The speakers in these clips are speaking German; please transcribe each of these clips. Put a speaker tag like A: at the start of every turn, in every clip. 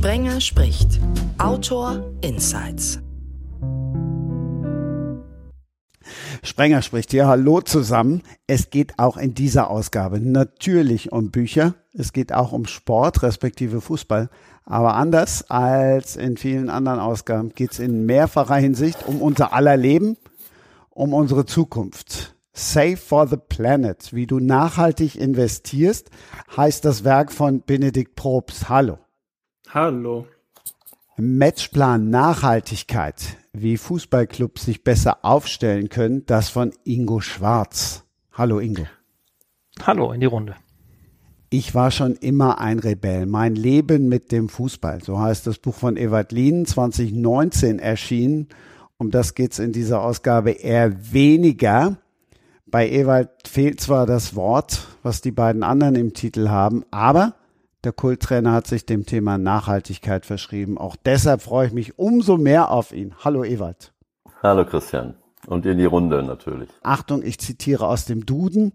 A: Sprenger spricht. Autor Insights.
B: Sprenger spricht hier. Hallo zusammen. Es geht auch in dieser Ausgabe natürlich um Bücher. Es geht auch um Sport, respektive Fußball. Aber anders als in vielen anderen Ausgaben geht es in mehrfacher Hinsicht um unser aller Leben, um unsere Zukunft. Save for the Planet, wie du nachhaltig investierst, heißt das Werk von Benedikt Probst. Hallo.
C: Hallo.
B: Matchplan Nachhaltigkeit, wie Fußballclubs sich besser aufstellen können, das von Ingo Schwarz. Hallo Ingo.
C: Hallo in die Runde.
B: Ich war schon immer ein Rebell. Mein Leben mit dem Fußball. So heißt das Buch von Ewald Lien, 2019 erschienen. Um das geht's in dieser Ausgabe eher weniger. Bei Ewald fehlt zwar das Wort, was die beiden anderen im Titel haben, aber der Kulttrainer hat sich dem Thema Nachhaltigkeit verschrieben. Auch deshalb freue ich mich umso mehr auf ihn. Hallo Ewald.
D: Hallo Christian. Und in die Runde natürlich.
B: Achtung, ich zitiere aus dem Duden.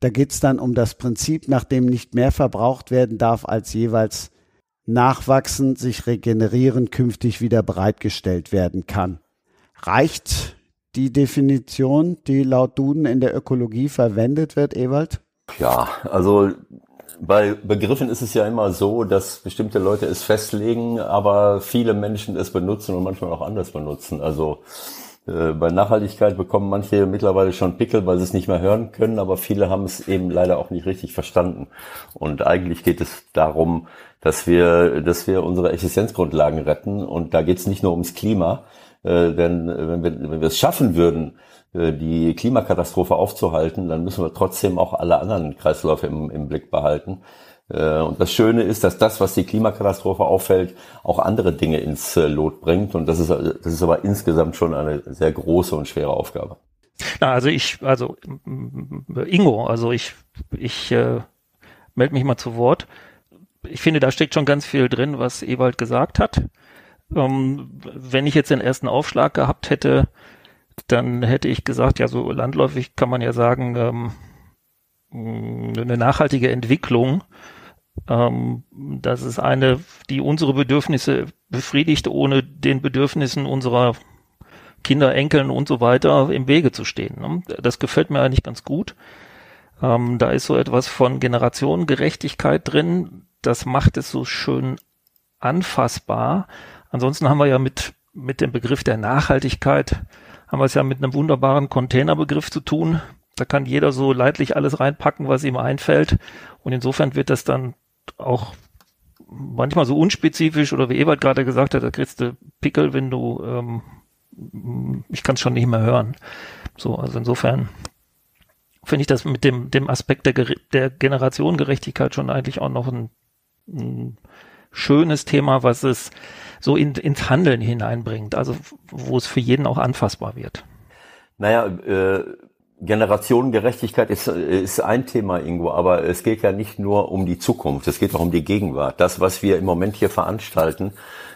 B: Da geht es dann um das Prinzip, nach dem nicht mehr verbraucht werden darf, als jeweils nachwachsen, sich regenerieren, künftig wieder bereitgestellt werden kann. Reicht die Definition, die laut Duden in der Ökologie verwendet wird, Ewald?
D: Ja, also bei Begriffen ist es ja immer so, dass bestimmte Leute es festlegen, aber viele Menschen es benutzen und manchmal auch anders benutzen. Also äh, bei Nachhaltigkeit bekommen manche mittlerweile schon Pickel, weil sie es nicht mehr hören können, aber viele haben es eben leider auch nicht richtig verstanden. Und eigentlich geht es darum, dass wir, dass wir unsere Existenzgrundlagen retten. Und da geht es nicht nur ums Klima, äh, denn äh, wenn wir, wenn wir es schaffen würden, die Klimakatastrophe aufzuhalten, dann müssen wir trotzdem auch alle anderen Kreisläufe im, im Blick behalten. Äh, und das Schöne ist, dass das, was die Klimakatastrophe auffällt, auch andere Dinge ins äh, Lot bringt. Und das ist, das ist aber insgesamt schon eine sehr große und schwere Aufgabe.
C: Na, also ich, also Ingo, also ich, ich äh, melde mich mal zu Wort. Ich finde, da steckt schon ganz viel drin, was Ewald gesagt hat. Ähm, wenn ich jetzt den ersten Aufschlag gehabt hätte, dann hätte ich gesagt, ja, so landläufig kann man ja sagen, ähm, eine nachhaltige Entwicklung, ähm, das ist eine, die unsere Bedürfnisse befriedigt, ohne den Bedürfnissen unserer Kinder, Enkeln und so weiter im Wege zu stehen. Ne? Das gefällt mir eigentlich ganz gut. Ähm, da ist so etwas von Generationengerechtigkeit drin. Das macht es so schön anfassbar. Ansonsten haben wir ja mit, mit dem Begriff der Nachhaltigkeit, haben wir es ja mit einem wunderbaren Containerbegriff zu tun. Da kann jeder so leidlich alles reinpacken, was ihm einfällt. Und insofern wird das dann auch manchmal so unspezifisch oder wie Ebert gerade gesagt hat, da kriegst du Pickel, wenn du, ähm, ich kann es schon nicht mehr hören. So, also insofern finde ich das mit dem, dem Aspekt der, der Generationengerechtigkeit schon eigentlich auch noch ein, ein schönes Thema, was es so in, ins Handeln hineinbringt, also wo es für jeden auch anfassbar wird.
D: Naja, äh, Generationengerechtigkeit ist, ist ein Thema, Ingo, aber es geht ja nicht nur um die Zukunft, es geht auch um die Gegenwart. Das, was wir im Moment hier veranstalten,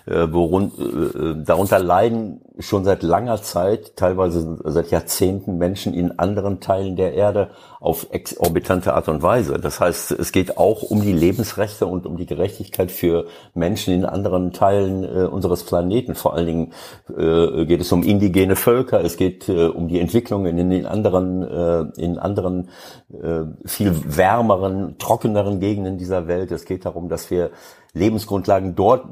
D: äh, worun, äh, darunter leiden schon seit langer Zeit, teilweise seit Jahrzehnten Menschen in anderen Teilen der Erde auf exorbitante Art und Weise. Das heißt, es geht auch um die Lebensrechte und um die Gerechtigkeit für Menschen in anderen Teilen äh, unseres Planeten. Vor allen Dingen äh, geht es um indigene Völker, es geht äh, um die Entwicklungen in den anderen, äh, in anderen äh, viel wärmeren, trockeneren Gegenden dieser Welt. Es geht darum, dass wir Lebensgrundlagen dort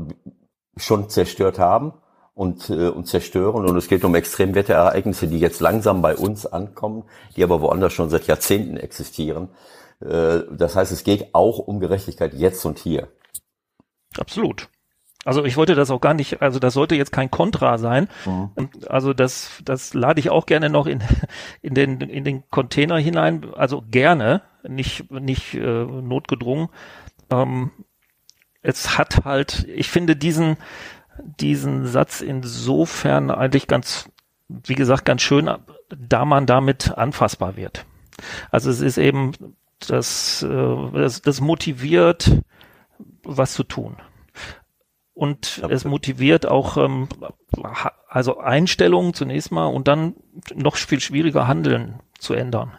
D: schon zerstört haben und, äh, und zerstören. Und es geht um Extremwetterereignisse, die jetzt langsam bei uns ankommen, die aber woanders schon seit Jahrzehnten existieren. Äh, das heißt, es geht auch um Gerechtigkeit jetzt und hier.
C: Absolut. Also ich wollte das auch gar nicht, also das sollte jetzt kein Kontra sein. Mhm. Also das, das lade ich auch gerne noch in, in den, in den Container hinein. Also gerne, nicht, nicht äh, notgedrungen. Ähm, es hat halt, ich finde diesen, diesen Satz insofern eigentlich ganz, wie gesagt, ganz schön, da man damit anfassbar wird. Also es ist eben, das, äh, das, das motiviert, was zu tun. Und es motiviert auch ähm, also Einstellungen zunächst mal und dann noch viel schwieriger Handeln zu ändern.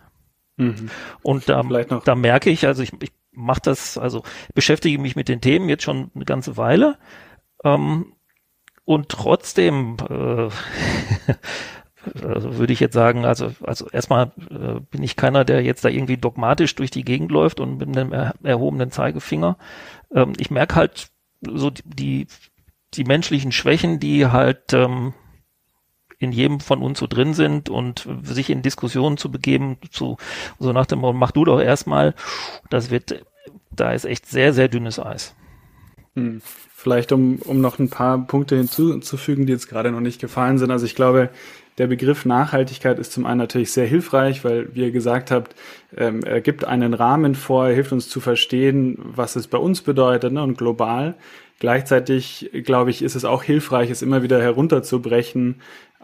C: Mhm. Und da, da merke ich, also ich, ich mache das, also beschäftige mich mit den Themen jetzt schon eine ganze Weile Ähm, und trotzdem äh, also würde ich jetzt sagen, also, also erstmal äh, bin ich keiner, der jetzt da irgendwie dogmatisch durch die Gegend läuft und mit einem er erhobenen Zeigefinger. Ähm, ich merke halt so die, die, menschlichen Schwächen, die halt ähm, in jedem von uns so drin sind und sich in Diskussionen zu begeben, zu so nach dem Motto, mach du doch erstmal, das wird, da ist echt sehr, sehr dünnes Eis.
E: Hm. Vielleicht um, um noch ein paar Punkte hinzuzufügen, die jetzt gerade noch nicht gefallen sind. Also ich glaube, der Begriff Nachhaltigkeit ist zum einen natürlich sehr hilfreich, weil, wie ihr gesagt habt, ähm, er gibt einen Rahmen vor, er hilft uns zu verstehen, was es bei uns bedeutet ne, und global. Gleichzeitig, glaube ich, ist es auch hilfreich, es immer wieder herunterzubrechen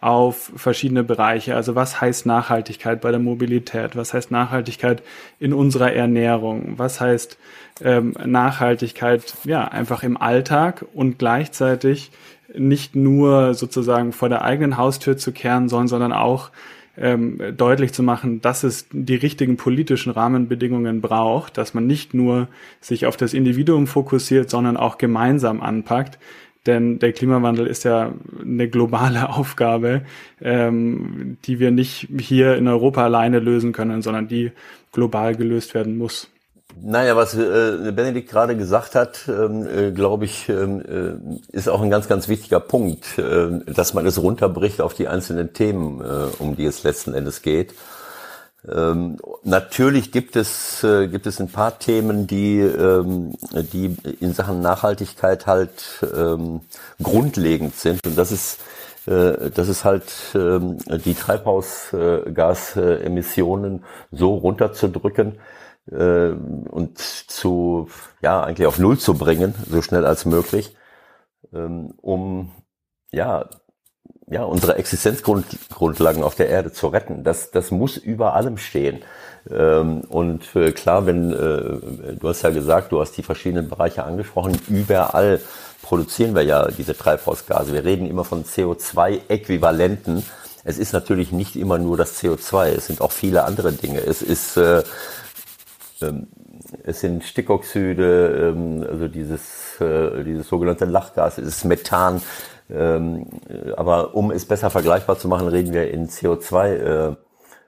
E: auf verschiedene Bereiche. Also was heißt Nachhaltigkeit bei der Mobilität? Was heißt Nachhaltigkeit in unserer Ernährung? Was heißt ähm, Nachhaltigkeit ja einfach im Alltag und gleichzeitig nicht nur sozusagen vor der eigenen Haustür zu kehren sollen, sondern auch ähm, deutlich zu machen, dass es die richtigen politischen Rahmenbedingungen braucht, dass man nicht nur sich auf das Individuum fokussiert, sondern auch gemeinsam anpackt. Denn der Klimawandel ist ja eine globale Aufgabe, ähm, die wir nicht hier in Europa alleine lösen können, sondern die global gelöst werden muss.
D: Naja, was äh, Benedikt gerade gesagt hat, ähm, äh, glaube ich, ähm, äh, ist auch ein ganz, ganz wichtiger Punkt, äh, dass man es runterbricht auf die einzelnen Themen, äh, um die es letzten Endes geht. Ähm, natürlich gibt es, äh, gibt es ein paar Themen, die, ähm, die in Sachen Nachhaltigkeit halt ähm, grundlegend sind. Und das ist, äh, das ist halt ähm, die Treibhausgasemissionen so runterzudrücken, äh, und zu, ja, eigentlich auf Null zu bringen, so schnell als möglich, ähm, um, ja, ja, unsere Existenzgrundlagen auf der Erde zu retten. Das, das muss über allem stehen. Ähm, und äh, klar, wenn, äh, du hast ja gesagt, du hast die verschiedenen Bereiche angesprochen, überall produzieren wir ja diese Treibhausgase. Wir reden immer von CO2-Äquivalenten. Es ist natürlich nicht immer nur das CO2, es sind auch viele andere Dinge. Es ist äh, es sind Stickoxide, ähm, also dieses, äh, dieses sogenannte Lachgas, es ist Methan. Ähm, aber um es besser vergleichbar zu machen, reden wir in CO2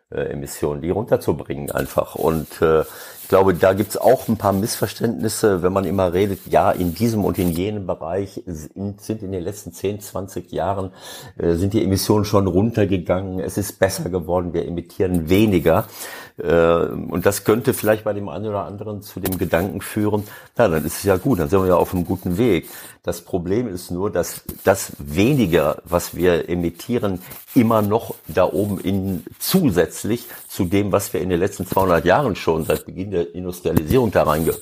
D: äh, Emissionen, die runterzubringen einfach. Und äh, ich glaube, da gibt's auch ein paar Missverständnisse, wenn man immer redet, ja, in diesem und in jenem Bereich sind in den letzten 10, 20 Jahren äh, sind die Emissionen schon runtergegangen, es ist besser geworden, wir emittieren weniger. Äh, und das könnte vielleicht bei dem einen oder anderen zu dem Gedanken führen, na, dann ist es ja gut, dann sind wir ja auf einem guten Weg. Das Problem ist nur, dass das weniger, was wir emittieren, immer noch da oben in zusätzlich zu dem, was wir in den letzten 200 Jahren schon seit Beginn der Industrialisierung da reinge,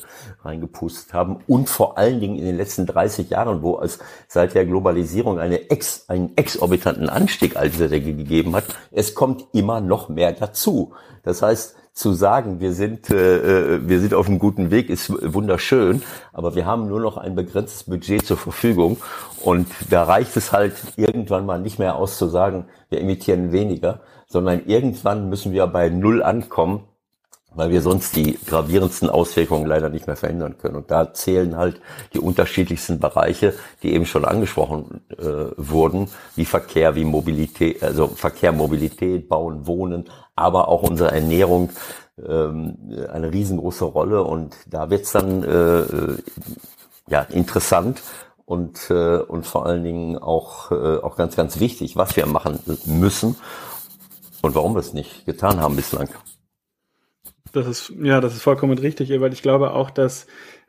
D: reingepustet haben und vor allen Dingen in den letzten 30 Jahren, wo es seit der Globalisierung eine ex, einen exorbitanten Anstieg all dieser Dinge gegeben hat, es kommt immer noch mehr dazu. Das heißt, zu sagen, wir sind, äh, äh, wir sind auf einem guten Weg, ist wunderschön, aber wir haben nur noch ein begrenztes Budget zur Verfügung und da reicht es halt irgendwann mal nicht mehr aus zu sagen, wir emittieren weniger, sondern irgendwann müssen wir bei Null ankommen, weil wir sonst die gravierendsten Auswirkungen leider nicht mehr verändern können. Und da zählen halt die unterschiedlichsten Bereiche, die eben schon angesprochen äh, wurden, wie Verkehr, wie Mobilität, also Verkehr, Mobilität, Bauen, Wohnen, aber auch unsere Ernährung ähm, eine riesengroße Rolle. Und da wird's dann äh, ja interessant und äh, und vor allen Dingen auch äh, auch ganz ganz wichtig, was wir machen müssen und warum wir es nicht getan haben bislang.
E: Das ist ja, das ist vollkommen richtig, weil ich glaube auch, dass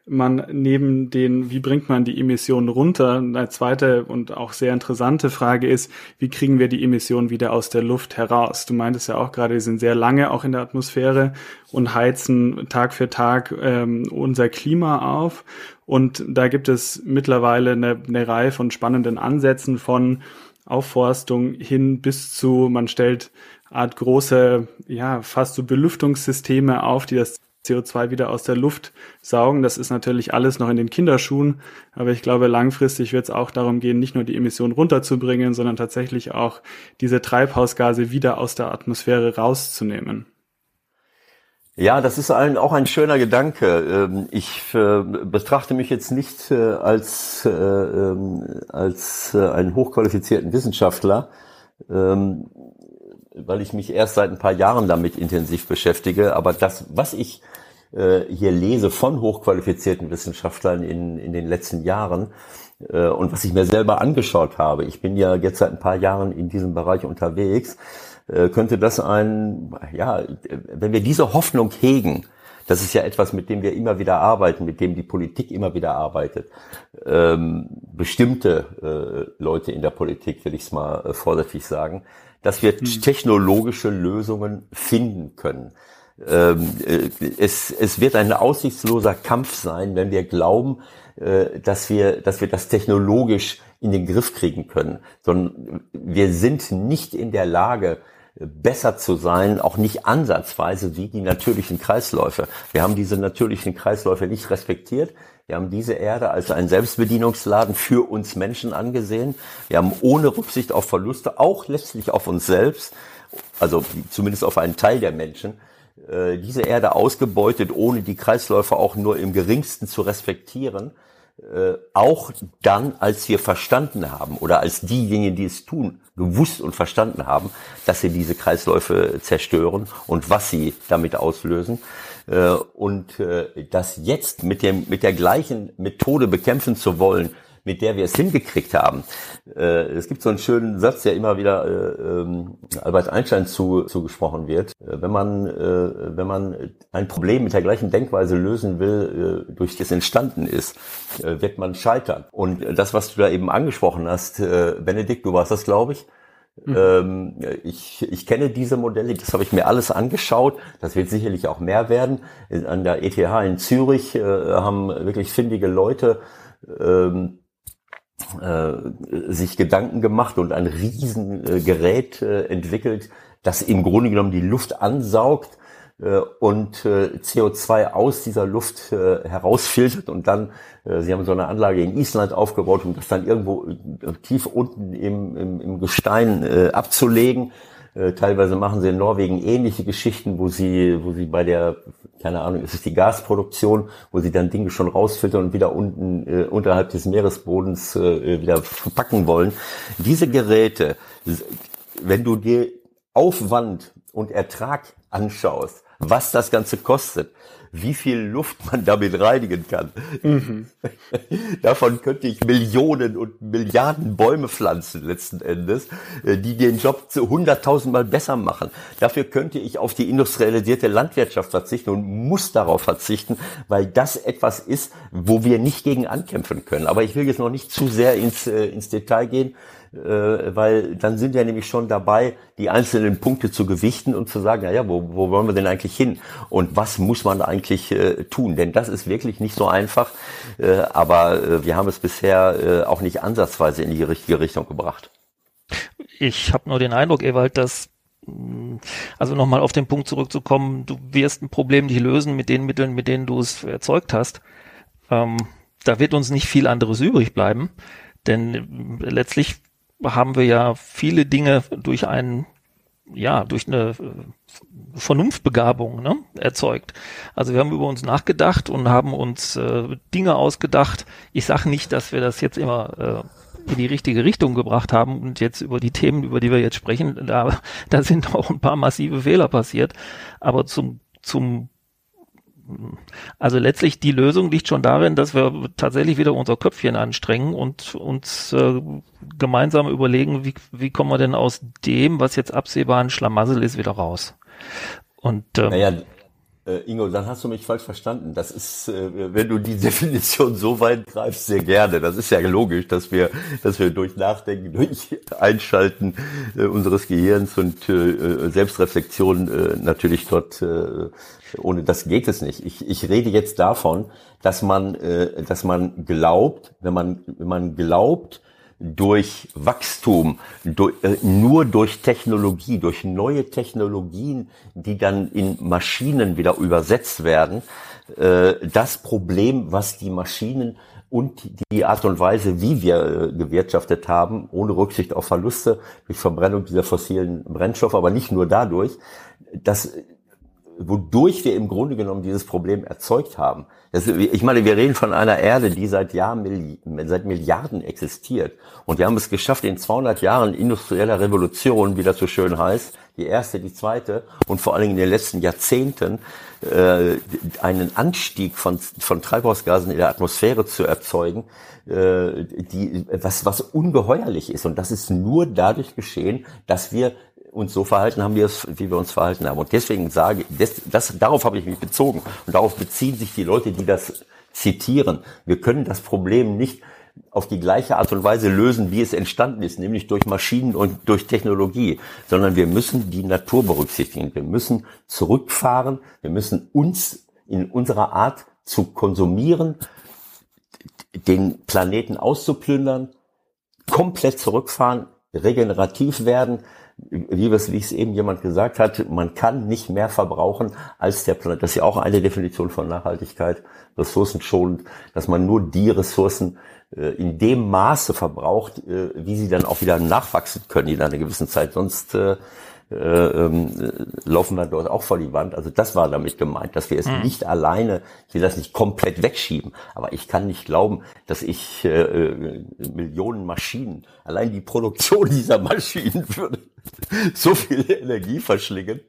E: man neben den, wie bringt man die Emissionen runter, eine zweite und auch sehr interessante Frage ist, wie kriegen wir die Emissionen wieder aus der Luft heraus? Du meintest ja auch gerade, die sind sehr lange auch in der Atmosphäre und heizen Tag für Tag ähm, unser Klima auf. Und da gibt es mittlerweile eine, eine Reihe von spannenden Ansätzen von Aufforstung hin bis zu, man stellt Art große, ja, fast so Belüftungssysteme auf, die das CO2 wieder aus der Luft saugen. Das ist natürlich alles noch in den Kinderschuhen, aber ich glaube, langfristig wird es auch darum gehen, nicht nur die Emissionen runterzubringen, sondern tatsächlich auch diese Treibhausgase wieder aus der Atmosphäre rauszunehmen.
D: Ja, das ist ein, auch ein schöner Gedanke. Ähm, ich äh, betrachte mich jetzt nicht äh, als, äh, ähm, als einen hochqualifizierten Wissenschaftler, ähm, weil ich mich erst seit ein paar Jahren damit intensiv beschäftige. Aber das, was ich hier lese von hochqualifizierten Wissenschaftlern in, in den letzten Jahren und was ich mir selber angeschaut habe, ich bin ja jetzt seit ein paar Jahren in diesem Bereich unterwegs, äh, könnte das ein, ja, wenn wir diese Hoffnung hegen, das ist ja etwas, mit dem wir immer wieder arbeiten, mit dem die Politik immer wieder arbeitet. Ähm, bestimmte äh, Leute in der Politik, will ich es mal äh, vorsichtig sagen, dass wir hm. technologische Lösungen finden können. Ähm, äh, es, es wird ein aussichtsloser Kampf sein, wenn wir glauben, äh, dass wir, dass wir das technologisch in den Griff kriegen können, sondern wir sind nicht in der Lage, besser zu sein, auch nicht ansatzweise wie die natürlichen Kreisläufe. Wir haben diese natürlichen Kreisläufe nicht respektiert. Wir haben diese Erde als einen Selbstbedienungsladen für uns Menschen angesehen. Wir haben ohne Rücksicht auf Verluste, auch letztlich auf uns selbst, also zumindest auf einen Teil der Menschen, äh, diese Erde ausgebeutet, ohne die Kreisläufe auch nur im geringsten zu respektieren äh, auch dann, als wir verstanden haben oder als diejenigen, die es tun, gewusst und verstanden haben, dass sie diese Kreisläufe zerstören und was sie damit auslösen. Äh, und äh, das jetzt mit, dem, mit der gleichen Methode bekämpfen zu wollen, mit der wir es hingekriegt haben. Äh, es gibt so einen schönen Satz, der immer wieder äh, ähm, Albert Einstein zu, zugesprochen wird. Wenn man, wenn man ein Problem mit der gleichen Denkweise lösen will, durch das entstanden ist, wird man scheitern. Und das, was du da eben angesprochen hast, Benedikt, du warst das, glaube ich, Mhm. Ähm, ich, ich kenne diese Modelle, das habe ich mir alles angeschaut. Das wird sicherlich auch mehr werden. An der ETH in Zürich äh, haben wirklich findige Leute ähm, äh, sich Gedanken gemacht und ein Riesengerät äh, entwickelt, das im Grunde genommen die Luft ansaugt und äh, CO2 aus dieser Luft äh, herausfiltert und dann, äh, sie haben so eine Anlage in Island aufgebaut, um das dann irgendwo äh, tief unten im, im, im Gestein äh, abzulegen äh, teilweise machen sie in Norwegen ähnliche Geschichten, wo sie, wo sie bei der, keine Ahnung, ist es die Gasproduktion, wo sie dann Dinge schon rausfiltern und wieder unten äh, unterhalb des Meeresbodens äh, wieder verpacken wollen. Diese Geräte, wenn du dir Aufwand und Ertrag anschaust, was das Ganze kostet, wie viel Luft man damit reinigen kann. Mhm. Davon könnte ich Millionen und Milliarden Bäume pflanzen letzten Endes, äh, die den Job zu hunderttausendmal besser machen. Dafür könnte ich auf die industrialisierte Landwirtschaft verzichten und muss darauf verzichten, weil das etwas ist, wo wir nicht gegen ankämpfen können. Aber ich will jetzt noch nicht zu sehr ins, äh, ins Detail gehen weil dann sind wir nämlich schon dabei, die einzelnen Punkte zu gewichten und zu sagen, naja, wo, wo wollen wir denn eigentlich hin? Und was muss man eigentlich äh, tun? Denn das ist wirklich nicht so einfach, äh, aber äh, wir haben es bisher äh, auch nicht ansatzweise in die richtige Richtung gebracht.
C: Ich habe nur den Eindruck, Ewald, dass mm, also nochmal auf den Punkt zurückzukommen, du wirst ein Problem nicht lösen mit den Mitteln, mit denen du es erzeugt hast. Ähm, da wird uns nicht viel anderes übrig bleiben, denn letztlich haben wir ja viele Dinge durch einen ja, durch eine äh, Vernunftbegabung ne, erzeugt. Also wir haben über uns nachgedacht und haben uns äh, Dinge ausgedacht. Ich sage nicht, dass wir das jetzt immer äh, in die richtige Richtung gebracht haben und jetzt über die Themen, über die wir jetzt sprechen, da, da sind auch ein paar massive Fehler passiert. Aber zum, zum also letztlich die Lösung liegt schon darin, dass wir tatsächlich wieder unser Köpfchen anstrengen und uns äh, gemeinsam überlegen, wie, wie kommen wir denn aus dem, was jetzt absehbar ein Schlamassel ist, wieder raus.
D: Und ähm, naja, äh, Ingo, dann hast du mich falsch verstanden. Das ist, äh, wenn du die Definition so weit greifst, sehr gerne. Das ist ja logisch, dass wir, dass wir durch Nachdenken, durch Einschalten äh, unseres Gehirns und äh, Selbstreflexion äh, natürlich dort, äh, ohne das geht es nicht. Ich, ich rede jetzt davon, dass man, äh, dass man glaubt, wenn man, wenn man glaubt, durch Wachstum, durch, äh, nur durch Technologie, durch neue Technologien, die dann in Maschinen wieder übersetzt werden, äh, das Problem, was die Maschinen und die Art und Weise, wie wir äh, gewirtschaftet haben, ohne Rücksicht auf Verluste durch Verbrennung dieser fossilen Brennstoffe, aber nicht nur dadurch, das wodurch wir im Grunde genommen dieses Problem erzeugt haben. Das, ich meine, wir reden von einer Erde, die seit Jahren, seit Milliarden existiert. Und wir haben es geschafft, in 200 Jahren industrieller Revolution, wie das so schön heißt, die erste, die zweite und vor allen Dingen in den letzten Jahrzehnten äh, einen Anstieg von, von Treibhausgasen in der Atmosphäre zu erzeugen, äh, die, was, was ungeheuerlich ist. Und das ist nur dadurch geschehen, dass wir uns so verhalten haben, wie, es, wie wir uns verhalten haben. Und deswegen sage ich, das, das, darauf habe ich mich bezogen. Und darauf beziehen sich die Leute, die das zitieren. Wir können das Problem nicht auf die gleiche Art und Weise lösen, wie es entstanden ist, nämlich durch Maschinen und durch Technologie, sondern wir müssen die Natur berücksichtigen. Wir müssen zurückfahren, wir müssen uns in unserer Art zu konsumieren, den Planeten auszuplündern, komplett zurückfahren, regenerativ werden, wie es, wie es eben jemand gesagt hat, man kann nicht mehr verbrauchen als der Planet. Das ist ja auch eine Definition von Nachhaltigkeit, ressourcenschonend, dass man nur die Ressourcen äh, in dem Maße verbraucht, äh, wie sie dann auch wieder nachwachsen können in einer gewissen Zeit. Sonst äh, äh, ähm, laufen wir dort auch vor die Wand. Also das war damit gemeint, dass wir es mhm. nicht alleine, ich will das nicht komplett wegschieben, aber ich kann nicht glauben, dass ich äh, äh Millionen Maschinen, allein die Produktion dieser Maschinen würde so viel Energie verschlingen,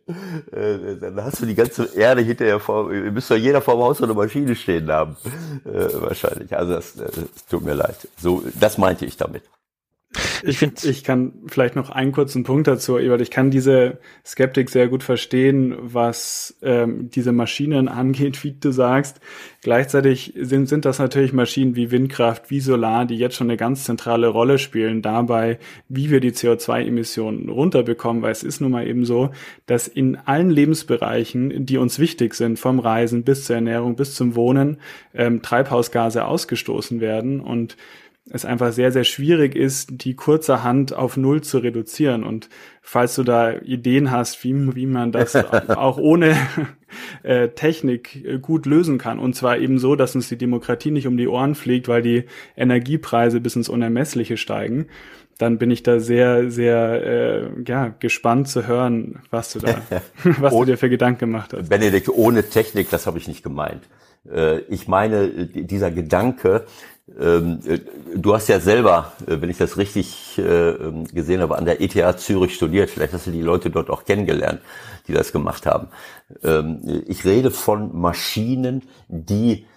D: äh, dann hast du die ganze Erde hinterher vor, müsste jeder vor dem Haus so eine Maschine stehen haben, äh, wahrscheinlich. Also das, das tut mir leid. So, das meinte ich damit.
E: Ich, finde, ich kann vielleicht noch einen kurzen Punkt dazu, Ebert. Ich kann diese Skeptik sehr gut verstehen, was ähm, diese Maschinen angeht, wie du sagst. Gleichzeitig sind, sind das natürlich Maschinen wie Windkraft, wie Solar, die jetzt schon eine ganz zentrale Rolle spielen dabei, wie wir die CO2-Emissionen runterbekommen, weil es ist nun mal eben so, dass in allen Lebensbereichen, die uns wichtig sind, vom Reisen bis zur Ernährung bis zum Wohnen, ähm, Treibhausgase ausgestoßen werden und es einfach sehr, sehr schwierig ist, die kurzerhand auf Null zu reduzieren. Und falls du da Ideen hast, wie, wie man das auch ohne äh, Technik äh, gut lösen kann, und zwar eben so, dass uns die Demokratie nicht um die Ohren fliegt, weil die Energiepreise bis ins Unermessliche steigen, dann bin ich da sehr, sehr äh, ja, gespannt zu hören, was du da, was du dir für Gedanken gemacht hast.
D: Benedikt, ohne Technik, das habe ich nicht gemeint. Äh, ich meine, dieser Gedanke, du hast ja selber, äh, wenn ich das richtig äh, ähm, gesehen habe, an der ETH Zürich studiert. Vielleicht hast du die Leute dort auch kennengelernt, die das gemacht haben. Ähm, ich rede von Maschinen, die äh,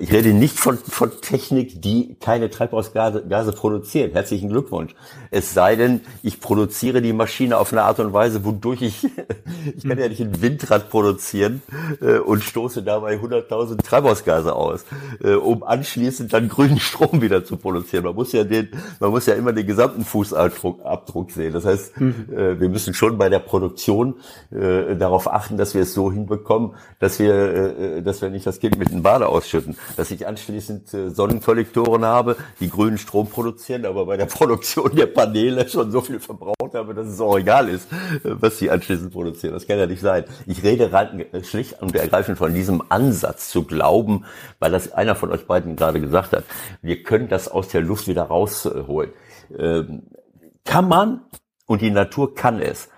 D: ich rede nicht von, von Technik, die keine Treibhausgase Gase produziert. Herzlichen Glückwunsch. Es sei denn, ich produziere die Maschine auf eine Art und Weise, wodurch ich, ich kann ja nicht ein Windrad produzieren äh, und stoße dabei 100.000 Treibhausgase aus, äh, um anschließend dann grünen Strom wieder zu produzieren. Man muss ja den, man muss ja immer den gesamten Fußabdruck Abdruck sehen. Das heißt, mhm. äh, wir müssen schon bei der Produktion äh, darauf achten, dass wir es so hinbekommen, dass wir, äh, dass wir nicht das Kind mit dem Bade ausschütten ausschütten, dass ich anschließend äh, Sonnenkollektoren habe, die grünen Strom produzieren, aber bei der Produktion der Paneele schon so viel verbraucht habe, dass es auch egal ist, äh, was sie anschließend produzieren. Das kann ja nicht sein. Ich rede rein, äh, schlicht und ergreifend von diesem Ansatz zu glauben, weil das einer von euch beiden gerade gesagt hat, wir können das aus der Luft wieder rausholen. Ähm, kann man und die Natur kann es.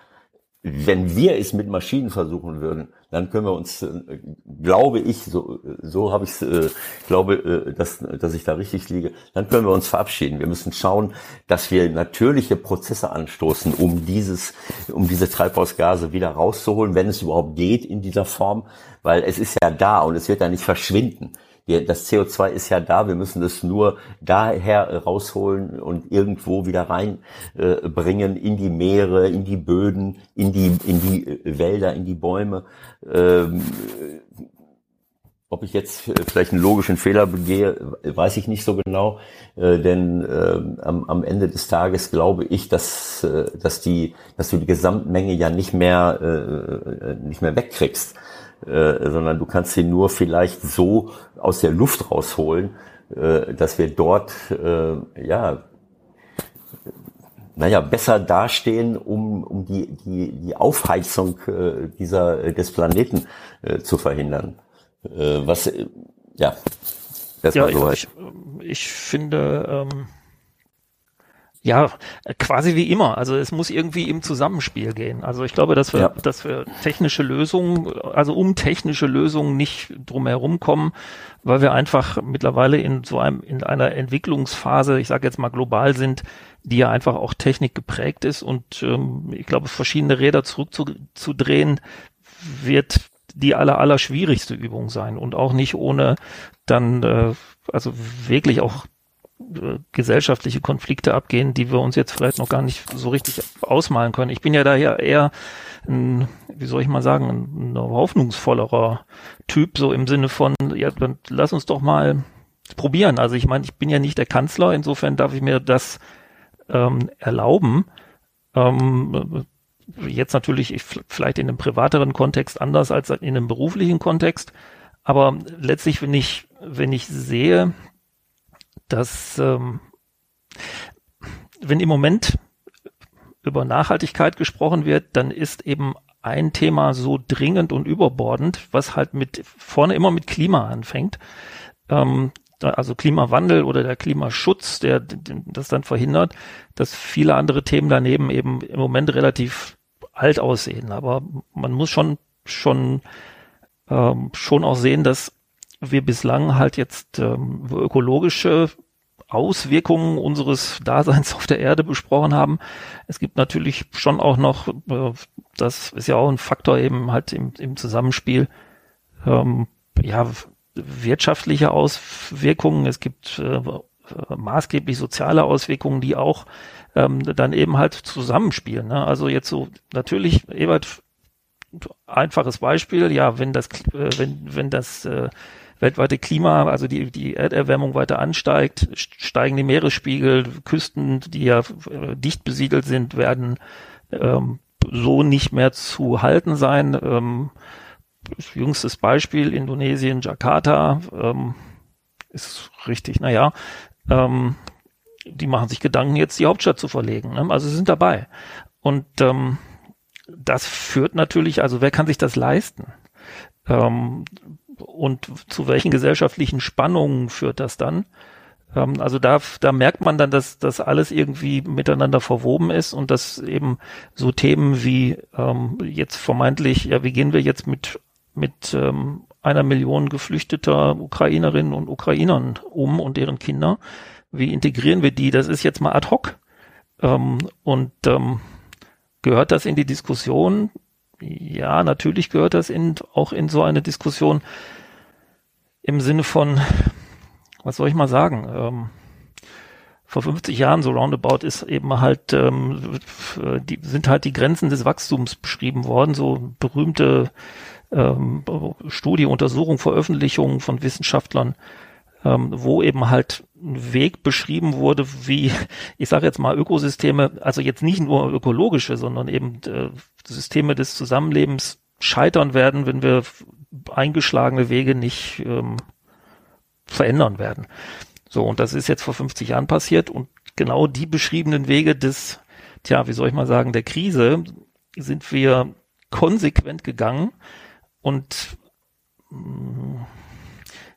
D: Wenn wir es mit Maschinen versuchen würden, dann können wir uns, äh, glaube ich, so, so habe ich äh, glaube, äh, dass, dass ich da richtig liege, dann können wir uns verabschieden. Wir müssen schauen, dass wir natürliche Prozesse anstoßen, um dieses, um diese Treibhausgase wieder rauszuholen, wenn es überhaupt geht in dieser Form, weil es ist ja da und es wird ja nicht verschwinden das CO2 ist ja da, wir müssen es nur daher rausholen und irgendwo wieder reinbringen äh, in die Meere, in die Böden, in die, in die äh, Wälder, in die Bäume. Ähm, ob ich jetzt vielleicht einen logischen Fehler begehe, weiß ich nicht so genau, äh, denn äh, am, am, Ende des Tages glaube ich, dass, äh, dass, die, dass du die Gesamtmenge ja nicht mehr, äh, nicht mehr wegkriegst. Äh, sondern du kannst sie nur vielleicht so aus der Luft rausholen, äh, dass wir dort äh, ja naja, besser dastehen, um, um die, die, die Aufheizung äh, dieser, des Planeten äh, zu verhindern. Äh, was, äh, ja,
C: das ja, war so ich, ich finde, ähm, ja, quasi wie immer. Also es muss irgendwie im Zusammenspiel gehen. Also ich glaube, dass wir, ja. dass wir technische Lösungen, also um technische Lösungen nicht drumherum kommen, weil wir einfach mittlerweile in so einem, in einer Entwicklungsphase, ich sage jetzt mal global sind, die ja einfach auch Technik geprägt ist und ähm, ich glaube, verschiedene Räder zurückzudrehen wird die aller, aller schwierigste Übung sein und auch nicht ohne dann, äh, also wirklich auch gesellschaftliche Konflikte abgehen, die wir uns jetzt vielleicht noch gar nicht so richtig ausmalen können. Ich bin ja daher eher, ein, wie soll ich mal sagen, ein, hoffnungsvollerer Typ, so im Sinne von, ja, dann lass uns doch mal probieren. Also ich meine, ich bin ja nicht der Kanzler, insofern darf ich mir das ähm, erlauben. Ähm, jetzt natürlich ich, vielleicht in einem privateren Kontext anders als in einem beruflichen Kontext. Aber letztlich, wenn ich, wenn ich sehe, dass ähm, wenn im Moment über Nachhaltigkeit gesprochen wird, dann ist eben ein Thema so dringend und überbordend, was halt mit vorne immer mit Klima anfängt. Ähm, also Klimawandel oder der Klimaschutz, der, der das dann verhindert, dass viele andere Themen daneben eben im Moment relativ alt aussehen. Aber man muss schon schon ähm, schon auch sehen, dass wir bislang halt jetzt ähm, ökologische Auswirkungen unseres Daseins auf der Erde besprochen haben. Es gibt natürlich schon auch noch, äh, das ist ja auch ein Faktor eben halt im, im Zusammenspiel, ähm, ja, wirtschaftliche Auswirkungen. Es gibt äh, maßgeblich soziale Auswirkungen, die auch ähm, dann eben halt zusammenspielen. Ne? Also jetzt so natürlich, Ebert, einfaches Beispiel, ja, wenn das, äh, wenn, wenn das äh, weltweite Klima, also die, die Erderwärmung weiter ansteigt, steigen die Meeresspiegel, Küsten, die ja äh, dicht besiedelt sind, werden ähm, so nicht mehr zu halten sein. Ähm, jüngstes Beispiel, Indonesien, Jakarta, ähm, ist richtig, naja, ähm, die machen sich Gedanken, jetzt die Hauptstadt zu verlegen. Ne? Also sie sind dabei. Und ähm, das führt natürlich, also wer kann sich das leisten? Ähm, und zu welchen gesellschaftlichen Spannungen führt das dann? Ähm, also da, da merkt man dann, dass das alles irgendwie miteinander verwoben ist und dass eben so Themen wie ähm, jetzt vermeintlich, ja, wie gehen wir jetzt mit, mit ähm, einer Million geflüchteter Ukrainerinnen und Ukrainern um und deren Kinder, wie integrieren wir die? Das ist jetzt mal ad hoc. Ähm, und ähm, gehört das in die Diskussion? Ja, natürlich gehört das in, auch in so eine Diskussion im Sinne von, was soll ich mal sagen? Ähm, vor 50 Jahren so roundabout ist eben halt ähm, die sind halt die Grenzen des Wachstums beschrieben worden, so berühmte ähm, Studie, Untersuchung, Veröffentlichungen von Wissenschaftlern, ähm, wo eben halt ein Weg beschrieben wurde, wie, ich sage jetzt mal, Ökosysteme, also jetzt nicht nur ökologische, sondern eben äh, Systeme des Zusammenlebens scheitern werden, wenn wir eingeschlagene Wege nicht ähm, verändern werden. So, und das ist jetzt vor 50 Jahren passiert und genau die beschriebenen Wege des, tja, wie soll ich mal sagen, der Krise sind wir konsequent gegangen und mh,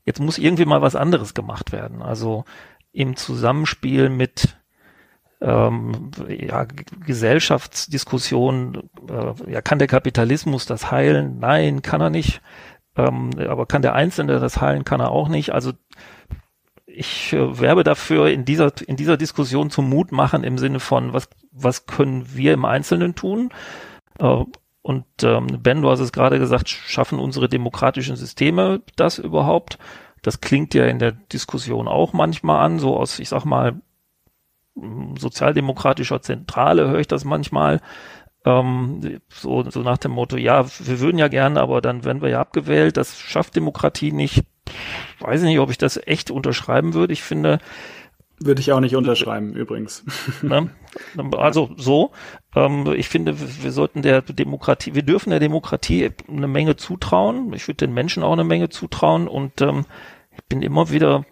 C: jetzt muss irgendwie mal was anderes gemacht werden. Also im Zusammenspiel mit ähm, ja, Gesellschaftsdiskussionen, äh, ja, kann der Kapitalismus das heilen? Nein, kann er nicht. Ähm, aber kann der Einzelne das heilen? Kann er auch nicht. Also ich äh, werbe dafür, in dieser, in dieser Diskussion zum Mut machen im Sinne von, was, was können wir im Einzelnen tun? Äh, und ähm, Ben, du hast es gerade gesagt, schaffen unsere demokratischen Systeme das überhaupt? Das klingt ja in der Diskussion auch manchmal an, so aus, ich sag mal, sozialdemokratischer Zentrale höre ich das manchmal. Ähm, so, so nach dem Motto, ja, wir würden ja gerne, aber dann werden wir ja abgewählt. Das schafft Demokratie nicht. Weiß ich nicht, ob ich das echt unterschreiben würde. Ich finde,
E: würde ich auch nicht unterschreiben, übrigens.
C: Ne? Also so, ähm, ich finde, wir sollten der Demokratie, wir dürfen der Demokratie eine Menge zutrauen. Ich würde den Menschen auch eine Menge zutrauen und ähm, ich bin immer wieder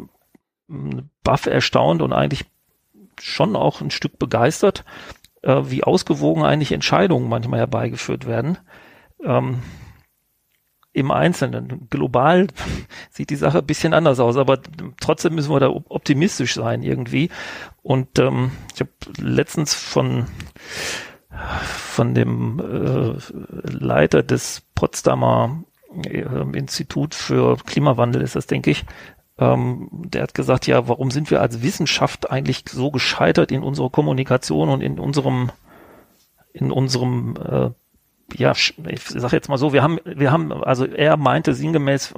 C: ähm, baff erstaunt und eigentlich schon auch ein Stück begeistert, äh, wie ausgewogen eigentlich Entscheidungen manchmal herbeigeführt werden. Ähm, im Einzelnen. Global sieht die Sache ein bisschen anders aus, aber trotzdem müssen wir da optimistisch sein irgendwie. Und ähm, ich habe letztens von von dem äh, Leiter des Potsdamer äh, Institut für Klimawandel ist das, denke ich, ähm, der hat gesagt, ja, warum sind wir als Wissenschaft eigentlich so gescheitert in unserer Kommunikation und in unserem in unserem äh, ja, ich sag jetzt mal so, wir haben, wir haben, also er meinte sinngemäß,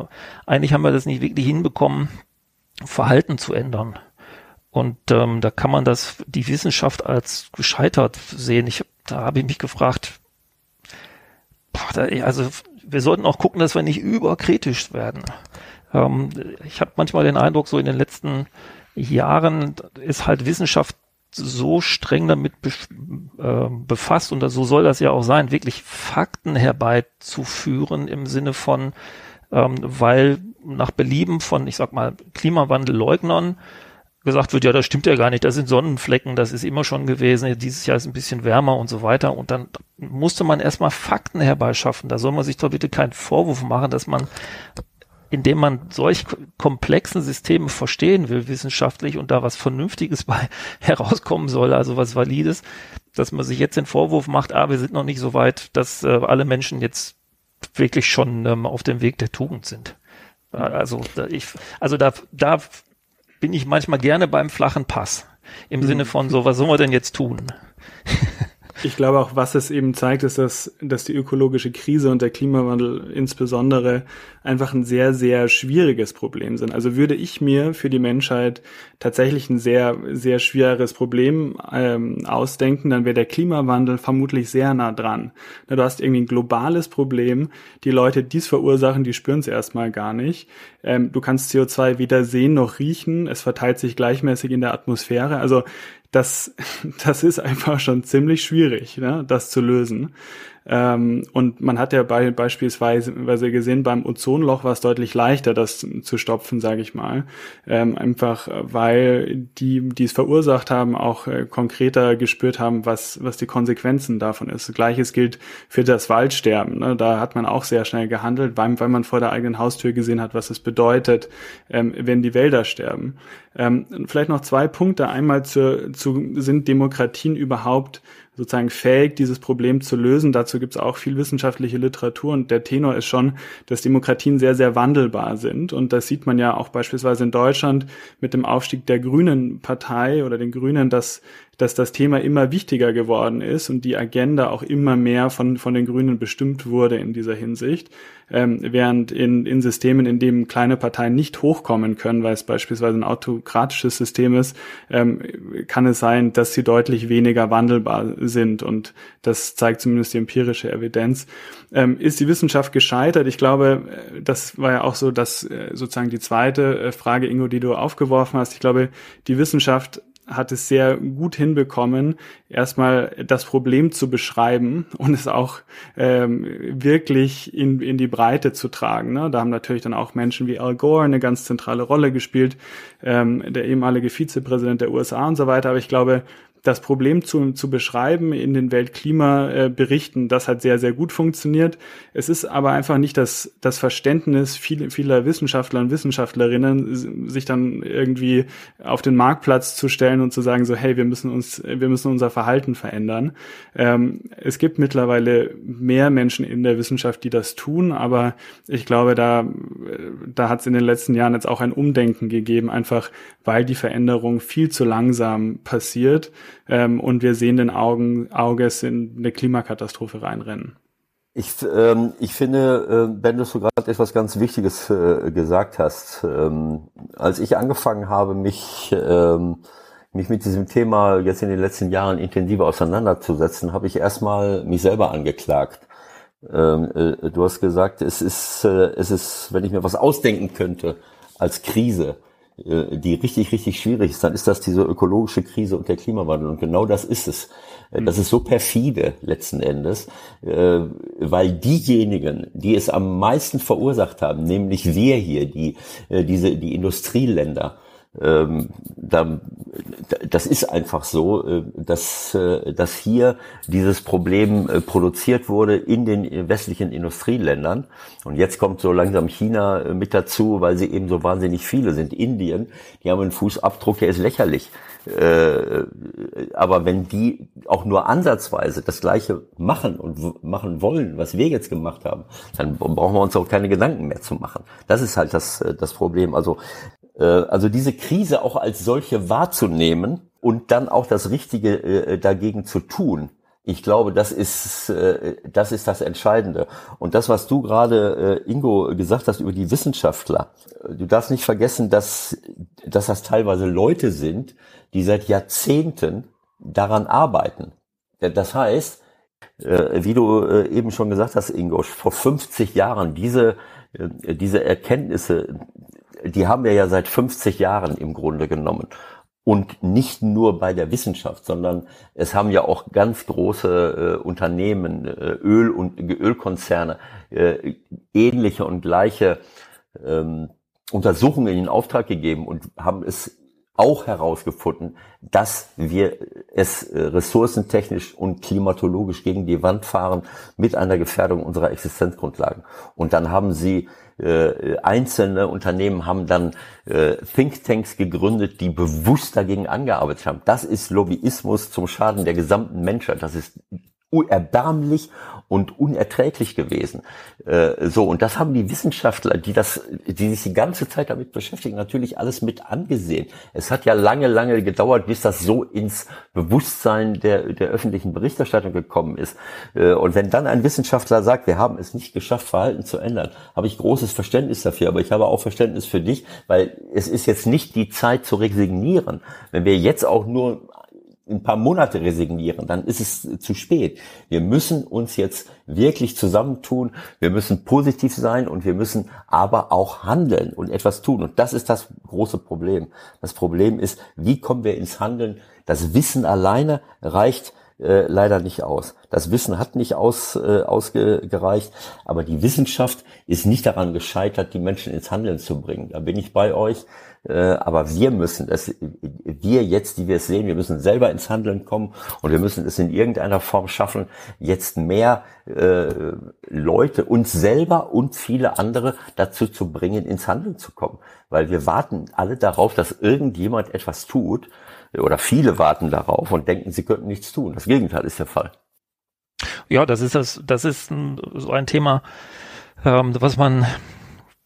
C: eigentlich haben wir das nicht wirklich hinbekommen, Verhalten zu ändern. Und ähm, da kann man das, die Wissenschaft als gescheitert sehen. Ich, da habe ich mich gefragt, boah, da, also wir sollten auch gucken, dass wir nicht überkritisch werden. Ähm, ich habe manchmal den Eindruck, so in den letzten Jahren ist halt Wissenschaft so streng damit be äh, befasst und so soll das ja auch sein, wirklich Fakten herbeizuführen im Sinne von, ähm, weil nach Belieben von, ich sag mal, Klimawandelleugnern gesagt wird, ja, das stimmt ja gar nicht, das sind Sonnenflecken, das ist immer schon gewesen, dieses Jahr ist ein bisschen wärmer und so weiter. Und dann musste man erstmal Fakten herbeischaffen. Da soll man sich doch bitte keinen Vorwurf machen, dass man indem man solch komplexen Systeme verstehen will, wissenschaftlich, und da was Vernünftiges bei herauskommen soll, also was Valides, dass man sich jetzt den Vorwurf macht, ah, wir sind noch nicht so weit, dass äh, alle Menschen jetzt wirklich schon ähm, auf dem Weg der Tugend sind. Also da, ich, also da, da bin ich manchmal gerne beim flachen Pass. Im mhm. Sinne von so, was sollen wir denn jetzt tun?
E: Ich glaube auch, was es eben zeigt, ist, dass, dass die ökologische Krise und der Klimawandel insbesondere einfach ein sehr, sehr schwieriges Problem sind. Also würde ich mir für die Menschheit tatsächlich ein sehr, sehr schweres Problem ähm, ausdenken, dann wäre der Klimawandel vermutlich sehr nah dran. Du hast irgendwie ein globales Problem. Die Leute, die es verursachen, die spüren es erstmal gar nicht. Ähm, du kannst CO2 weder sehen noch riechen. Es verteilt sich gleichmäßig in der Atmosphäre. Also das, das ist einfach schon ziemlich schwierig, ne, das zu lösen. Ähm, und man hat ja bei, beispielsweise gesehen, beim Ozonloch war es deutlich leichter, das zu stopfen, sage ich mal. Ähm, einfach weil die, die es verursacht haben, auch äh, konkreter gespürt haben, was, was die Konsequenzen davon ist. Gleiches gilt für das Waldsterben. Ne? Da hat man auch sehr schnell gehandelt, weil, weil man vor der eigenen Haustür gesehen hat, was es bedeutet, ähm, wenn die Wälder sterben. Ähm, vielleicht noch zwei Punkte. Einmal zu, zu sind Demokratien überhaupt sozusagen fähig, dieses Problem zu lösen. Dazu gibt es auch viel wissenschaftliche Literatur und der Tenor ist schon, dass Demokratien sehr, sehr wandelbar sind. Und das sieht man ja auch beispielsweise in Deutschland mit dem Aufstieg der Grünen Partei oder den Grünen, dass dass das Thema immer wichtiger geworden ist und die Agenda auch immer mehr von, von den Grünen bestimmt wurde in dieser Hinsicht. Ähm, während in, in Systemen, in denen kleine Parteien nicht hochkommen können, weil es beispielsweise ein autokratisches System ist, ähm, kann es sein, dass sie deutlich weniger wandelbar sind. Und das zeigt zumindest die empirische Evidenz. Ähm, ist die Wissenschaft gescheitert? Ich glaube, äh, das war ja auch so, dass äh, sozusagen die zweite äh, Frage, Ingo, die du aufgeworfen hast. Ich glaube, die Wissenschaft hat es sehr gut hinbekommen, erstmal das Problem zu beschreiben und es auch ähm, wirklich in, in die Breite zu tragen. Ne? Da haben natürlich dann auch Menschen wie Al Gore eine ganz zentrale Rolle gespielt, ähm, der ehemalige Vizepräsident der USA und so weiter. Aber ich glaube, das Problem zu, zu beschreiben in den Weltklimaberichten, das hat sehr, sehr gut funktioniert. Es ist aber einfach nicht das, das Verständnis vieler, vieler Wissenschaftler und Wissenschaftlerinnen, sich dann irgendwie auf den Marktplatz zu stellen und zu sagen, so, hey, wir müssen uns, wir müssen unser Verhalten verändern. Ähm, es gibt mittlerweile mehr Menschen in der Wissenschaft, die das tun, aber ich glaube, da, da hat es in den letzten Jahren jetzt auch ein Umdenken gegeben, einfach weil die Veränderung viel zu langsam passiert ähm, und wir sehenden Augen, Auges in eine Klimakatastrophe reinrennen.
D: Ich, ähm, ich finde, äh, Ben, dass du gerade etwas ganz Wichtiges äh, gesagt hast. Ähm, als ich angefangen habe, mich, ähm, mich mit diesem Thema jetzt in den letzten Jahren intensiver auseinanderzusetzen, habe ich erstmal mich selber angeklagt. Ähm, äh, du hast gesagt, es ist, äh, es ist, wenn ich mir was ausdenken könnte als Krise, die richtig, richtig schwierig ist, dann ist das diese ökologische Krise und der Klimawandel. Und genau das ist es. Äh, das ist so perfide letzten Endes, äh, weil diejenigen, die es am meisten verursacht haben, nämlich wir hier, die, diese, die Industrieländer, ähm, da, das ist einfach so, äh, dass, äh, dass hier dieses Problem äh, produziert wurde in den westlichen Industrieländern. Und jetzt kommt so langsam China mit dazu, weil sie eben so wahnsinnig viele sind. Indien, die haben einen Fußabdruck, der ist lächerlich. Aber wenn die auch nur ansatzweise das Gleiche machen und machen wollen, was wir jetzt gemacht haben, dann brauchen wir uns auch keine Gedanken mehr zu machen. Das ist halt das, das Problem. Also also diese Krise auch als solche wahrzunehmen und dann auch das Richtige äh, dagegen zu tun. Ich glaube, das ist, äh, das ist das Entscheidende. Und das, was du gerade, Ingo, gesagt hast über die Wissenschaftler, du darfst nicht vergessen, dass, dass das teilweise Leute sind, die seit Jahrzehnten daran arbeiten. Das heißt, wie du eben schon gesagt hast, Ingo, vor 50 Jahren diese, diese Erkenntnisse die haben wir ja seit 50 Jahren im Grunde genommen. Und nicht nur bei der Wissenschaft, sondern es haben ja auch ganz große äh, Unternehmen, äh, Öl- und Ölkonzerne, äh, ähnliche und gleiche ähm, Untersuchungen in Auftrag gegeben und haben es auch herausgefunden, dass wir es äh, ressourcentechnisch und klimatologisch gegen die Wand fahren mit einer Gefährdung unserer Existenzgrundlagen. Und dann haben sie äh, einzelne Unternehmen haben dann äh, Thinktanks gegründet, die bewusst dagegen angearbeitet haben. Das ist Lobbyismus zum Schaden der gesamten Menschheit. Das ist erbärmlich und unerträglich gewesen. Äh, so, und das haben die Wissenschaftler, die das, die sich die ganze Zeit damit beschäftigen, natürlich alles mit angesehen. Es hat ja lange, lange gedauert, bis das so ins Bewusstsein der, der öffentlichen Berichterstattung gekommen ist. Äh, und wenn dann ein Wissenschaftler sagt, wir haben es nicht geschafft, Verhalten zu ändern, habe ich großes Verständnis dafür. Aber ich habe auch Verständnis für dich, weil es ist jetzt nicht die Zeit zu resignieren. Wenn wir jetzt auch nur ein paar Monate resignieren, dann ist es zu spät. Wir müssen uns jetzt wirklich zusammentun, wir müssen positiv sein und wir müssen aber auch handeln und etwas tun. Und das ist das große Problem. Das Problem ist, wie kommen wir ins Handeln? Das Wissen alleine reicht äh, leider nicht aus. Das Wissen hat nicht aus, äh, ausgereicht, aber die Wissenschaft ist nicht daran gescheitert, die Menschen ins Handeln zu bringen. Da bin ich bei euch. Äh, aber wir müssen es, wir jetzt, die wir es sehen, wir müssen selber ins Handeln kommen und wir müssen es in irgendeiner Form schaffen, jetzt mehr äh, Leute, uns selber und viele andere dazu zu bringen, ins Handeln zu kommen. Weil wir warten alle darauf, dass irgendjemand etwas tut oder viele warten darauf und denken, sie könnten nichts tun. Das Gegenteil ist der Fall.
C: Ja, das ist das, das ist so ein Thema, ähm, was man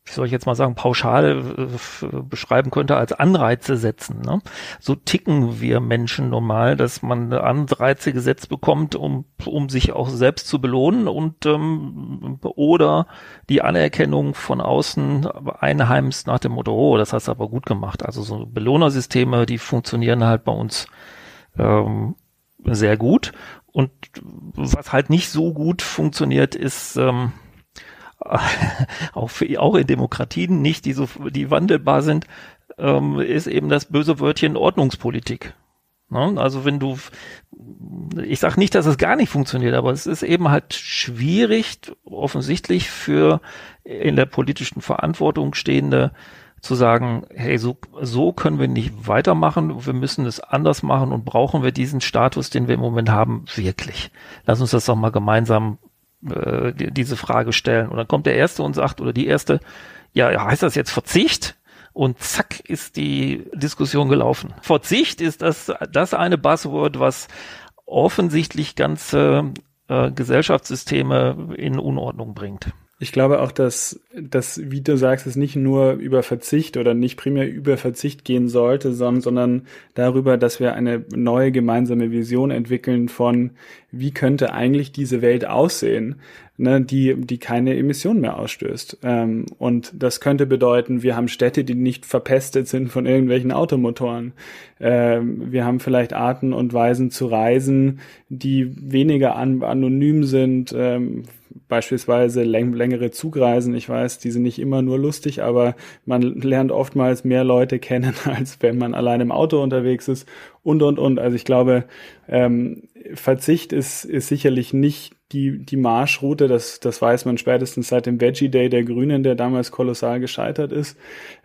C: wie soll ich jetzt mal sagen, pauschal äh, beschreiben könnte, als Anreize setzen. Ne? So ticken wir Menschen normal, dass man Anreize gesetzt bekommt, um, um sich auch selbst zu belohnen und ähm, oder die Anerkennung von außen einheimst nach dem Motto, oh, das hast du aber gut gemacht. Also so Belohnersysteme, die funktionieren halt bei uns ähm, sehr gut. Und was halt nicht so gut funktioniert, ist ähm, auch, für, auch in Demokratien nicht, die so, die wandelbar sind, ähm, ist eben das böse Wörtchen Ordnungspolitik. Ne? Also wenn du, ich sage nicht, dass es gar nicht funktioniert, aber es ist eben halt schwierig, offensichtlich für in der politischen Verantwortung stehende zu sagen, hey, so, so können wir nicht weitermachen, wir müssen es anders machen und brauchen wir diesen Status, den wir im Moment haben, wirklich. Lass uns das doch mal gemeinsam äh, die, diese Frage stellen. Und dann kommt der Erste und sagt, oder die Erste, ja, heißt das jetzt Verzicht? Und zack ist die Diskussion gelaufen. Verzicht ist das, das eine Buzzword, was offensichtlich ganze äh, Gesellschaftssysteme in Unordnung bringt.
E: Ich glaube auch, dass, dass, wie du sagst, es nicht nur über Verzicht oder nicht primär über Verzicht gehen sollte, sondern, sondern darüber, dass wir eine neue gemeinsame Vision entwickeln von, wie könnte eigentlich diese Welt aussehen, ne, die, die keine Emissionen mehr ausstößt. Ähm, und das könnte bedeuten, wir haben Städte, die nicht verpestet sind von irgendwelchen Automotoren. Ähm, wir haben vielleicht Arten und Weisen zu reisen, die weniger an, anonym sind, ähm, beispielsweise läng längere Zugreisen. Ich weiß, die sind nicht immer nur lustig, aber man lernt oftmals mehr Leute kennen, als wenn man allein im Auto unterwegs ist und, und, und. Also ich glaube, ähm, Verzicht ist, ist sicherlich nicht die, die Marschroute, das, das weiß man spätestens seit dem Veggie Day der Grünen, der damals kolossal gescheitert ist,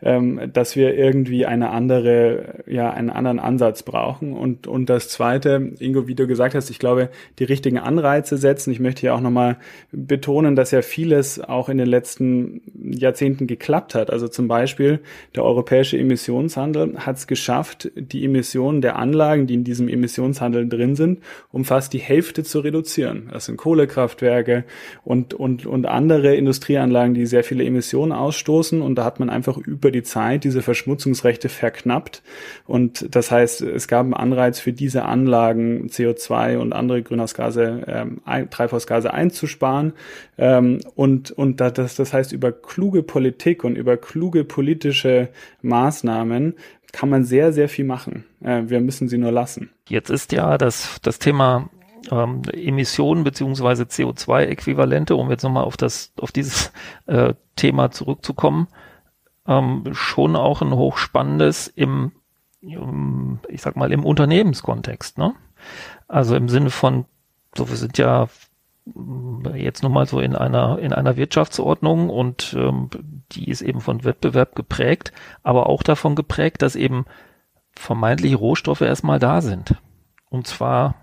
E: ähm, dass wir irgendwie eine andere, ja, einen anderen Ansatz brauchen. Und, und das zweite, Ingo, wie du gesagt hast, ich glaube, die richtigen Anreize setzen. Ich möchte hier auch nochmal betonen, dass ja vieles auch in den letzten Jahrzehnten geklappt hat. Also zum Beispiel der europäische Emissionshandel hat es geschafft, die Emissionen der Anlagen, die in diesem Emissionshandel drin sind, um fast die Hälfte zu reduzieren. Das sind Kohlekraftwerke und, und, und andere Industrieanlagen, die sehr viele Emissionen ausstoßen. Und da hat man einfach über die Zeit diese Verschmutzungsrechte verknappt. Und das heißt, es gab einen Anreiz für diese Anlagen, CO2 und andere Grünhausgase, ähm, Treibhausgase einzusparen. Ähm, und und das, das heißt, über kluge Politik und über kluge politische Maßnahmen kann man sehr, sehr viel machen. Äh, wir müssen sie nur lassen.
C: Jetzt ist ja das, das Thema ähm, Emissionen beziehungsweise CO2-Äquivalente, um jetzt nochmal auf das, auf dieses äh, Thema zurückzukommen, ähm, schon auch ein hochspannendes im, im, ich sag mal, im Unternehmenskontext, ne? Also im Sinne von, so wir sind ja jetzt nochmal so in einer in einer Wirtschaftsordnung und ähm, die ist eben von Wettbewerb geprägt, aber auch davon geprägt, dass eben vermeintliche Rohstoffe erstmal da sind. Und zwar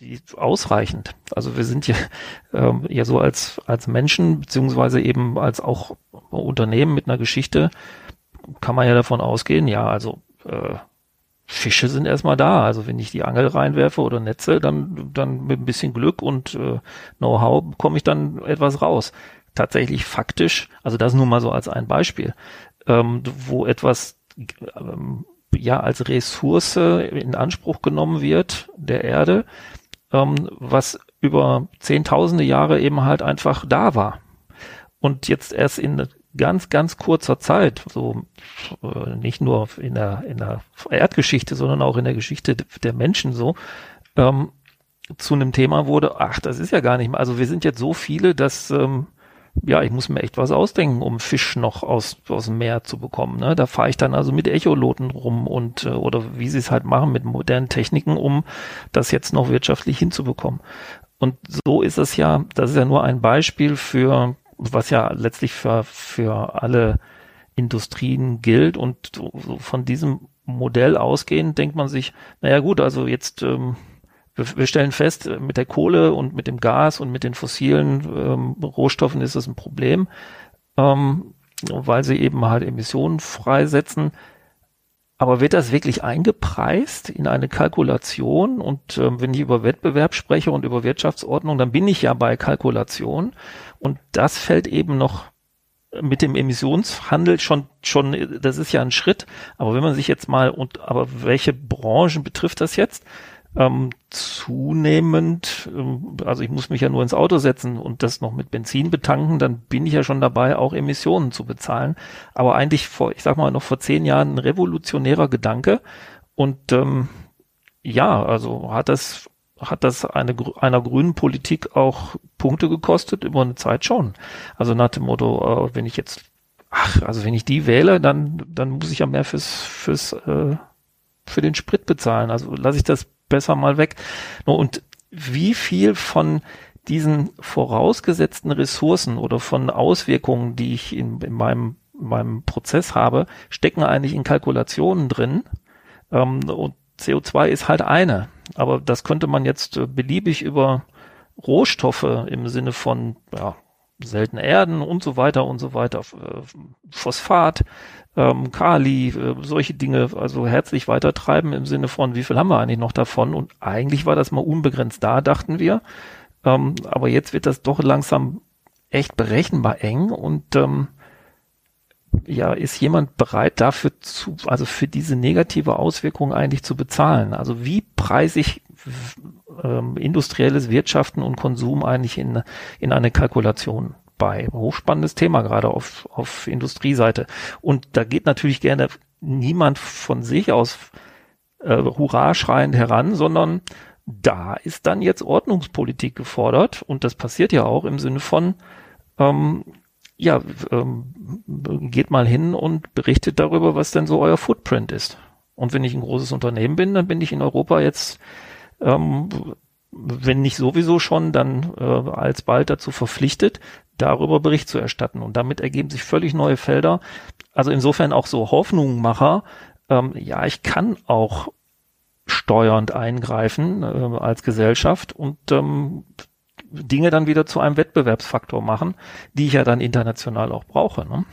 C: die ausreichend. Also wir sind ja, ähm, ja so als, als Menschen, beziehungsweise eben als auch Unternehmen mit einer Geschichte, kann man ja davon ausgehen, ja, also äh, Fische sind erstmal da. Also wenn ich die Angel reinwerfe oder Netze, dann, dann mit ein bisschen Glück und äh, Know-how bekomme ich dann etwas raus. Tatsächlich faktisch, also das nur mal so als ein Beispiel, ähm, wo etwas ähm, ja als Ressource in Anspruch genommen wird der Erde, ähm, was über zehntausende Jahre eben halt einfach da war. Und jetzt erst in ganz, ganz kurzer Zeit, so äh, nicht nur in der, in der Erdgeschichte, sondern auch in der Geschichte der Menschen so, ähm, zu einem Thema wurde, ach, das ist ja gar nicht mehr. Also wir sind jetzt so viele, dass ähm, ja, ich muss mir echt was ausdenken, um Fisch noch aus, aus dem Meer zu bekommen. Ne? Da fahre ich dann also mit Echoloten rum und äh, oder wie sie es halt machen mit modernen Techniken, um das jetzt noch wirtschaftlich hinzubekommen. Und so ist es ja, das ist ja nur ein Beispiel für, was ja letztlich für, für alle Industrien gilt. Und so, von diesem Modell ausgehend denkt man sich, naja gut, also jetzt ähm, wir, wir stellen fest, äh, mit der Kohle und mit dem Gas und mit den fossilen ähm, Rohstoffen ist das ein Problem, ähm, weil sie eben halt Emissionen freisetzen. Aber wird das wirklich eingepreist in eine Kalkulation? Und ähm, wenn ich über Wettbewerb spreche und über Wirtschaftsordnung, dann bin ich ja bei Kalkulation. Und das fällt eben noch mit dem Emissionshandel schon, schon, das ist ja ein Schritt. Aber wenn man sich jetzt mal, und, aber welche Branchen betrifft das jetzt? Ähm, zunehmend, ähm, also ich muss mich ja nur ins Auto setzen und das noch mit Benzin betanken, dann bin ich ja schon dabei, auch Emissionen zu bezahlen. Aber eigentlich vor, ich sag mal, noch vor zehn Jahren ein revolutionärer Gedanke. Und ähm, ja, also hat das hat das eine, einer grünen Politik auch Punkte gekostet über eine Zeit schon. Also nach dem Motto, äh, wenn ich jetzt, ach, also wenn ich die wähle, dann, dann muss ich ja mehr fürs, fürs, äh, für den Sprit bezahlen. Also lasse ich das besser mal weg. Und wie viel von diesen vorausgesetzten Ressourcen oder von Auswirkungen, die ich in, in meinem, meinem Prozess habe, stecken eigentlich in Kalkulationen drin. Ähm, und CO2 ist halt eine. Aber das könnte man jetzt äh, beliebig über Rohstoffe im Sinne von ja, seltene Erden und so weiter und so weiter, äh, Phosphat, ähm, Kali, äh, solche Dinge also herzlich weitertreiben im Sinne von, wie viel haben wir eigentlich noch davon? Und eigentlich war das mal unbegrenzt da, dachten wir. Ähm, aber jetzt wird das doch langsam echt berechenbar eng und ähm, ja, ist jemand bereit dafür zu, also für diese negative Auswirkung eigentlich zu bezahlen? Also wie preise ich ähm, industrielles Wirtschaften und Konsum eigentlich in, in eine Kalkulation bei. Hochspannendes Thema, gerade auf, auf Industrieseite. Und da geht natürlich gerne niemand von sich aus äh, hurra schreiend heran, sondern da ist dann jetzt Ordnungspolitik gefordert und das passiert ja auch im Sinne von, ähm, ja, ähm, geht mal hin und berichtet darüber, was denn so euer Footprint ist. Und wenn ich ein großes Unternehmen bin, dann bin ich in Europa jetzt ähm, wenn nicht sowieso schon, dann äh, alsbald dazu verpflichtet, darüber Bericht zu erstatten. Und damit ergeben sich völlig neue Felder. Also insofern auch so Hoffnungmacher. Ähm, ja, ich kann auch steuernd eingreifen äh, als Gesellschaft und ähm, Dinge dann wieder zu einem Wettbewerbsfaktor machen, die ich ja dann international auch brauche. Ne?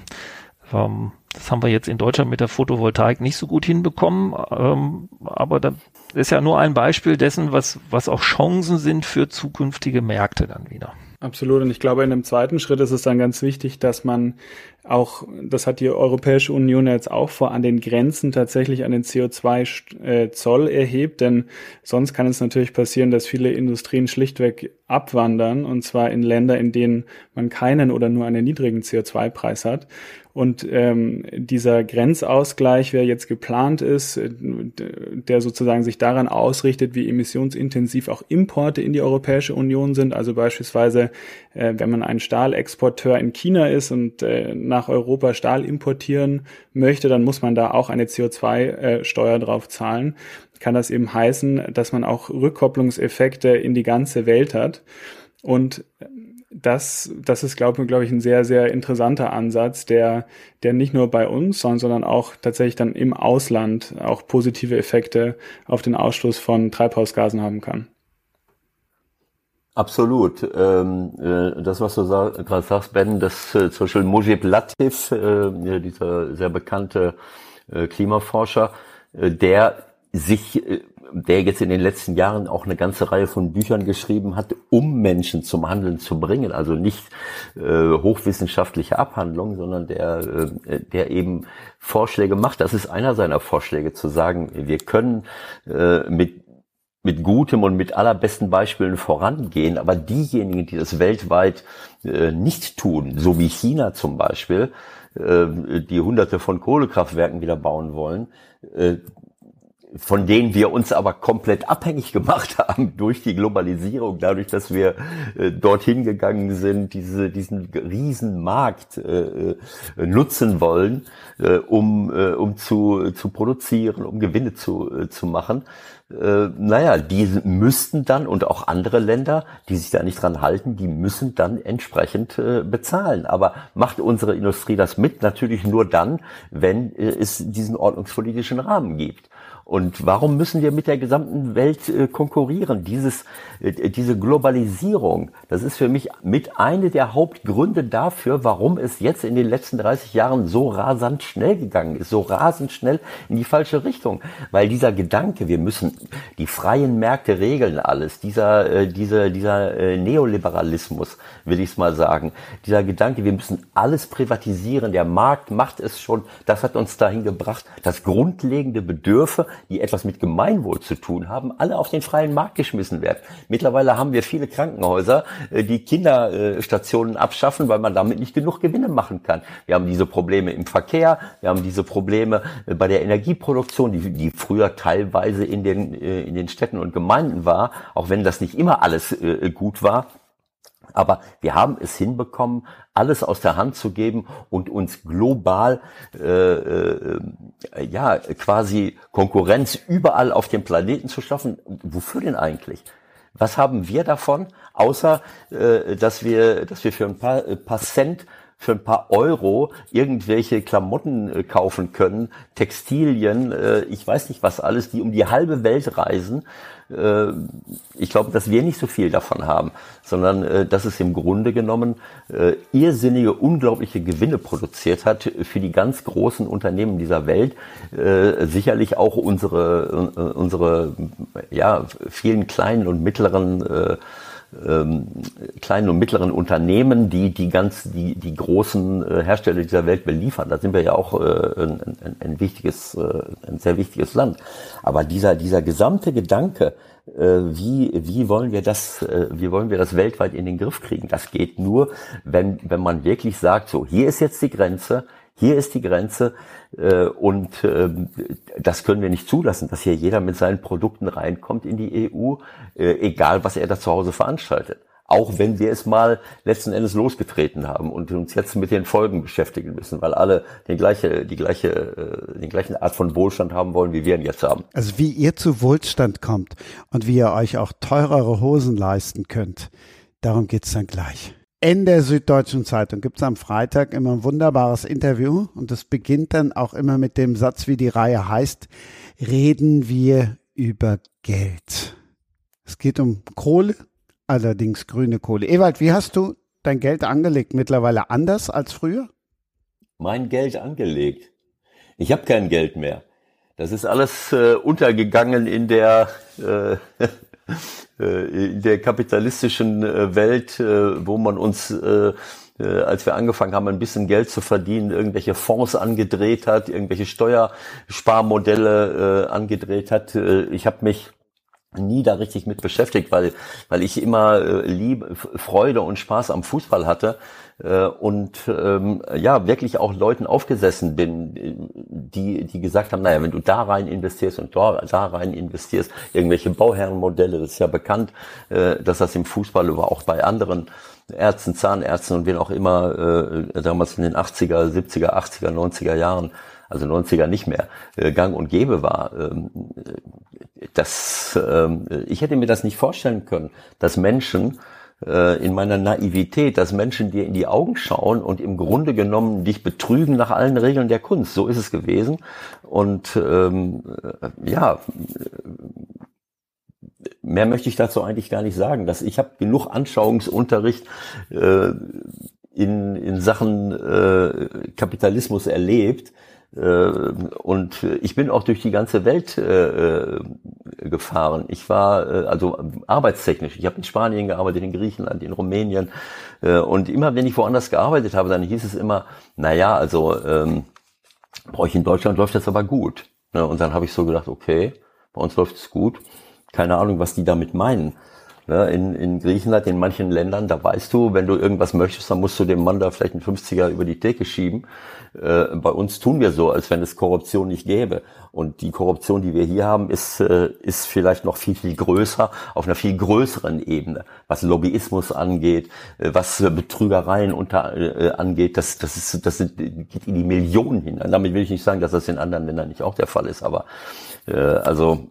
C: Ähm, das haben wir jetzt in Deutschland mit der Photovoltaik nicht so gut hinbekommen, ähm, aber da ist ja nur ein Beispiel dessen, was, was auch Chancen sind für zukünftige Märkte dann wieder.
E: Absolut. Und ich glaube, in dem zweiten Schritt ist es dann ganz wichtig, dass man auch, das hat die Europäische Union jetzt auch vor, an den Grenzen tatsächlich einen CO2-Zoll äh, erhebt. Denn sonst kann es natürlich passieren, dass viele Industrien schlichtweg abwandern, und zwar in Länder, in denen man keinen oder nur einen niedrigen CO2-Preis hat. Und ähm, dieser Grenzausgleich, wer jetzt geplant ist, äh, der sozusagen sich daran ausrichtet, wie emissionsintensiv auch Importe in die Europäische Union sind. Also beispielsweise, äh, wenn man ein Stahlexporteur in China ist und äh, nach Europa Stahl importieren möchte, dann muss man da auch eine CO2-Steuer äh, drauf zahlen. Kann das eben heißen, dass man auch Rückkopplungseffekte in die ganze Welt hat. Und das, das ist, glaube glaub ich, ein sehr, sehr interessanter Ansatz, der, der nicht nur bei uns, sondern, auch tatsächlich dann im Ausland auch positive Effekte auf den Ausstoß von Treibhausgasen haben kann.
D: Absolut. Ähm, äh, das, was du sag, gerade sagst, Ben, das äh, zum Beispiel Mujib Latif, äh, dieser sehr bekannte äh, Klimaforscher, äh, der sich äh, der jetzt in den letzten Jahren auch eine ganze Reihe von Büchern geschrieben hat, um Menschen zum Handeln zu bringen. Also nicht äh, hochwissenschaftliche Abhandlung, sondern der, äh, der eben Vorschläge macht. Das ist einer seiner Vorschläge, zu sagen, wir können äh, mit mit gutem und mit allerbesten Beispielen vorangehen, aber diejenigen, die das weltweit äh, nicht tun, so wie China zum Beispiel, äh, die hunderte von Kohlekraftwerken wieder bauen wollen, äh, von denen wir uns aber komplett abhängig gemacht haben durch die Globalisierung, dadurch, dass wir äh, dorthin gegangen sind, diese, diesen riesen Markt äh, äh, nutzen wollen, äh, um, äh, um zu, zu produzieren, um Gewinne zu, äh, zu machen. Äh, naja, die müssten dann und auch andere Länder, die sich da nicht dran halten, die müssen dann entsprechend äh, bezahlen. Aber macht unsere Industrie das mit? Natürlich nur dann, wenn äh, es diesen ordnungspolitischen Rahmen gibt. Und warum müssen wir mit der gesamten Welt äh, konkurrieren? Dieses, äh, diese Globalisierung, das ist für mich mit eine der Hauptgründe dafür, warum es jetzt in den letzten 30 Jahren so rasant schnell gegangen ist, so rasend schnell in die falsche Richtung. Weil dieser Gedanke, wir müssen die freien Märkte regeln alles, dieser, äh, dieser, dieser Neoliberalismus, will ich es mal sagen, dieser Gedanke, wir müssen alles privatisieren, der Markt macht es schon, das hat uns dahin gebracht, das grundlegende Bedürfe, die etwas mit Gemeinwohl zu tun haben, alle auf den freien Markt geschmissen werden. Mittlerweile haben wir viele Krankenhäuser, äh, die Kinderstationen abschaffen, weil man damit nicht genug Gewinne machen kann. Wir haben diese Probleme im Verkehr, wir haben diese Probleme äh, bei der Energieproduktion, die, die früher teilweise in den, äh, in den Städten und Gemeinden war, auch wenn das nicht immer alles gut war. Aber wir haben es hinbekommen, alles aus der Hand zu geben und uns global äh, äh, ja quasi Konkurrenz überall auf dem Planeten zu schaffen. Wofür denn eigentlich? Was haben wir davon, außer äh, dass wir, dass wir für ein paar, äh, paar Cent für ein paar Euro irgendwelche Klamotten äh, kaufen können, Textilien, äh, ich weiß nicht was alles, die um die halbe Welt reisen. Äh, ich glaube, dass wir nicht so viel davon haben, sondern äh, dass es im Grunde genommen äh, irrsinnige, unglaubliche Gewinne produziert hat für die ganz großen Unternehmen dieser Welt. Äh, sicherlich auch unsere, äh, unsere ja, vielen kleinen und mittleren äh, ähm, kleinen und mittleren Unternehmen, die die ganz die die großen äh, Hersteller dieser Welt beliefern. Da sind wir ja auch äh, ein, ein, ein wichtiges, äh, ein sehr wichtiges Land. Aber dieser dieser gesamte Gedanke, äh, wie wie wollen wir das, äh, wie wollen wir das weltweit in den Griff kriegen? Das geht nur, wenn wenn man wirklich sagt, so hier ist jetzt die Grenze hier ist die Grenze äh, und äh, das können wir nicht zulassen, dass hier jeder mit seinen Produkten reinkommt in die EU, äh, egal was er da zu Hause veranstaltet. Auch wenn wir es mal letzten Endes losgetreten haben und uns jetzt mit den Folgen beschäftigen müssen, weil alle die gleiche, die gleiche, äh, die gleiche Art von Wohlstand haben wollen, wie wir ihn jetzt haben.
B: Also wie ihr zu Wohlstand kommt und wie ihr euch auch teurere Hosen leisten könnt, darum geht's dann gleich. In der Süddeutschen Zeitung gibt's am Freitag immer ein wunderbares Interview und es beginnt dann auch immer mit dem Satz, wie die Reihe heißt, reden wir über Geld. Es geht um Kohle, allerdings grüne Kohle. Ewald, wie hast du dein Geld angelegt? Mittlerweile anders als früher?
D: Mein Geld angelegt. Ich habe kein Geld mehr. Das ist alles äh, untergegangen in der äh in der kapitalistischen äh, Welt, äh, wo man uns äh, als wir angefangen haben, ein bisschen Geld zu verdienen, irgendwelche Fonds angedreht hat, irgendwelche Steuersparmodelle äh, angedreht hat. Ich habe mich nie da richtig mit beschäftigt, weil weil ich immer äh, Liebe, Freude und Spaß am Fußball hatte äh, und ähm, ja wirklich auch Leuten aufgesessen bin, die die gesagt haben, naja, wenn du da rein investierst und da, da rein investierst, irgendwelche Bauherrenmodelle, das ist ja bekannt, äh, dass das im Fußball aber auch bei anderen Ärzten, Zahnärzten und wen auch immer äh, damals in den 80er, 70er, 80er, 90er Jahren also 90er nicht mehr äh, gang und gäbe war. Ähm, das, ähm, ich hätte mir das nicht vorstellen können, dass Menschen äh, in meiner Naivität, dass Menschen dir in die Augen schauen und im Grunde genommen dich betrügen nach allen Regeln der Kunst. So ist es gewesen. Und ähm, äh, ja, mehr möchte ich dazu eigentlich gar nicht sagen. Dass ich habe genug Anschauungsunterricht äh, in, in Sachen äh, Kapitalismus erlebt, äh, und ich bin auch durch die ganze Welt äh, äh, gefahren. Ich war also arbeitstechnisch. Ich habe in Spanien gearbeitet, in Griechenland, in Rumänien. und immer, wenn ich woanders gearbeitet habe, dann hieß es immer, na ja, also ähm, bei euch in Deutschland läuft das aber gut. Ne, und dann habe ich so gedacht, okay, bei uns läuft es gut. Keine Ahnung, was die damit meinen. Ne, in, in Griechenland, in manchen Ländern, da weißt du, wenn du irgendwas möchtest, dann musst du dem Mann da vielleicht einen 50er über die Theke schieben. Äh, bei uns tun wir so, als wenn es Korruption nicht gäbe. Und die Korruption, die wir hier haben, ist, äh, ist vielleicht noch viel, viel größer, auf einer viel größeren Ebene, was Lobbyismus angeht, äh, was Betrügereien unter, äh, angeht. Das, das, ist, das sind, geht in die Millionen hinein. Damit will ich nicht sagen, dass das in anderen Ländern nicht auch der Fall ist, aber äh, also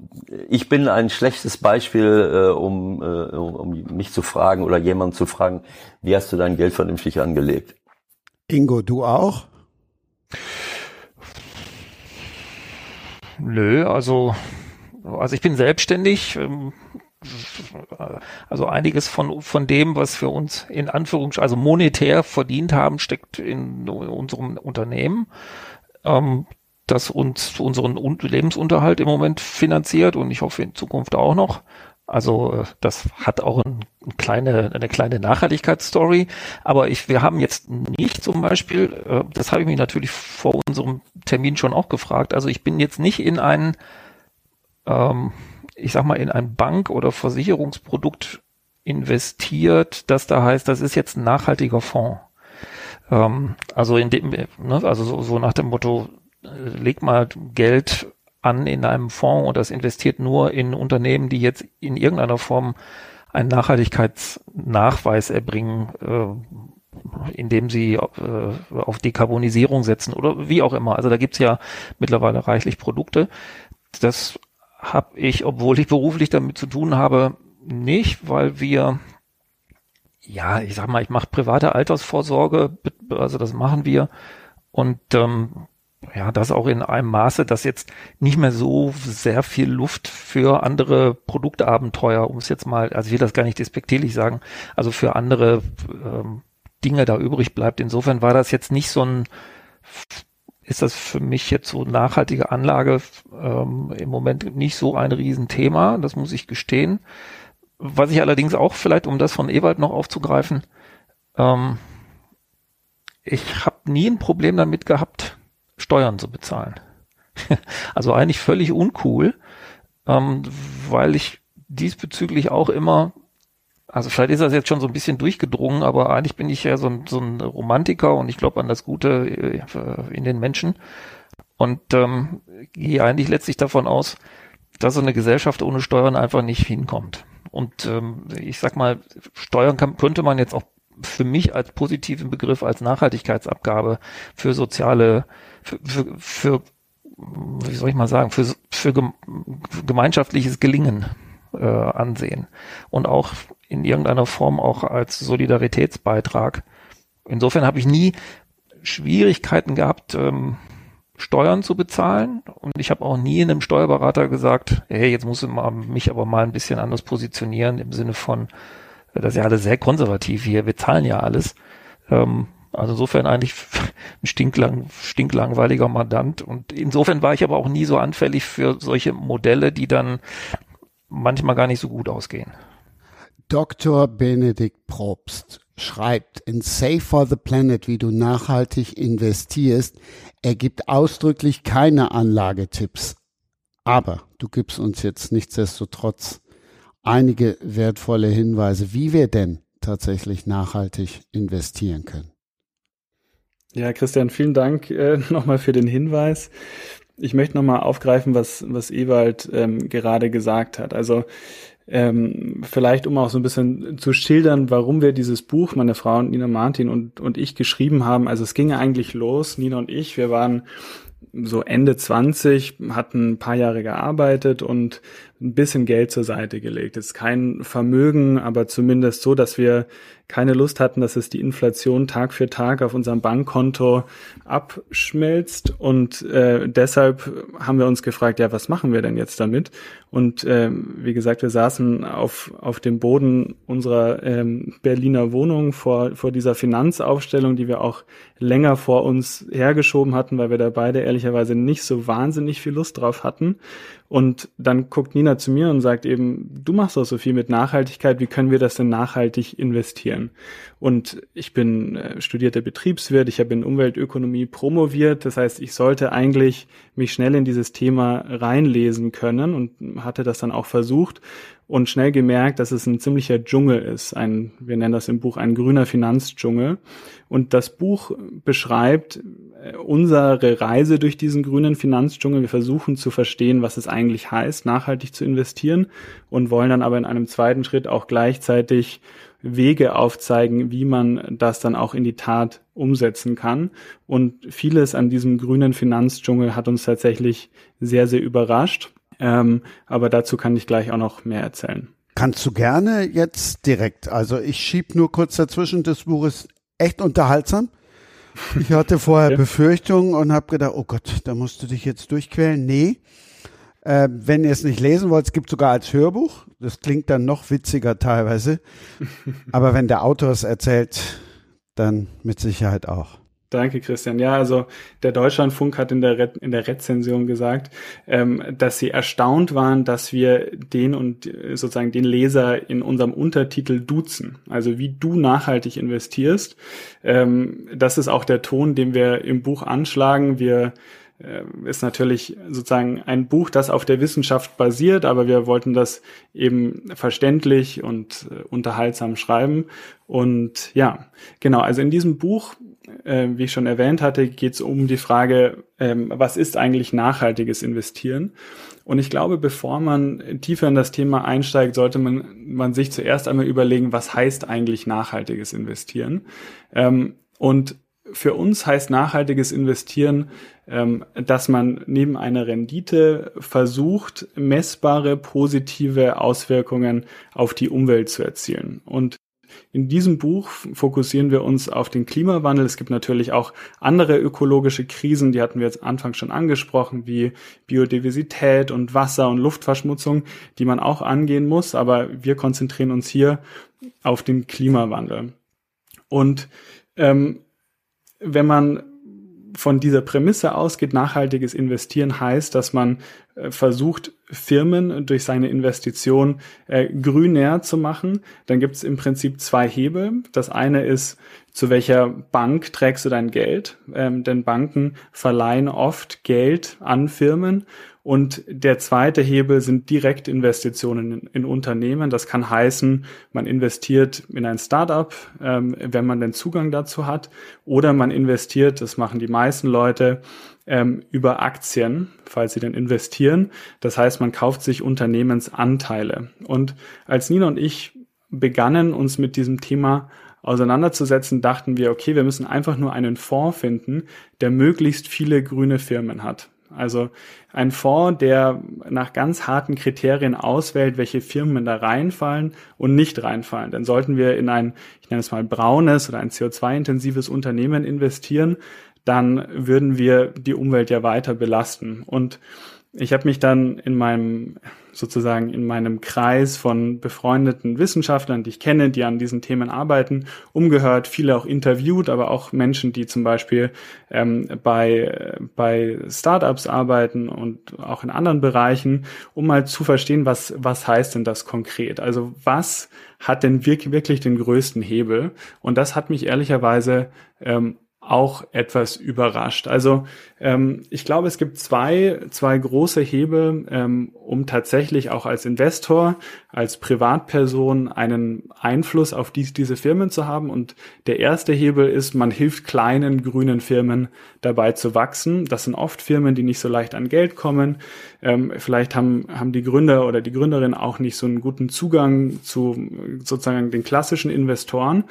D: ich bin ein schlechtes Beispiel, äh, um, äh, um mich zu fragen oder jemanden zu fragen, wie hast du dein Geld vernünftig angelegt?
B: Ingo, du auch?
C: Nö, also, also ich bin selbstständig. Ähm, also einiges von, von dem, was wir uns in Anführungszeichen, also monetär verdient haben, steckt in unserem Unternehmen, ähm, das uns unseren Lebensunterhalt im Moment finanziert und ich hoffe in Zukunft auch noch. Also äh, das hat auch ein, ein kleine, eine kleine Nachhaltigkeitsstory. Aber ich, wir haben jetzt nicht zum Beispiel, äh, das habe ich mich natürlich vor unserem Termin schon auch gefragt. Also ich bin jetzt nicht in ein, ähm, ich sag mal, in ein Bank- oder Versicherungsprodukt investiert, das da heißt, das ist jetzt ein nachhaltiger Fonds. Ähm, also in dem, ne, also so, so nach dem Motto, äh, leg mal Geld an in einem Fonds und das investiert nur in Unternehmen, die jetzt in irgendeiner Form einen Nachhaltigkeitsnachweis erbringen, äh, indem sie äh, auf Dekarbonisierung setzen oder wie auch immer. Also da gibt's ja mittlerweile reichlich Produkte. Das habe ich, obwohl ich beruflich damit zu tun habe, nicht, weil wir ja, ich sag mal, ich mache private Altersvorsorge, also das machen wir. Und ähm, ja, das auch in einem Maße, dass jetzt nicht mehr so sehr viel Luft für andere Produktabenteuer, um es jetzt mal, also ich will das gar nicht despektierlich sagen, also für andere ähm, Dinge da übrig bleibt. Insofern war das jetzt nicht so ein, ist das für mich jetzt so nachhaltige Anlage ähm, im Moment nicht so ein Riesenthema, das muss ich gestehen. Was ich allerdings auch vielleicht, um das von Ewald noch aufzugreifen, ähm, ich habe nie ein Problem damit gehabt, Steuern zu bezahlen. also eigentlich völlig uncool, ähm, weil ich diesbezüglich auch immer, also vielleicht ist das jetzt schon so ein bisschen durchgedrungen, aber eigentlich bin ich ja so ein, so ein Romantiker und ich glaube an das Gute äh, in den Menschen und ähm, gehe eigentlich letztlich davon aus, dass so eine Gesellschaft ohne Steuern einfach nicht hinkommt. Und ähm, ich sag mal, Steuern kann, könnte man jetzt auch für mich als positiven Begriff als Nachhaltigkeitsabgabe für soziale, für, für, wie soll ich mal sagen, für, für gemeinschaftliches Gelingen äh, ansehen und auch in irgendeiner Form auch als Solidaritätsbeitrag. Insofern habe ich nie Schwierigkeiten gehabt, ähm, Steuern zu bezahlen und ich habe auch nie einem Steuerberater gesagt, hey, jetzt muss ich mich aber mal ein bisschen anders positionieren im Sinne von, das ist ja alles sehr konservativ hier, wir zahlen ja alles. Ähm, also insofern eigentlich ein stinklang, stinklangweiliger Mandant. Und insofern war ich aber auch nie so anfällig für solche Modelle, die dann manchmal gar nicht so gut ausgehen.
B: Dr. Benedikt Probst schreibt in Save for the Planet, wie du nachhaltig investierst, er gibt ausdrücklich keine Anlagetipps. Aber du gibst uns jetzt nichtsdestotrotz einige wertvolle Hinweise, wie wir denn tatsächlich nachhaltig investieren können.
E: Ja, Christian, vielen Dank äh, nochmal für den Hinweis. Ich möchte nochmal aufgreifen, was, was Ewald ähm, gerade gesagt hat. Also ähm, vielleicht um auch so ein bisschen zu schildern, warum wir dieses Buch, meine Frau und Nina Martin und, und ich geschrieben haben. Also es ging eigentlich los, Nina und ich, wir waren so Ende 20, hatten ein paar Jahre gearbeitet und ein bisschen Geld zur Seite gelegt. Es ist kein Vermögen, aber zumindest so, dass wir keine Lust hatten, dass es die Inflation Tag für Tag auf unserem Bankkonto abschmelzt. Und äh, deshalb haben wir uns gefragt, ja, was machen wir denn jetzt damit? Und äh, wie gesagt, wir saßen auf, auf dem Boden unserer ähm, Berliner Wohnung vor, vor dieser Finanzaufstellung, die wir auch länger vor uns hergeschoben hatten, weil wir da beide ehrlicherweise nicht so wahnsinnig viel Lust drauf hatten. Und dann guckt Nina zu mir und sagt eben, du machst doch so viel mit Nachhaltigkeit, wie können wir das denn nachhaltig investieren? Und ich bin äh, studierter Betriebswirt, ich habe in Umweltökonomie promoviert, das heißt, ich sollte eigentlich mich schnell in dieses Thema reinlesen können und hatte das dann auch versucht und schnell gemerkt, dass es ein ziemlicher Dschungel ist. Ein, wir nennen das im Buch ein grüner Finanzdschungel. Und das Buch beschreibt äh, unsere Reise durch diesen grünen Finanzdschungel. Wir versuchen zu verstehen, was es eigentlich heißt, nachhaltig zu investieren und wollen dann aber in einem zweiten Schritt auch gleichzeitig Wege aufzeigen, wie man das dann auch in die Tat umsetzen kann. Und vieles an diesem grünen Finanzdschungel hat uns tatsächlich sehr, sehr überrascht. Ähm, aber dazu kann ich gleich auch noch mehr erzählen.
B: Kannst du gerne jetzt direkt. Also ich schieb nur kurz dazwischen. Das Buch ist echt unterhaltsam. Ich hatte vorher ja. Befürchtungen und habe gedacht, oh Gott, da musst du dich jetzt durchquälen. Nee. Äh, wenn ihr es nicht lesen wollt, es gibt sogar als Hörbuch. Das klingt dann noch witziger teilweise. Aber wenn der Autor es erzählt, dann mit Sicherheit auch.
E: Danke, Christian. Ja, also der Deutschlandfunk hat in der, Re in der Rezension gesagt, ähm, dass sie erstaunt waren, dass wir den und äh, sozusagen den Leser in unserem Untertitel duzen. Also wie du nachhaltig investierst. Ähm, das ist auch der Ton, den wir im Buch anschlagen. Wir äh, ist natürlich sozusagen ein Buch, das auf der Wissenschaft basiert, aber wir wollten das eben verständlich und äh, unterhaltsam schreiben. Und ja, genau, also in diesem Buch äh, wie ich schon erwähnt hatte, geht es um die Frage, ähm, was ist eigentlich nachhaltiges Investieren? Und ich glaube, bevor man tiefer in das Thema einsteigt, sollte man, man sich zuerst einmal überlegen, was heißt eigentlich nachhaltiges Investieren? Ähm, und für uns heißt nachhaltiges Investieren, ähm, dass man neben einer Rendite versucht, messbare positive Auswirkungen auf die Umwelt zu erzielen. Und in diesem Buch fokussieren wir uns auf den Klimawandel. Es gibt natürlich auch andere ökologische Krisen, die hatten wir jetzt Anfang schon angesprochen, wie Biodiversität und Wasser- und Luftverschmutzung, die man auch angehen muss. Aber wir konzentrieren uns hier auf den Klimawandel. Und ähm, wenn man von dieser Prämisse ausgeht, nachhaltiges Investieren heißt, dass man äh, versucht, Firmen durch seine Investition äh, grünär zu machen. Dann gibt es im Prinzip zwei Hebel. Das eine ist, zu welcher Bank trägst du dein Geld? Ähm, denn Banken verleihen oft Geld an Firmen und der zweite Hebel sind Direktinvestitionen in, in Unternehmen. Das kann heißen, man investiert in ein Startup, ähm, wenn man den Zugang dazu hat, oder man investiert, das machen die meisten Leute, ähm, über Aktien, falls sie denn investieren. Das heißt, man kauft sich Unternehmensanteile. Und als Nina und ich begannen, uns mit diesem Thema auseinanderzusetzen, dachten wir, okay, wir müssen einfach nur einen Fonds finden, der möglichst viele grüne Firmen hat. Also ein Fonds, der nach ganz harten Kriterien auswählt, welche Firmen da reinfallen und nicht reinfallen. Dann sollten wir in ein, ich nenne es mal braunes oder ein CO2-intensives Unternehmen investieren, dann würden wir die Umwelt ja weiter belasten. Und ich habe mich dann in meinem sozusagen in meinem Kreis von befreundeten Wissenschaftlern, die ich kenne, die an diesen Themen arbeiten, umgehört, viele auch interviewt, aber auch Menschen, die zum Beispiel ähm, bei, bei Startups arbeiten und auch in anderen Bereichen, um mal zu verstehen, was, was heißt denn das konkret? Also was hat denn wirklich, wirklich den größten Hebel? Und das hat mich ehrlicherweise ähm, auch etwas überrascht. Also ähm, ich glaube, es gibt zwei, zwei große Hebel, ähm, um tatsächlich auch als Investor, als Privatperson einen Einfluss auf dies, diese Firmen zu haben. Und der erste Hebel ist, man hilft kleinen grünen Firmen dabei zu wachsen. Das sind oft Firmen, die nicht so leicht an Geld kommen. Ähm, vielleicht haben, haben die Gründer oder die Gründerin auch nicht so einen guten Zugang zu sozusagen den klassischen Investoren.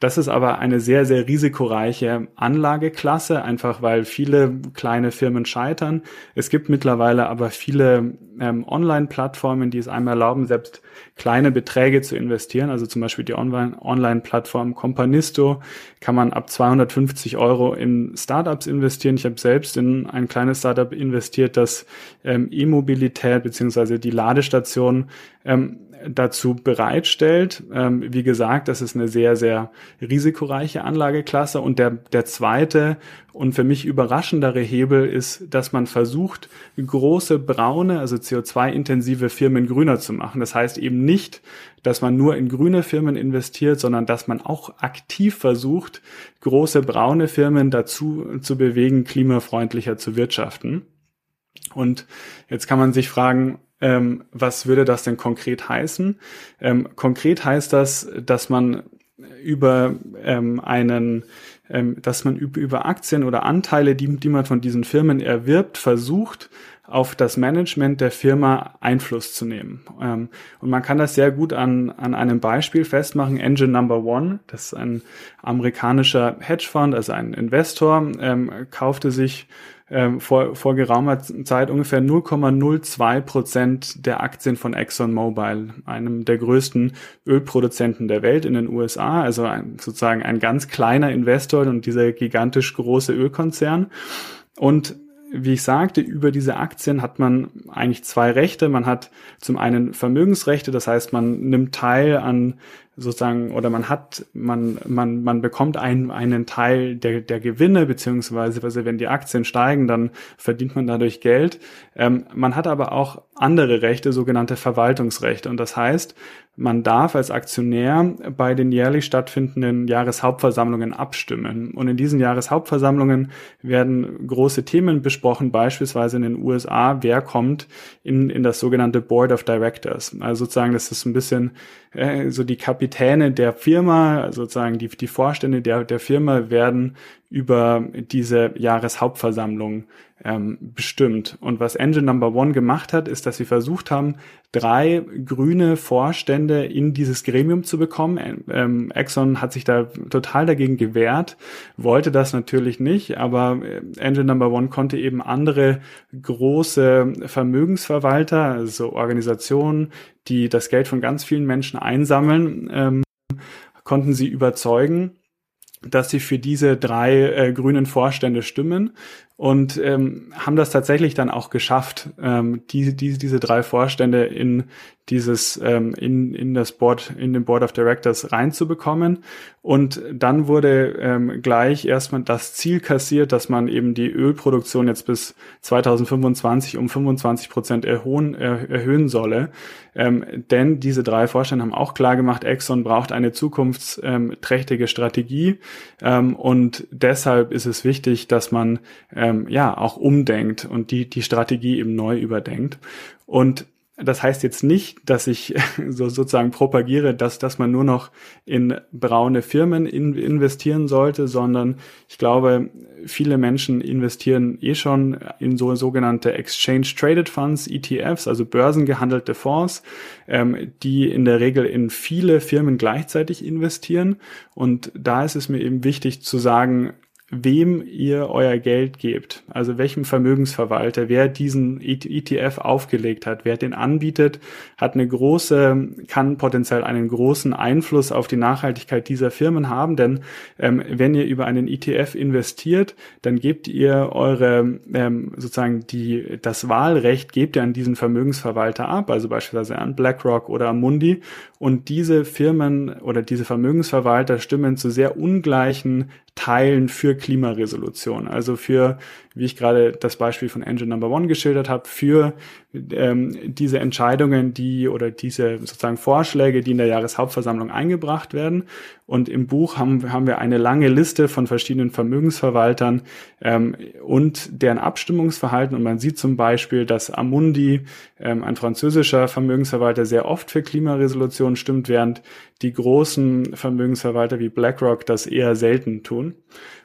E: Das ist aber eine sehr, sehr risikoreiche Anlageklasse, einfach weil viele kleine Firmen scheitern. Es gibt mittlerweile aber viele ähm, Online-Plattformen, die es einem erlauben, selbst kleine Beträge zu investieren. Also zum Beispiel die Online-Plattform Companisto kann man ab 250 Euro in Startups investieren. Ich habe selbst in ein kleines Startup investiert, das ähm, E-Mobilität beziehungsweise die Ladestation ähm, dazu bereitstellt. Ähm, wie gesagt, das ist eine sehr, sehr risikoreiche Anlageklasse. Und der, der zweite und für mich überraschendere Hebel ist, dass man versucht, große braune, also CO2-intensive Firmen grüner zu machen. Das heißt eben nicht, dass man nur in grüne Firmen investiert, sondern dass man auch aktiv versucht, große braune Firmen dazu zu bewegen, klimafreundlicher zu wirtschaften. Und jetzt kann man sich fragen, ähm, was würde das denn konkret heißen? Ähm, konkret heißt das, dass man über ähm, einen ähm, dass man über, Aktien oder Anteile, die, die man von diesen Firmen erwirbt, versucht, auf das Management der Firma Einfluss zu nehmen. Ähm, und man kann das sehr gut an, an einem Beispiel festmachen. Engine Number One, das ist ein amerikanischer Hedgefonds, also ein Investor, ähm, kaufte sich ähm, vor, vor geraumer Zeit ungefähr 0,02 Prozent der Aktien von ExxonMobil, einem der größten Ölproduzenten der Welt in den USA, also ein, sozusagen ein ganz kleiner Investor und dieser gigantisch große Ölkonzern. Und wie ich sagte, über diese Aktien hat man eigentlich zwei Rechte. Man hat zum einen Vermögensrechte, das heißt, man nimmt teil an sozusagen oder man hat, man, man, man bekommt einen, einen Teil der, der Gewinne, beziehungsweise also wenn die Aktien steigen, dann verdient man dadurch Geld. Ähm, man hat aber auch andere Rechte, sogenannte Verwaltungsrechte. Und das heißt, man darf als Aktionär bei den jährlich stattfindenden Jahreshauptversammlungen abstimmen. Und in diesen Jahreshauptversammlungen werden große Themen besprochen, beispielsweise in den USA, wer kommt in, in das sogenannte Board of Directors. Also sozusagen, das ist ein bisschen äh, so die Kapitäne der Firma, sozusagen die, die Vorstände der, der Firma werden über diese Jahreshauptversammlung ähm, bestimmt. Und was Engine Number One gemacht hat, ist, dass sie versucht haben, drei grüne Vorstände in dieses Gremium zu bekommen. Ähm, Exxon hat sich da total dagegen gewehrt, wollte das natürlich nicht, aber äh, Engine Number One konnte eben andere große Vermögensverwalter, also Organisationen, die das Geld von ganz vielen Menschen einsammeln, ähm, konnten sie überzeugen, dass sie für diese drei äh, grünen Vorstände stimmen und ähm, haben das tatsächlich dann auch geschafft, ähm, die, die, diese drei Vorstände in dieses ähm, in, in das Board, in den Board of Directors reinzubekommen. Und dann wurde ähm, gleich erstmal das Ziel kassiert, dass man eben die Ölproduktion jetzt bis 2025 um 25 Prozent erhöhen, er, erhöhen solle. Ähm, denn diese drei Vorstände haben auch klar gemacht, Exxon braucht eine zukunftsträchtige Strategie. Ähm, und deshalb ist es wichtig, dass man ähm, ja auch umdenkt und die, die Strategie eben neu überdenkt. Und das heißt jetzt nicht, dass ich so sozusagen propagiere, dass, dass man nur noch in braune Firmen in, investieren sollte, sondern ich glaube, viele Menschen investieren eh schon in so sogenannte Exchange Traded Funds, ETFs, also börsengehandelte Fonds, ähm, die in der Regel in viele Firmen gleichzeitig investieren. Und da ist es mir eben wichtig zu sagen, wem ihr euer Geld gebt, also welchem Vermögensverwalter, wer diesen ETF aufgelegt hat, wer den anbietet, hat eine große, kann potenziell einen großen Einfluss auf die Nachhaltigkeit dieser Firmen haben, denn ähm, wenn ihr über einen ETF investiert, dann gebt ihr eure ähm, sozusagen die das Wahlrecht gebt ihr an diesen Vermögensverwalter ab, also beispielsweise an BlackRock oder Amundi und diese Firmen oder diese Vermögensverwalter stimmen zu sehr ungleichen Teilen für Klimaresolution. Also für, wie ich gerade das Beispiel von Engine Number One geschildert habe, für ähm, diese Entscheidungen, die oder diese sozusagen Vorschläge, die in der Jahreshauptversammlung eingebracht werden. Und im Buch haben, haben wir eine lange Liste von verschiedenen Vermögensverwaltern ähm, und deren Abstimmungsverhalten. Und man sieht zum Beispiel, dass Amundi, ähm, ein französischer Vermögensverwalter, sehr oft für Klimaresolution stimmt, während die großen Vermögensverwalter wie BlackRock das eher selten tun.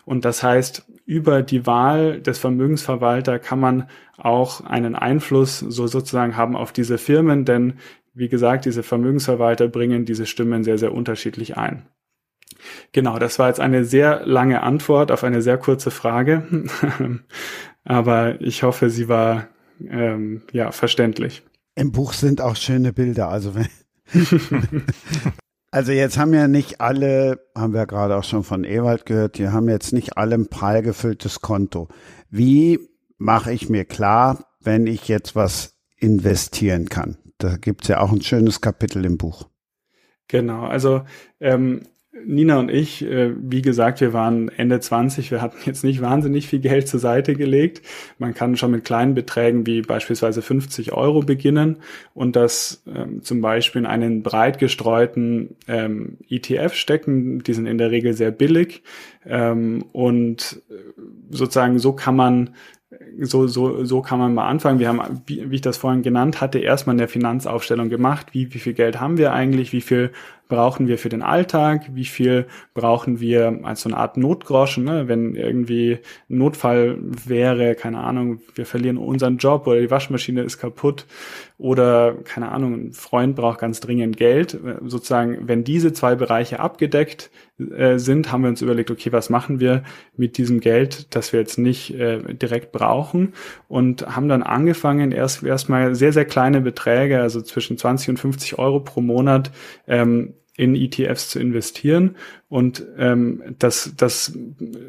E: Und das heißt, über die Wahl des Vermögensverwalter kann man auch einen Einfluss so sozusagen haben auf diese Firmen, denn wie gesagt, diese Vermögensverwalter bringen diese Stimmen sehr, sehr unterschiedlich ein. Genau, das war jetzt eine sehr lange Antwort auf eine sehr kurze Frage, aber ich hoffe, sie war ähm, ja verständlich.
B: Im Buch sind auch schöne Bilder, also wenn Also jetzt haben ja nicht alle, haben wir gerade auch schon von Ewald gehört, die haben jetzt nicht alle ein prall gefülltes Konto. Wie mache ich mir klar, wenn ich jetzt was investieren kann? Da gibt's ja auch ein schönes Kapitel im Buch.
E: Genau, also ähm, Nina und ich, äh, wie gesagt, wir waren Ende 20, wir hatten jetzt nicht wahnsinnig viel Geld zur Seite gelegt. Man kann schon mit kleinen Beträgen wie beispielsweise 50 Euro beginnen und das ähm, zum Beispiel in einen breit gestreuten ähm, ETF stecken. Die sind in der Regel sehr billig ähm, und äh, sozusagen so kann man so, so, so kann man mal anfangen. Wir haben, wie, wie ich das vorhin genannt hatte, erstmal eine Finanzaufstellung gemacht. Wie, wie viel Geld haben wir eigentlich? Wie viel brauchen wir für den Alltag? Wie viel brauchen wir als so eine Art Notgroschen, ne? wenn irgendwie ein Notfall wäre, keine Ahnung, wir verlieren unseren Job oder die Waschmaschine ist kaputt oder keine Ahnung, ein Freund braucht ganz dringend Geld. Sozusagen, wenn diese zwei Bereiche abgedeckt äh, sind, haben wir uns überlegt, okay, was machen wir mit diesem Geld, das wir jetzt nicht äh, direkt brauchen und haben dann angefangen, erst erstmal sehr, sehr kleine Beträge, also zwischen 20 und 50 Euro pro Monat, ähm, in ETFs zu investieren. Und ähm, das, das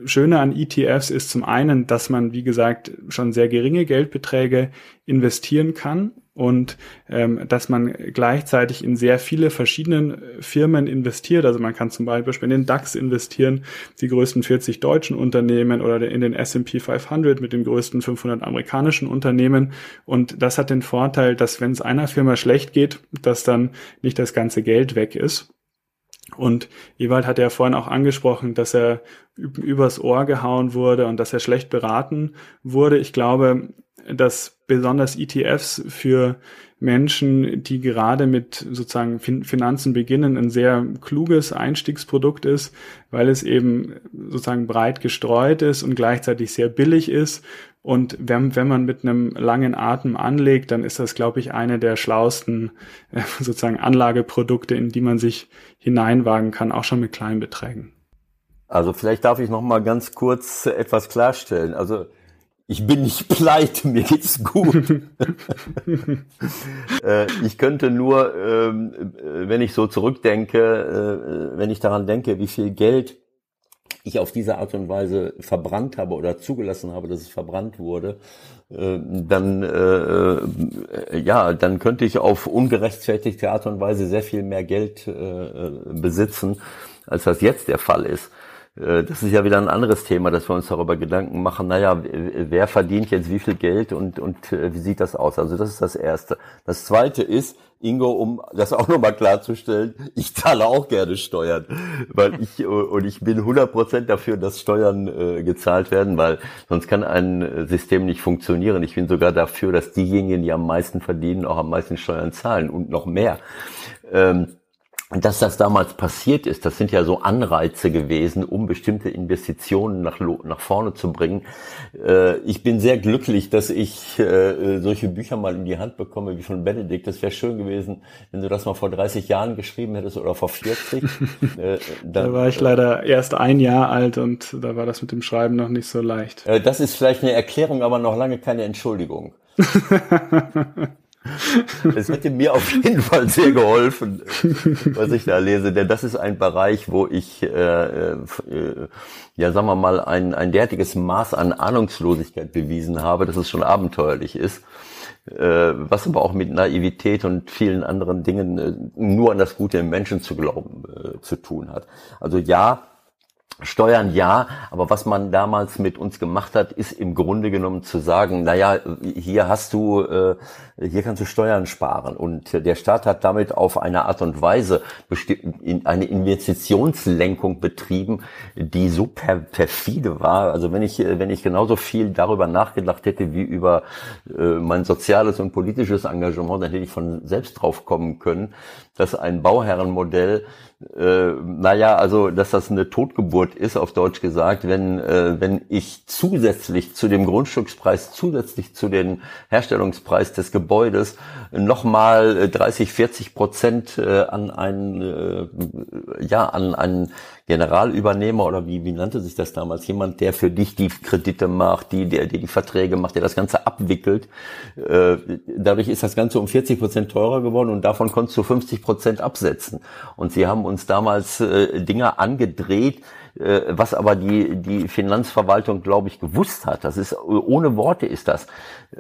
E: Schöne an ETFs ist zum einen, dass man, wie gesagt, schon sehr geringe Geldbeträge investieren kann und ähm, dass man gleichzeitig in sehr viele verschiedenen Firmen investiert. Also man kann zum Beispiel in den DAX investieren, die größten 40 deutschen Unternehmen oder in den S&P 500 mit den größten 500 amerikanischen Unternehmen. Und das hat den Vorteil, dass wenn es einer Firma schlecht geht, dass dann nicht das ganze Geld weg ist. Und Ewald hat ja vorhin auch angesprochen, dass er übers Ohr gehauen wurde und dass er schlecht beraten wurde. Ich glaube, dass besonders ETFs für Menschen, die gerade mit sozusagen fin Finanzen beginnen, ein sehr kluges Einstiegsprodukt ist, weil es eben sozusagen breit gestreut ist und gleichzeitig sehr billig ist. Und wenn, wenn man mit einem langen Atem anlegt, dann ist das, glaube ich, eine der schlausten äh, sozusagen Anlageprodukte, in die man sich hineinwagen kann, auch schon mit kleinen Beträgen.
D: Also vielleicht darf ich noch mal ganz kurz etwas klarstellen. Also ich bin nicht pleite, mir geht's gut. äh, ich könnte nur, ähm, äh, wenn ich so zurückdenke, äh, wenn ich daran denke, wie viel Geld ich auf diese Art und Weise verbrannt habe oder zugelassen habe, dass es verbrannt wurde, äh, dann äh, äh, ja, dann könnte ich auf ungerechtfertigte Art und Weise sehr viel mehr Geld äh, besitzen, als das jetzt der Fall ist. Äh, das ist ja wieder ein anderes Thema, dass wir uns darüber Gedanken machen, naja, wer verdient jetzt wie viel Geld und, und äh, wie sieht das aus? Also das ist das Erste. Das Zweite ist, Ingo, um das auch nochmal klarzustellen, ich zahle auch gerne Steuern, weil ich und ich bin 100% dafür, dass Steuern äh, gezahlt werden, weil sonst kann ein System nicht funktionieren. Ich bin sogar dafür, dass diejenigen, die am meisten verdienen, auch am meisten Steuern zahlen und noch mehr. Ähm, dass das damals passiert ist, das sind ja so Anreize gewesen, um bestimmte Investitionen nach, nach vorne zu bringen. Äh, ich bin sehr glücklich, dass ich äh, solche Bücher mal in die Hand bekomme wie von Benedikt. Das wäre schön gewesen, wenn du das mal vor 30 Jahren geschrieben hättest oder vor 40.
E: äh, da war ich leider erst ein Jahr alt und da war das mit dem Schreiben noch nicht so leicht.
D: Äh, das ist vielleicht eine Erklärung, aber noch lange keine Entschuldigung. Es hätte mir auf jeden Fall sehr geholfen, was ich da lese, denn das ist ein Bereich, wo ich, äh, äh, ja, sagen wir mal, ein, ein derartiges Maß an Ahnungslosigkeit bewiesen habe, dass es schon abenteuerlich ist, äh, was aber auch mit Naivität und vielen anderen Dingen äh, nur an das Gute im Menschen zu glauben äh, zu tun hat. Also ja, Steuern ja, aber was man damals mit uns gemacht hat, ist im Grunde genommen zu sagen, naja, hier hast du, äh, hier kannst du Steuern sparen. Und der Staat hat damit auf eine Art und Weise eine Investitionslenkung betrieben, die so per perfide war. Also wenn ich, wenn ich genauso viel darüber nachgedacht hätte wie über äh, mein soziales und politisches Engagement, dann hätte ich von selbst drauf kommen können, dass ein Bauherrenmodell äh, naja, also dass das eine Totgeburt ist, auf Deutsch gesagt, wenn, äh, wenn ich zusätzlich zu dem Grundstückspreis, zusätzlich zu dem Herstellungspreis des Gebäudes nochmal 30, 40 Prozent äh, an einen, äh, ja, an einen Generalübernehmer oder wie, wie nannte sich das damals? Jemand, der für dich die Kredite macht, die, der, der die Verträge macht, der das Ganze abwickelt. Äh, dadurch ist das Ganze um 40 Prozent teurer geworden und davon konntest du 50 Prozent absetzen. Und sie haben uns damals äh, Dinge angedreht, äh, was aber die, die Finanzverwaltung, glaube ich, gewusst hat. Das ist, ohne Worte ist das.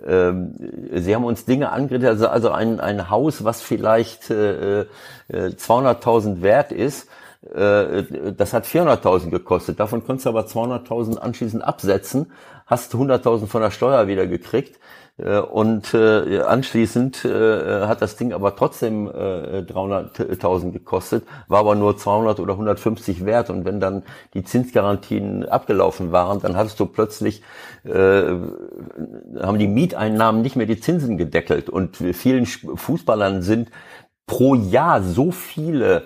D: Ähm, sie haben uns Dinge angedreht, also, also ein, ein Haus, was vielleicht äh, 200.000 äh, wert ist, äh, das hat 400.000 gekostet. Davon konntest du aber 200.000 anschließend absetzen, hast 100.000 von der Steuer wieder gekriegt. Äh, und äh, anschließend äh, hat das Ding aber trotzdem äh, 300.000 gekostet, war aber nur 200 oder 150 wert. Und wenn dann die Zinsgarantien abgelaufen waren, dann hattest du plötzlich, haben die Mieteinnahmen nicht mehr die Zinsen gedeckelt. Und vielen Fußballern sind pro Jahr so viele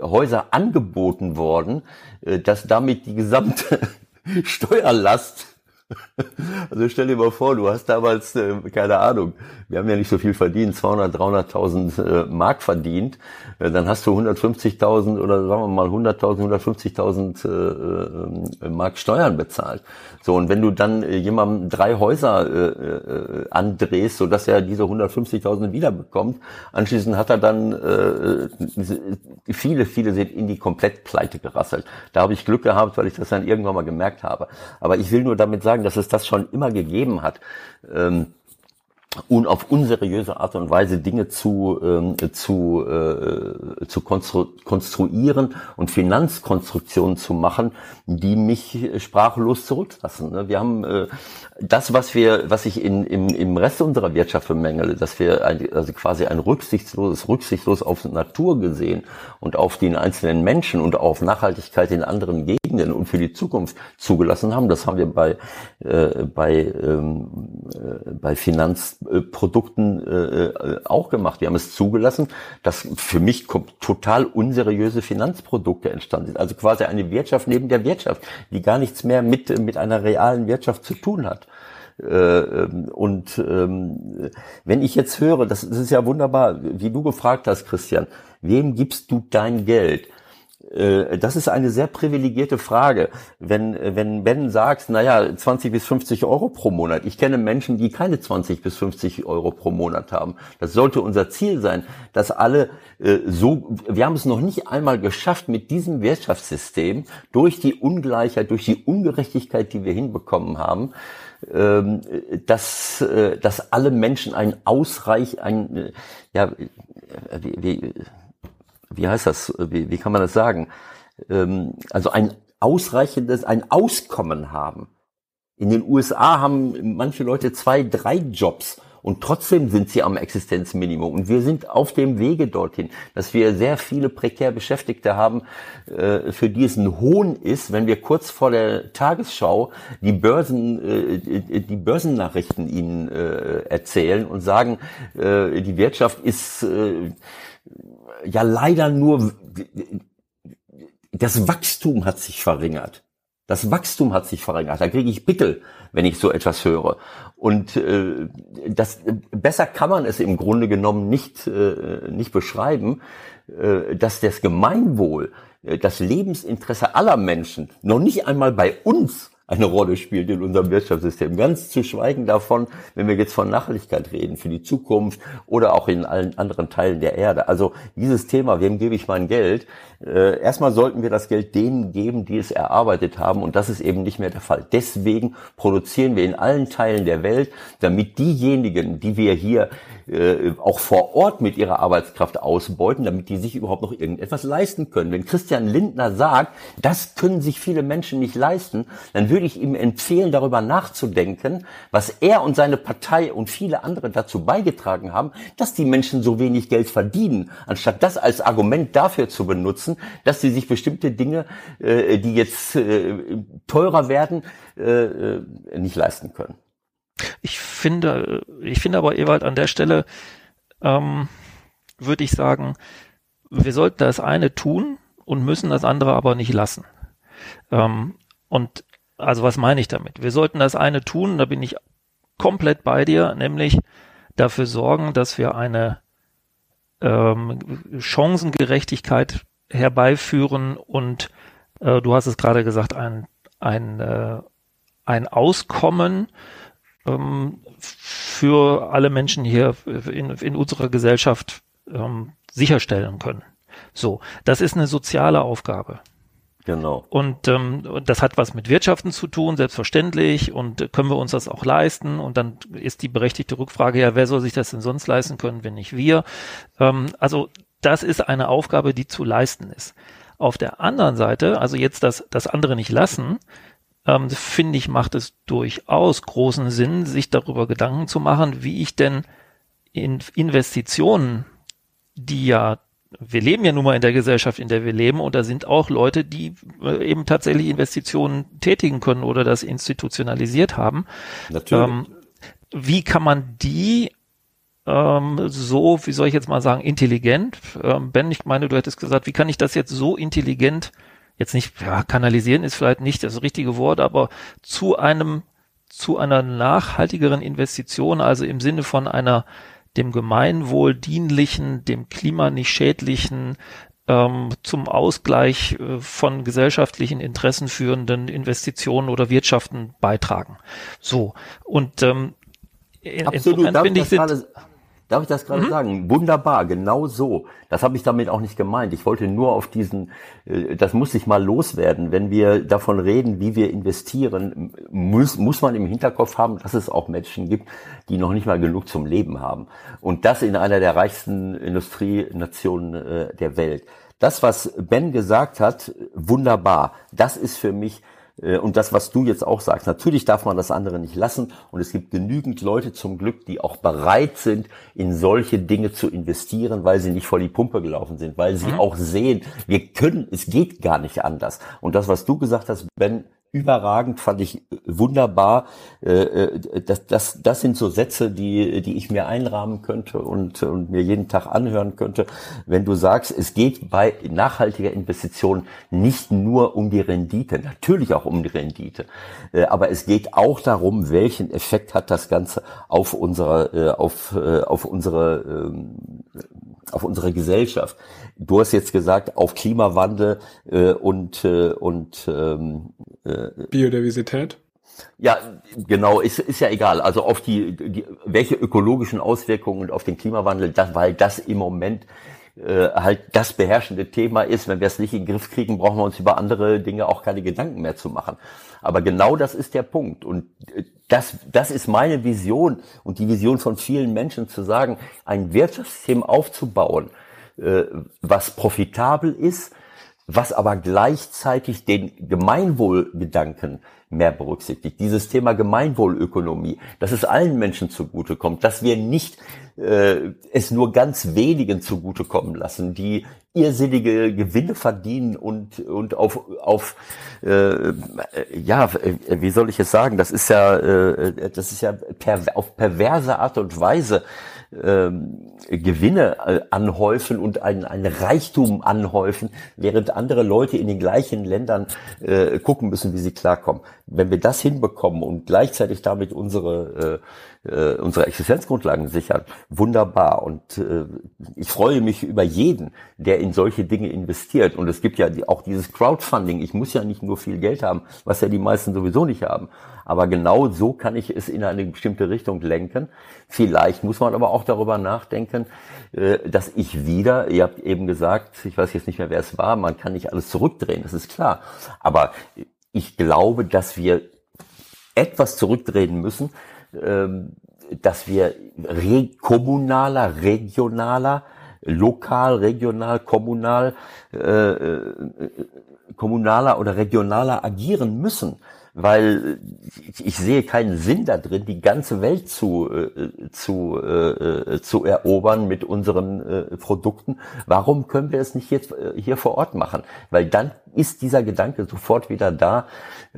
D: Häuser angeboten worden, dass damit die gesamte Steuerlast also stell dir mal vor, du hast damals, äh, keine Ahnung, wir haben ja nicht so viel verdient, 200, 300.000 äh, Mark verdient, äh, dann hast du 150.000 oder sagen wir mal 100.000, 150.000 äh, äh, Mark Steuern bezahlt. So, und wenn du dann äh, jemandem drei Häuser äh, äh, andrehst, sodass er diese 150.000 wiederbekommt, anschließend hat er dann, äh, viele, viele sind in die Komplettpleite gerasselt. Da habe ich Glück gehabt, weil ich das dann irgendwann mal gemerkt habe. Aber ich will nur damit sagen, dass es das schon immer gegeben hat. Ähm, und auf unseriöse Art und Weise Dinge zu, ähm, zu, äh, zu konstru konstruieren und Finanzkonstruktionen zu machen, die mich sprachlos zurücklassen. Ne? Wir haben äh, das, was wir, was ich in, im, im Rest unserer Wirtschaft bemängele, dass wir ein, also quasi ein rücksichtsloses, rücksichtslos auf Natur gesehen und auf den einzelnen Menschen und auf Nachhaltigkeit in anderen Gegenden und für die Zukunft zugelassen haben, das haben wir bei, äh, bei, ähm, äh, bei Finanz Produkten äh, äh, auch gemacht. Wir haben es zugelassen, dass für mich total unseriöse Finanzprodukte entstanden sind. Also quasi eine Wirtschaft neben der Wirtschaft, die gar nichts mehr mit, mit einer realen Wirtschaft zu tun hat. Äh, ähm, und ähm, wenn ich jetzt höre, das ist ja wunderbar, wie du gefragt hast, Christian, wem gibst du dein Geld? Äh, das ist eine sehr privilegierte Frage. Wenn, wenn Ben sagt, naja, 20 bis 50 Euro pro Monat. Ich kenne Menschen, die keine 20 bis 50 Euro pro Monat haben. Das sollte unser Ziel sein, dass alle äh, so, wir haben es noch nicht einmal geschafft mit diesem Wirtschaftssystem durch die Ungleichheit, durch die Ungerechtigkeit, die wir hinbekommen haben, ähm, dass, äh, dass alle Menschen ein Ausreich, ein, äh, ja, wie, wie wie heißt das, wie, wie kann man das sagen? Ähm, also ein ausreichendes, ein Auskommen haben. In den USA haben manche Leute zwei, drei Jobs und trotzdem sind sie am Existenzminimum. Und wir sind auf dem Wege dorthin, dass wir sehr viele prekär Beschäftigte haben, äh, für die es ein Hohn ist, wenn wir kurz vor der Tagesschau die Börsen, äh, die Börsennachrichten ihnen äh, erzählen und sagen, die Wirtschaft ist ja leider nur, das Wachstum hat sich verringert. Das Wachstum hat sich verringert. Da kriege ich Pickel, wenn ich so etwas höre. Und äh, das besser kann man es im Grunde genommen nicht äh, nicht beschreiben, äh, dass das Gemeinwohl, äh, das Lebensinteresse aller Menschen noch nicht einmal bei uns eine Rolle spielt in unserem Wirtschaftssystem. Ganz zu schweigen davon, wenn wir jetzt von Nachhaltigkeit reden für die Zukunft oder auch in allen anderen Teilen der Erde. Also dieses Thema, wem gebe ich mein Geld? Äh, erstmal sollten wir das Geld denen geben, die es erarbeitet haben und das ist eben nicht mehr der Fall. Deswegen produzieren wir in allen Teilen der Welt, damit diejenigen, die wir hier äh, auch vor Ort mit ihrer Arbeitskraft ausbeuten, damit die sich überhaupt noch irgendetwas leisten können. Wenn Christian Lindner sagt, das können sich viele Menschen nicht leisten, dann würde ich ihm empfehlen, darüber nachzudenken, was er und seine Partei und viele andere dazu beigetragen haben, dass die Menschen so wenig Geld verdienen, anstatt das als Argument dafür zu benutzen, dass sie sich bestimmte Dinge, äh, die jetzt äh, teurer werden, äh, äh nicht leisten können.
C: Ich finde, ich finde aber Ewald an der Stelle, ähm, würde ich sagen, wir sollten das eine tun und müssen das andere aber nicht lassen. Ähm, und also was meine ich damit? Wir sollten das eine tun, da bin ich komplett bei dir, nämlich dafür sorgen, dass wir eine ähm, Chancengerechtigkeit herbeiführen und äh, du hast es gerade gesagt, ein, ein, äh, ein Auskommen ähm, für alle Menschen hier in, in unserer Gesellschaft ähm, sicherstellen können. So, das ist eine soziale Aufgabe.
D: Genau.
C: Und ähm, das hat was mit Wirtschaften zu tun, selbstverständlich. Und können wir uns das auch leisten? Und dann ist die berechtigte Rückfrage, ja, wer soll sich das denn sonst leisten können, wenn nicht wir? Ähm, also das ist eine Aufgabe, die zu leisten ist. Auf der anderen Seite, also jetzt das, das andere nicht lassen, ähm, finde ich, macht es durchaus großen Sinn, sich darüber Gedanken zu machen, wie ich denn in Investitionen, die ja wir leben ja nun mal in der Gesellschaft, in der wir leben, und da sind auch Leute, die äh, eben tatsächlich Investitionen tätigen können oder das institutionalisiert haben.
D: Natürlich. Ähm,
C: wie kann man die ähm, so, wie soll ich jetzt mal sagen, intelligent? Ähm, ben, ich meine, du hättest gesagt, wie kann ich das jetzt so intelligent jetzt nicht, ja, kanalisieren ist vielleicht nicht das richtige Wort, aber zu einem, zu einer nachhaltigeren Investition, also im Sinne von einer dem Gemeinwohl dienlichen, dem Klima nicht schädlichen, ähm, zum Ausgleich äh, von gesellschaftlichen Interessen führenden Investitionen oder Wirtschaften beitragen. So. Und ähm,
D: in, Absolut, insofern finde ich, sind, Darf ich das gerade mhm. sagen? Wunderbar, genau so. Das habe ich damit auch nicht gemeint. Ich wollte nur auf diesen, äh, das muss ich mal loswerden. Wenn wir davon reden, wie wir investieren, muss, muss man im Hinterkopf haben, dass es auch Menschen gibt, die noch nicht mal genug zum Leben haben. Und das in einer der reichsten Industrienationen äh, der Welt. Das, was Ben gesagt hat, wunderbar. Das ist für mich und das, was du jetzt auch sagst, natürlich darf man das andere nicht lassen. Und es gibt genügend Leute zum Glück, die auch bereit sind, in solche Dinge zu investieren, weil sie nicht vor die Pumpe gelaufen sind, weil sie mhm. auch sehen, wir können, es geht gar nicht anders. Und das, was du gesagt hast, Ben, überragend, fand ich wunderbar. Äh, äh, das, das, das sind so Sätze, die, die ich mir einrahmen könnte und, und mir jeden Tag anhören könnte. Wenn du sagst, es geht bei nachhaltiger Investition nicht nur um die Rendite, natürlich auch um die Rendite, äh, aber es geht auch darum, welchen Effekt hat das Ganze auf unsere, auf, auf unsere, ähm, auf unsere Gesellschaft. Du hast jetzt gesagt, auf Klimawandel und, und ähm,
E: Biodiversität?
D: Ja, genau, ist, ist ja egal. Also auf die, die welche ökologischen Auswirkungen und auf den Klimawandel, das, weil das im Moment äh, halt das beherrschende Thema ist. Wenn wir es nicht in den Griff kriegen, brauchen wir uns über andere Dinge auch keine Gedanken mehr zu machen. Aber genau das ist der Punkt. Und äh, das, das ist meine Vision und die Vision von vielen Menschen zu sagen, ein Wirtschaftssystem aufzubauen, äh, was profitabel ist, was aber gleichzeitig den Gemeinwohlgedanken mehr berücksichtigt. Dieses Thema Gemeinwohlökonomie, dass es allen Menschen zugutekommt, dass wir nicht äh, es nur ganz wenigen zugutekommen lassen, die irrsinnige Gewinne verdienen und und auf auf äh, ja wie soll ich es sagen das ist ja äh, das ist ja per, auf perverse Art und Weise ähm, Gewinne äh, anhäufen und ein, ein Reichtum anhäufen, während andere Leute in den gleichen Ländern äh, gucken müssen, wie sie klarkommen. Wenn wir das hinbekommen und gleichzeitig damit unsere äh, äh, unsere Existenzgrundlagen sichern, wunderbar. Und äh, ich freue mich über jeden, der in solche Dinge investiert. Und es gibt ja auch dieses Crowdfunding. Ich muss ja nicht nur viel Geld haben, was ja die meisten sowieso nicht haben. Aber genau so kann ich es in eine bestimmte Richtung lenken. Vielleicht muss man aber auch darüber nachdenken, äh, dass ich wieder, ihr habt eben gesagt, ich weiß jetzt nicht mehr, wer es war, man kann nicht alles zurückdrehen, das ist klar. Aber ich glaube, dass wir etwas zurückdrehen müssen, ähm, dass wir re kommunaler, regionaler, lokal, regional, kommunal, äh, äh kommunaler oder regionaler agieren müssen weil ich, ich sehe keinen Sinn da drin, die ganze Welt zu, äh, zu, äh, zu erobern mit unseren äh, Produkten. Warum können wir es nicht jetzt äh, hier vor Ort machen? Weil dann ist dieser Gedanke sofort wieder da,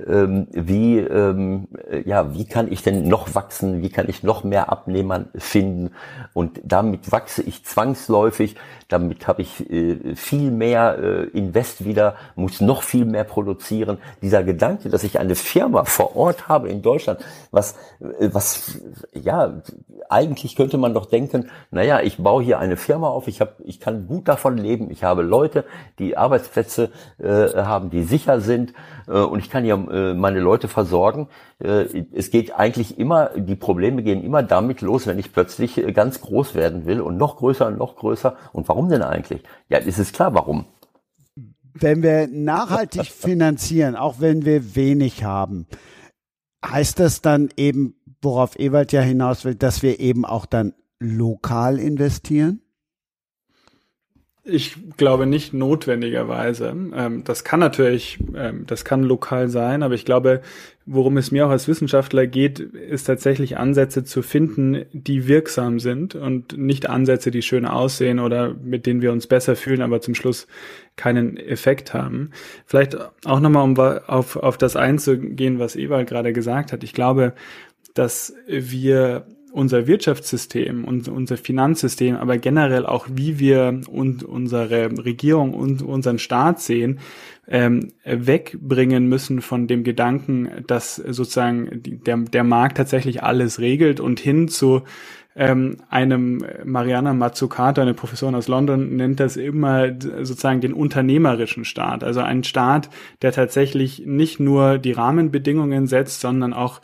D: ähm, wie, ähm, ja, wie kann ich denn noch wachsen? Wie kann ich noch mehr Abnehmer finden? Und damit wachse ich zwangsläufig. Damit habe ich äh, viel mehr äh, Invest wieder, muss noch viel mehr produzieren. Dieser Gedanke, dass ich eine Firma vor Ort habe in Deutschland, was, äh, was, ja, eigentlich könnte man doch denken, naja, ich baue hier eine Firma auf, ich habe, ich kann gut davon leben, ich habe Leute, die Arbeitsplätze äh, haben, die sicher sind äh, und ich kann ja äh, meine Leute versorgen. Äh, es geht eigentlich immer, die Probleme gehen immer damit los, wenn ich plötzlich äh, ganz groß werden will und noch größer und noch größer. Und warum denn eigentlich? Ja, ist es klar, warum.
B: Wenn wir nachhaltig finanzieren, auch wenn wir wenig haben, heißt das dann eben, worauf Ewald ja hinaus will, dass wir eben auch dann lokal investieren?
E: Ich glaube nicht notwendigerweise. Ähm, das kann natürlich, ähm, das kann lokal sein, aber ich glaube, worum es mir auch als Wissenschaftler geht, ist tatsächlich Ansätze zu finden, die wirksam sind und nicht Ansätze, die schön aussehen oder mit denen wir uns besser fühlen, aber zum Schluss keinen Effekt haben. Vielleicht auch nochmal, um auf, auf das einzugehen, was Ewald gerade gesagt hat. Ich glaube, dass wir unser Wirtschaftssystem und unser Finanzsystem, aber generell auch wie wir und unsere Regierung und unseren Staat sehen, ähm, wegbringen müssen von dem Gedanken, dass sozusagen der, der Markt tatsächlich alles regelt und hin zu ähm, einem Mariana Mazzucato, eine Professorin aus London, nennt das immer sozusagen den unternehmerischen Staat. Also ein Staat, der tatsächlich nicht nur die Rahmenbedingungen setzt, sondern auch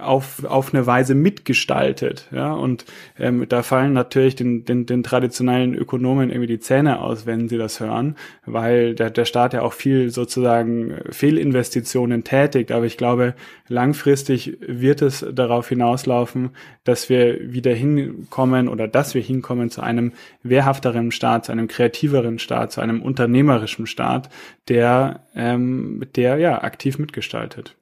E: auf, auf eine Weise mitgestaltet. Ja? Und ähm, da fallen natürlich den, den, den traditionellen Ökonomen irgendwie die Zähne aus, wenn sie das hören, weil der, der Staat ja auch viel sozusagen Fehlinvestitionen tätigt. Aber ich glaube, langfristig wird es darauf hinauslaufen, dass wir wieder hinkommen oder dass wir hinkommen zu einem wehrhafteren Staat, zu einem kreativeren Staat, zu einem unternehmerischen Staat, der, ähm, der ja aktiv mitgestaltet.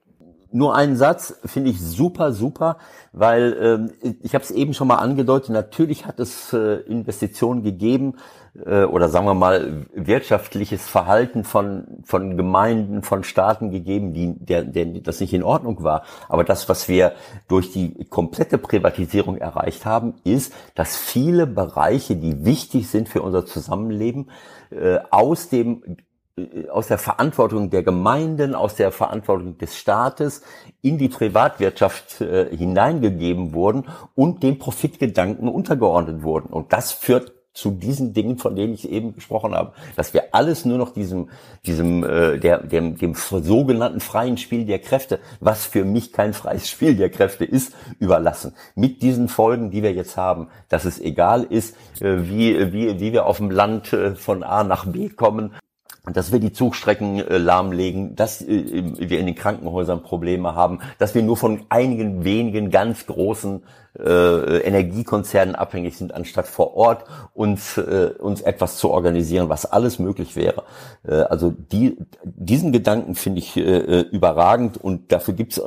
D: Nur einen Satz finde ich super, super, weil ähm, ich habe es eben schon mal angedeutet, natürlich hat es äh, Investitionen gegeben äh, oder sagen wir mal wirtschaftliches Verhalten von, von Gemeinden, von Staaten gegeben, die, der, der das nicht in Ordnung war. Aber das, was wir durch die komplette Privatisierung erreicht haben, ist, dass viele Bereiche, die wichtig sind für unser Zusammenleben, äh, aus dem aus der Verantwortung der Gemeinden, aus der Verantwortung des Staates in die Privatwirtschaft äh, hineingegeben wurden und dem Profitgedanken untergeordnet wurden. Und das führt zu diesen Dingen, von denen ich eben gesprochen habe, dass wir alles nur noch diesem, diesem, äh, der, dem, dem sogenannten freien Spiel der Kräfte, was für mich kein freies Spiel der Kräfte ist, überlassen. Mit diesen Folgen, die wir jetzt haben, dass es egal ist, äh, wie, wie, wie wir auf dem Land äh, von A nach B kommen dass wir die Zugstrecken äh, lahmlegen, dass äh, wir in den Krankenhäusern Probleme haben, dass wir nur von einigen wenigen ganz großen äh, Energiekonzernen abhängig sind, anstatt vor Ort uns, äh, uns etwas zu organisieren, was alles möglich wäre. Äh, also die, diesen Gedanken finde ich überragend und dafür gibt es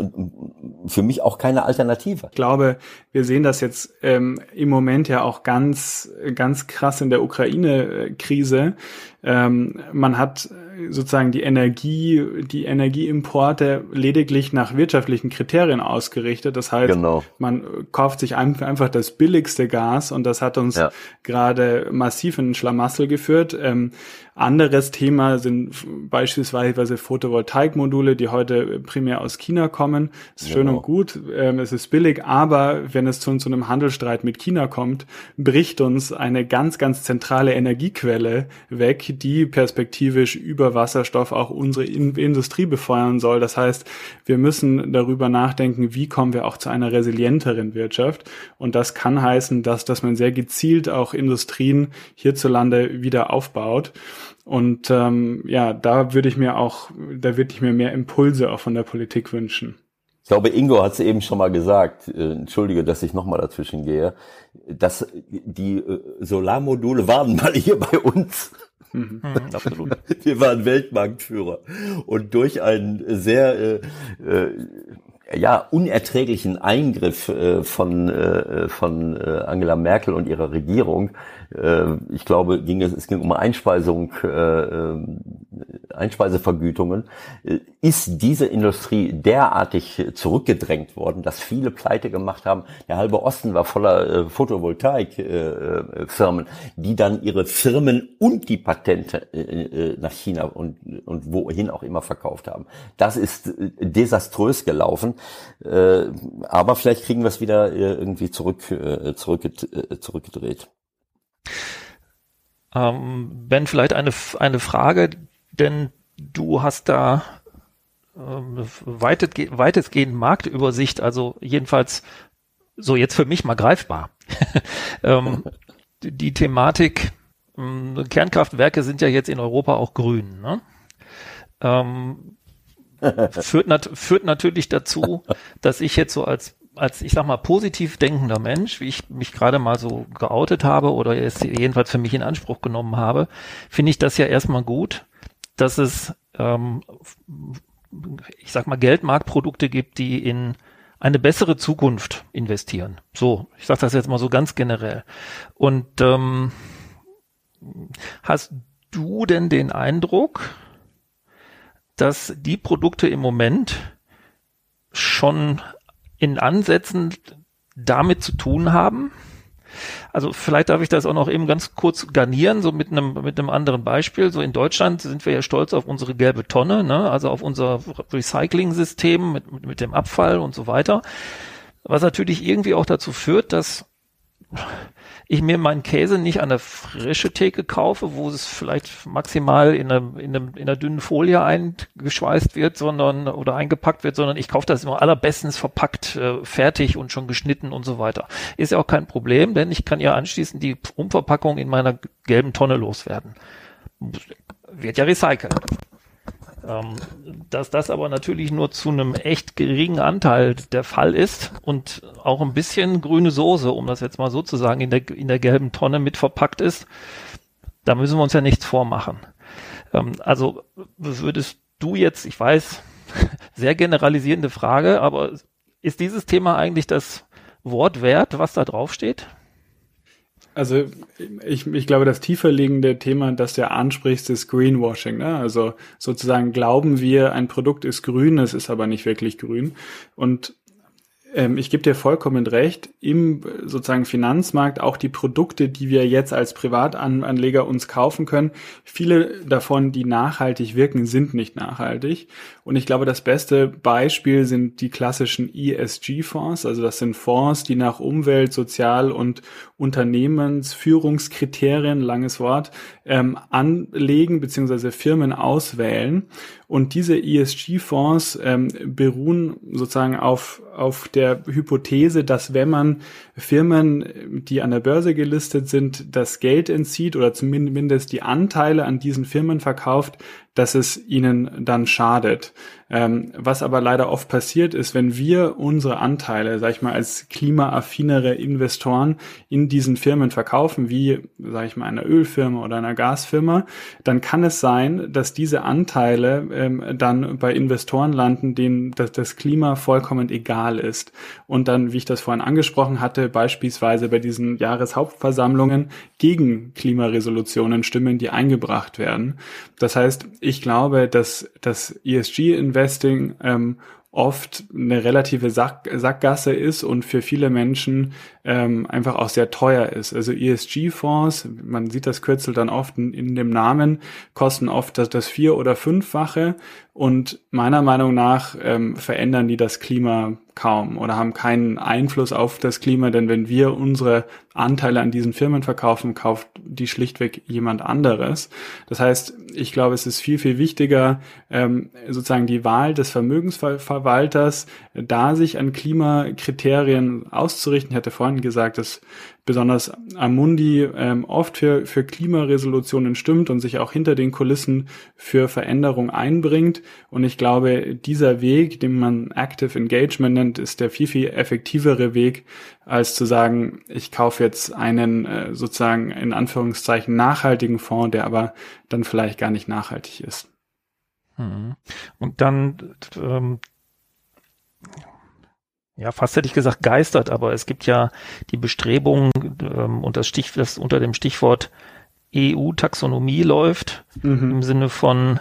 D: für mich auch keine Alternative.
E: Ich glaube, wir sehen das jetzt ähm, im Moment ja auch ganz, ganz krass in der Ukraine-Krise. Ähm, man hat sozusagen die Energie, die Energieimporte lediglich nach wirtschaftlichen Kriterien ausgerichtet. Das heißt, genau. man kauft sich einfach das billigste Gas und das hat uns ja. gerade massiv in den Schlamassel geführt. Ähm, anderes Thema sind beispielsweise Photovoltaikmodule, die heute primär aus China kommen. ist schön und gut, ähm, es ist billig, aber wenn es zu, zu einem Handelsstreit mit China kommt, bricht uns eine ganz, ganz zentrale Energiequelle weg, die perspektivisch über Wasserstoff auch unsere In Industrie befeuern soll. Das heißt, wir müssen darüber nachdenken, wie kommen wir auch zu einer resilienteren Wirtschaft. Und das kann heißen, dass, dass man sehr gezielt auch Industrien hierzulande wieder aufbaut. Und ähm, ja, da würde ich mir auch, da würde ich mir mehr Impulse auch von der Politik wünschen.
D: Ich glaube, Ingo hat es eben schon mal gesagt, äh, entschuldige, dass ich nochmal dazwischen gehe, dass die äh, Solarmodule waren mal hier bei uns. Mhm, mhm absolut. Wir waren Weltmarktführer. Und durch einen sehr äh, äh, ja, unerträglichen Eingriff äh, von, äh, von äh, Angela Merkel und ihrer Regierung äh, ich glaube, ging es, es ging um Einspeisung, äh, äh, Einspeisevergütungen, äh, ist diese Industrie derartig zurückgedrängt worden, dass viele Pleite gemacht haben. Der halbe Osten war voller äh, Photovoltaikfirmen, äh, die dann ihre Firmen und die Patente äh, nach China und, und wohin auch immer verkauft haben. Das ist desaströs gelaufen, äh, aber vielleicht kriegen wir es wieder irgendwie zurück, äh, zurück, zurückgedreht.
C: Ähm, ben, vielleicht eine, eine Frage, denn du hast da ähm, weitestgehend, weitestgehend Marktübersicht, also jedenfalls so jetzt für mich mal greifbar. ähm, die Thematik, ähm, Kernkraftwerke sind ja jetzt in Europa auch grün. Ne? Ähm, führt, nat führt natürlich dazu, dass ich jetzt so als als, ich sag mal, positiv denkender Mensch, wie ich mich gerade mal so geoutet habe oder es jedenfalls für mich in Anspruch genommen habe, finde ich das ja erstmal gut, dass es, ähm, ich sag mal, Geldmarktprodukte gibt, die in eine bessere Zukunft investieren. So, ich sage das jetzt mal so ganz generell. Und ähm, hast du denn den Eindruck, dass die Produkte im Moment schon in Ansätzen damit zu tun haben. Also vielleicht darf ich das auch noch eben ganz kurz garnieren, so mit einem mit einem anderen Beispiel. So in Deutschland sind wir ja stolz auf unsere gelbe Tonne, ne? also auf unser Recycling-System mit, mit, mit dem Abfall und so weiter. Was natürlich irgendwie auch dazu führt, dass ich mir meinen Käse nicht an der frische Theke kaufe, wo es vielleicht maximal in einer, in, einem, in einer dünnen Folie eingeschweißt wird, sondern oder eingepackt wird, sondern ich kaufe das immer allerbestens verpackt, äh, fertig und schon geschnitten und so weiter. Ist ja auch kein Problem, denn ich kann ja anschließend die Umverpackung in meiner gelben Tonne loswerden. Wird ja recycelt. Ähm, dass das aber natürlich nur zu einem echt geringen Anteil der Fall ist und auch ein bisschen grüne Soße, um das jetzt mal so zu sagen, in der, in der gelben Tonne mit verpackt ist, da müssen wir uns ja nichts vormachen. Ähm, also würdest du jetzt, ich weiß, sehr generalisierende Frage, aber ist dieses Thema eigentlich das Wort wert, was da drauf steht?
E: Also ich, ich glaube, das tiefer liegende Thema, das du ansprichst, ist Greenwashing. Ne? Also sozusagen glauben wir, ein Produkt ist grün, es ist aber nicht wirklich grün. Und ähm, ich gebe dir vollkommen recht, im sozusagen Finanzmarkt auch die Produkte, die wir jetzt als Privatanleger uns kaufen können, viele davon, die nachhaltig wirken, sind nicht nachhaltig. Und ich glaube, das beste Beispiel sind die klassischen ESG-Fonds. Also das sind Fonds, die nach Umwelt, Sozial- und Unternehmensführungskriterien, langes Wort, ähm, anlegen bzw. Firmen auswählen. Und diese ESG-Fonds ähm, beruhen sozusagen auf, auf der der Hypothese, dass wenn man Firmen, die an der Börse gelistet sind, das Geld entzieht oder zumindest die Anteile an diesen Firmen verkauft, dass es ihnen dann schadet. Ähm, was aber leider oft passiert ist, wenn wir unsere Anteile, sag ich mal, als klimaaffinere Investoren in diesen Firmen verkaufen, wie, sag ich mal, einer Ölfirma oder einer Gasfirma, dann kann es sein, dass diese Anteile ähm, dann bei Investoren landen, denen das, das Klima vollkommen egal ist. Und dann, wie ich das vorhin angesprochen hatte, beispielsweise bei diesen Jahreshauptversammlungen gegen Klimaresolutionen stimmen, die eingebracht werden. Das heißt, ich glaube, dass das ESG-Investing ähm, oft eine relative Sack Sackgasse ist und für viele Menschen ähm, einfach auch sehr teuer ist. Also ESG-Fonds, man sieht das Kürzel dann oft in, in dem Namen, kosten oft das, das vier- oder fünffache und meiner Meinung nach ähm, verändern die das Klima kaum oder haben keinen Einfluss auf das Klima, denn wenn wir unsere Anteile an diesen Firmen verkaufen, kauft die schlichtweg jemand anderes. Das heißt, ich glaube, es ist viel, viel wichtiger, ähm, sozusagen die Wahl des Vermögensverwalters, da sich an Klimakriterien auszurichten. Ich hatte vorhin gesagt, dass besonders Amundi ähm, oft für, für Klimaresolutionen stimmt und sich auch hinter den Kulissen für Veränderung einbringt. Und ich glaube, dieser Weg, den man Active Engagement nennt, ist der viel, viel effektivere Weg, als zu sagen, ich kaufe jetzt einen äh, sozusagen in Anführungszeichen nachhaltigen Fonds, der aber dann vielleicht gar nicht nachhaltig ist.
C: Hm. Und dann ähm, ja, fast hätte ich gesagt geistert, aber es gibt ja die Bestrebung ähm, und das Stich, das unter dem Stichwort EU-Taxonomie läuft, mhm. im Sinne von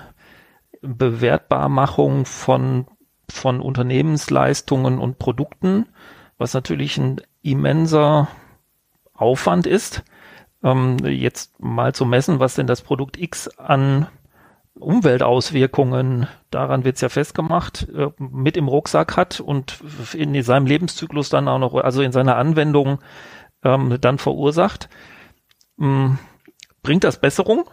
C: Bewertbarmachung von, von Unternehmensleistungen und Produkten, was natürlich ein immenser Aufwand ist, ähm, jetzt mal zu messen, was denn das Produkt X an Umweltauswirkungen, daran wird's ja festgemacht, äh, mit im Rucksack hat und in seinem Lebenszyklus dann auch noch, also in seiner Anwendung ähm, dann verursacht. Ähm, bringt das Besserung?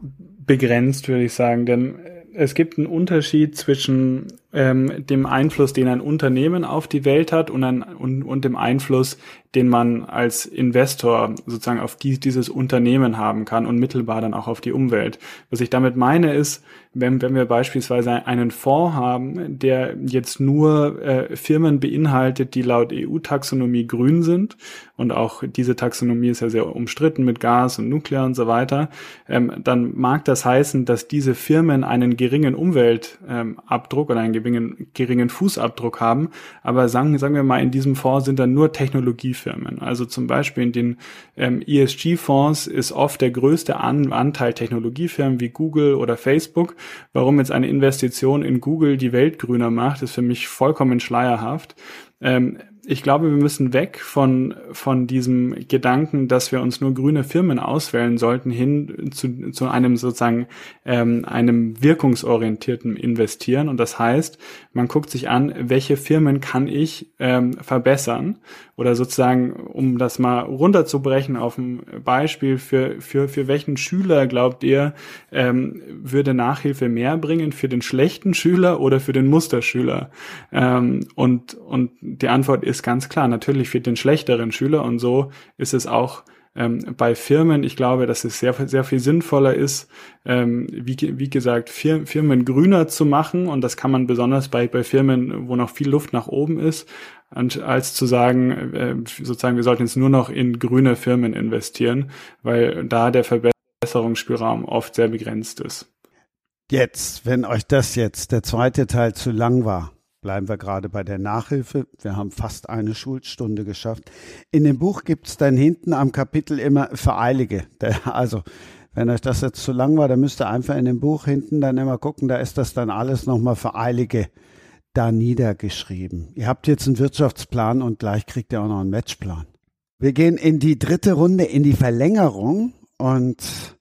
E: Begrenzt, würde ich sagen, denn es gibt einen Unterschied zwischen ähm, dem Einfluss, den ein Unternehmen auf die Welt hat und, ein, und, und dem Einfluss, den man als Investor sozusagen auf die, dieses Unternehmen haben kann und mittelbar dann auch auf die Umwelt. Was ich damit meine ist, wenn, wenn wir beispielsweise einen Fonds haben, der jetzt nur äh, Firmen beinhaltet, die laut EU-Taxonomie grün sind und auch diese Taxonomie ist ja sehr umstritten mit Gas und Nuklear und so weiter, ähm, dann mag das heißen, dass diese Firmen einen geringen Umweltabdruck ähm, oder einen geringen, geringen Fußabdruck haben, aber sagen, sagen wir mal, in diesem Fonds sind dann nur Technologiefirmen. Also zum Beispiel in den ähm, ESG-Fonds ist oft der größte An Anteil Technologiefirmen wie Google oder Facebook Warum jetzt eine Investition in Google die Welt grüner macht, ist für mich vollkommen schleierhaft. Ähm, ich glaube, wir müssen weg von, von diesem Gedanken, dass wir uns nur grüne Firmen auswählen sollten, hin zu, zu einem sozusagen ähm, einem wirkungsorientierten Investieren. Und das heißt, man guckt sich an, welche Firmen kann ich ähm, verbessern oder sozusagen, um das mal runterzubrechen auf ein Beispiel, für, für, für welchen Schüler glaubt ihr, ähm, würde Nachhilfe mehr bringen? Für den schlechten Schüler oder für den Musterschüler? Ähm, und, und die Antwort ist ganz klar, natürlich für den schlechteren Schüler und so ist es auch ähm, bei Firmen, ich glaube, dass es sehr, sehr viel sinnvoller ist, ähm, wie, wie gesagt, Fir Firmen grüner zu machen. Und das kann man besonders bei, bei Firmen, wo noch viel Luft nach oben ist, als zu sagen, äh, sozusagen, wir sollten jetzt nur noch in grüne Firmen investieren, weil da der Verbesserungsspielraum oft sehr begrenzt ist.
B: Jetzt, wenn euch das jetzt der zweite Teil zu lang war, bleiben wir gerade bei der Nachhilfe. Wir haben fast eine Schulstunde geschafft. In dem Buch gibt es dann hinten am Kapitel immer für Eilige. Also, wenn euch das jetzt zu lang war, dann müsst ihr einfach in dem Buch hinten dann immer gucken, da ist das dann alles nochmal für Eilige da niedergeschrieben. Ihr habt jetzt einen Wirtschaftsplan und gleich kriegt ihr auch noch einen Matchplan. Wir gehen in die dritte Runde, in die Verlängerung und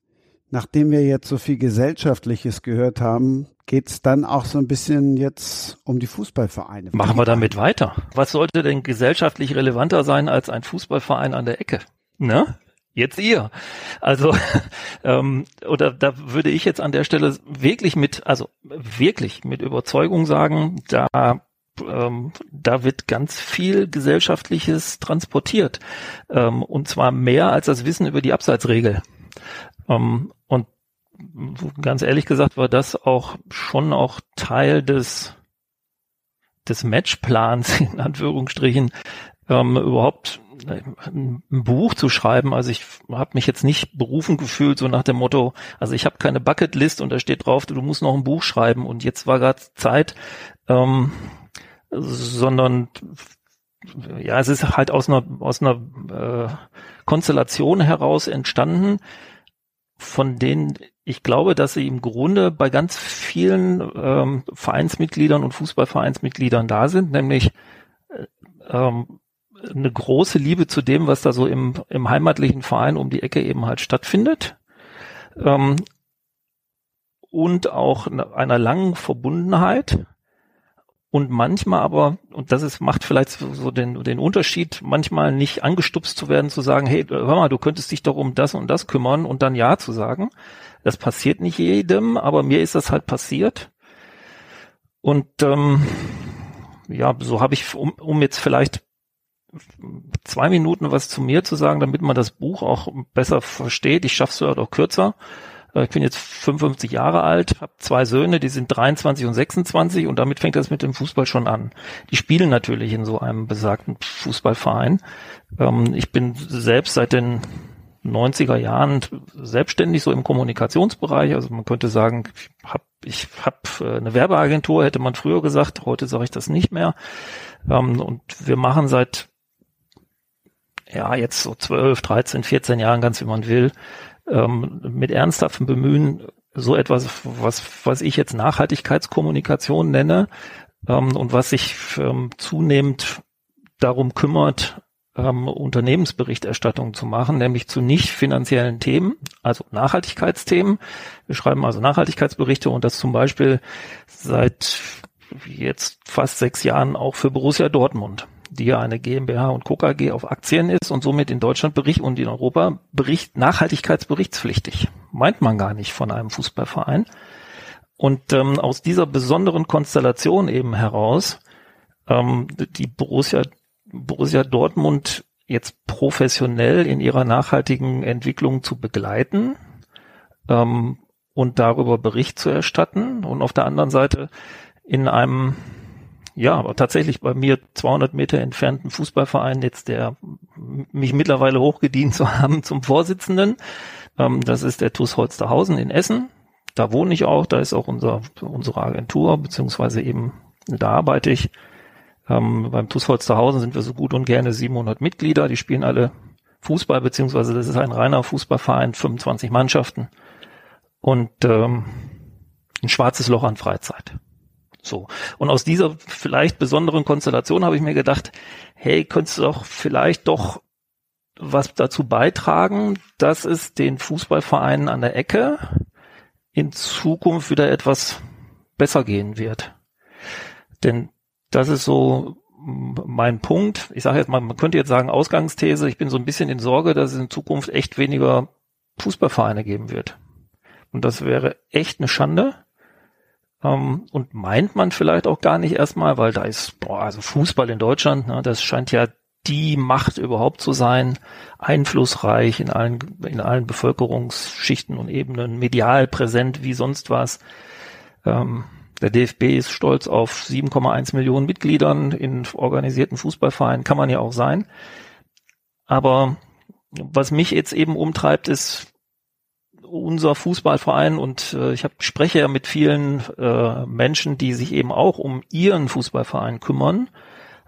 B: nachdem wir jetzt so viel Gesellschaftliches gehört haben, geht es dann auch so ein bisschen jetzt um die Fußballvereine.
C: Machen wir damit weiter. Was sollte denn gesellschaftlich relevanter sein als ein Fußballverein an der Ecke? Ne? Jetzt ihr. Also, ähm, oder da würde ich jetzt an der Stelle wirklich mit, also wirklich mit Überzeugung sagen, da ähm, da wird ganz viel Gesellschaftliches transportiert. Ähm, und zwar mehr als das Wissen über die Abseitsregel. Ähm, und ganz ehrlich gesagt war das auch schon auch Teil des des Matchplans in Anführungsstrichen ähm, überhaupt ein Buch zu schreiben. Also ich habe mich jetzt nicht berufen gefühlt, so nach dem Motto, also ich habe keine Bucketlist und da steht drauf, du musst noch ein Buch schreiben und jetzt war gerade Zeit, ähm, sondern ja, es ist halt aus einer aus einer äh, Konstellation heraus entstanden, von denen ich glaube, dass sie im Grunde bei ganz vielen ähm, Vereinsmitgliedern und Fußballvereinsmitgliedern da sind, nämlich äh, ähm, eine große Liebe zu dem, was da so im, im heimatlichen Verein um die Ecke eben halt stattfindet. Ähm, und auch einer langen Verbundenheit. Und manchmal aber, und das ist, macht vielleicht so den, den Unterschied, manchmal nicht angestupst zu werden, zu sagen, hey, hör mal, du könntest dich doch um das und das kümmern und dann Ja zu sagen. Das passiert nicht jedem, aber mir ist das halt passiert. Und ähm, ja, so habe ich, um, um jetzt vielleicht zwei Minuten was zu mir zu sagen, damit man das Buch auch besser versteht. Ich schaffe es halt auch kürzer. Äh, ich bin jetzt 55 Jahre alt, habe zwei Söhne, die sind 23 und 26 und damit fängt das mit dem Fußball schon an. Die spielen natürlich in so einem besagten Fußballverein. Ähm, ich bin selbst seit den 90er Jahren selbstständig so im Kommunikationsbereich. Also man könnte sagen, ich habe ich hab äh, eine Werbeagentur, hätte man früher gesagt. Heute sage ich das nicht mehr. Ähm, und wir machen seit ja, jetzt so 12, 13, 14 Jahren, ganz wie man will, ähm, mit ernsthaftem Bemühen so etwas, was, was ich jetzt Nachhaltigkeitskommunikation nenne ähm, und was sich zunehmend darum kümmert, ähm, Unternehmensberichterstattung zu machen, nämlich zu nicht finanziellen Themen, also Nachhaltigkeitsthemen. Wir schreiben also Nachhaltigkeitsberichte und das zum Beispiel seit jetzt fast sechs Jahren auch für Borussia Dortmund die ja eine GmbH und Co. KG auf Aktien ist und somit in Deutschland Bericht und in Europa Bericht Nachhaltigkeitsberichtspflichtig. Meint man gar nicht von einem Fußballverein. Und ähm, aus dieser besonderen Konstellation eben heraus, ähm, die Borussia, Borussia Dortmund jetzt professionell in ihrer nachhaltigen Entwicklung zu begleiten ähm, und darüber Bericht zu erstatten und auf der anderen Seite in einem ja, tatsächlich bei mir 200 Meter entfernten Fußballverein jetzt der mich mittlerweile hochgedient zu haben zum Vorsitzenden. Ähm, das ist der TuS Holsterhausen in Essen. Da wohne ich auch, da ist auch unser, unsere Agentur, beziehungsweise eben, da arbeite ich. Ähm, beim TuS Holsterhausen sind wir so gut und gerne 700 Mitglieder, die spielen alle Fußball, beziehungsweise das ist ein reiner Fußballverein, 25 Mannschaften und ähm, ein schwarzes Loch an Freizeit. So. Und aus dieser vielleicht besonderen Konstellation habe ich mir gedacht, hey, könntest du doch vielleicht doch was dazu beitragen, dass es den Fußballvereinen an der Ecke in Zukunft wieder etwas besser gehen wird. Denn das ist so mein Punkt. Ich sage jetzt mal, man könnte jetzt sagen Ausgangsthese, ich bin so ein bisschen in Sorge, dass es in Zukunft echt weniger Fußballvereine geben wird. Und das wäre echt eine Schande. Ähm, und meint man vielleicht auch gar nicht erstmal, weil da ist, boah, also Fußball in Deutschland, ne, das scheint ja die Macht überhaupt zu sein, einflussreich in allen, in allen Bevölkerungsschichten und Ebenen, medial präsent wie sonst was. Ähm, der DFB ist stolz auf 7,1 Millionen Mitgliedern in organisierten Fußballvereinen, kann man ja auch sein. Aber was mich jetzt eben umtreibt, ist, unser Fußballverein und äh, ich hab, spreche ja mit vielen äh, Menschen, die sich eben auch um ihren Fußballverein kümmern,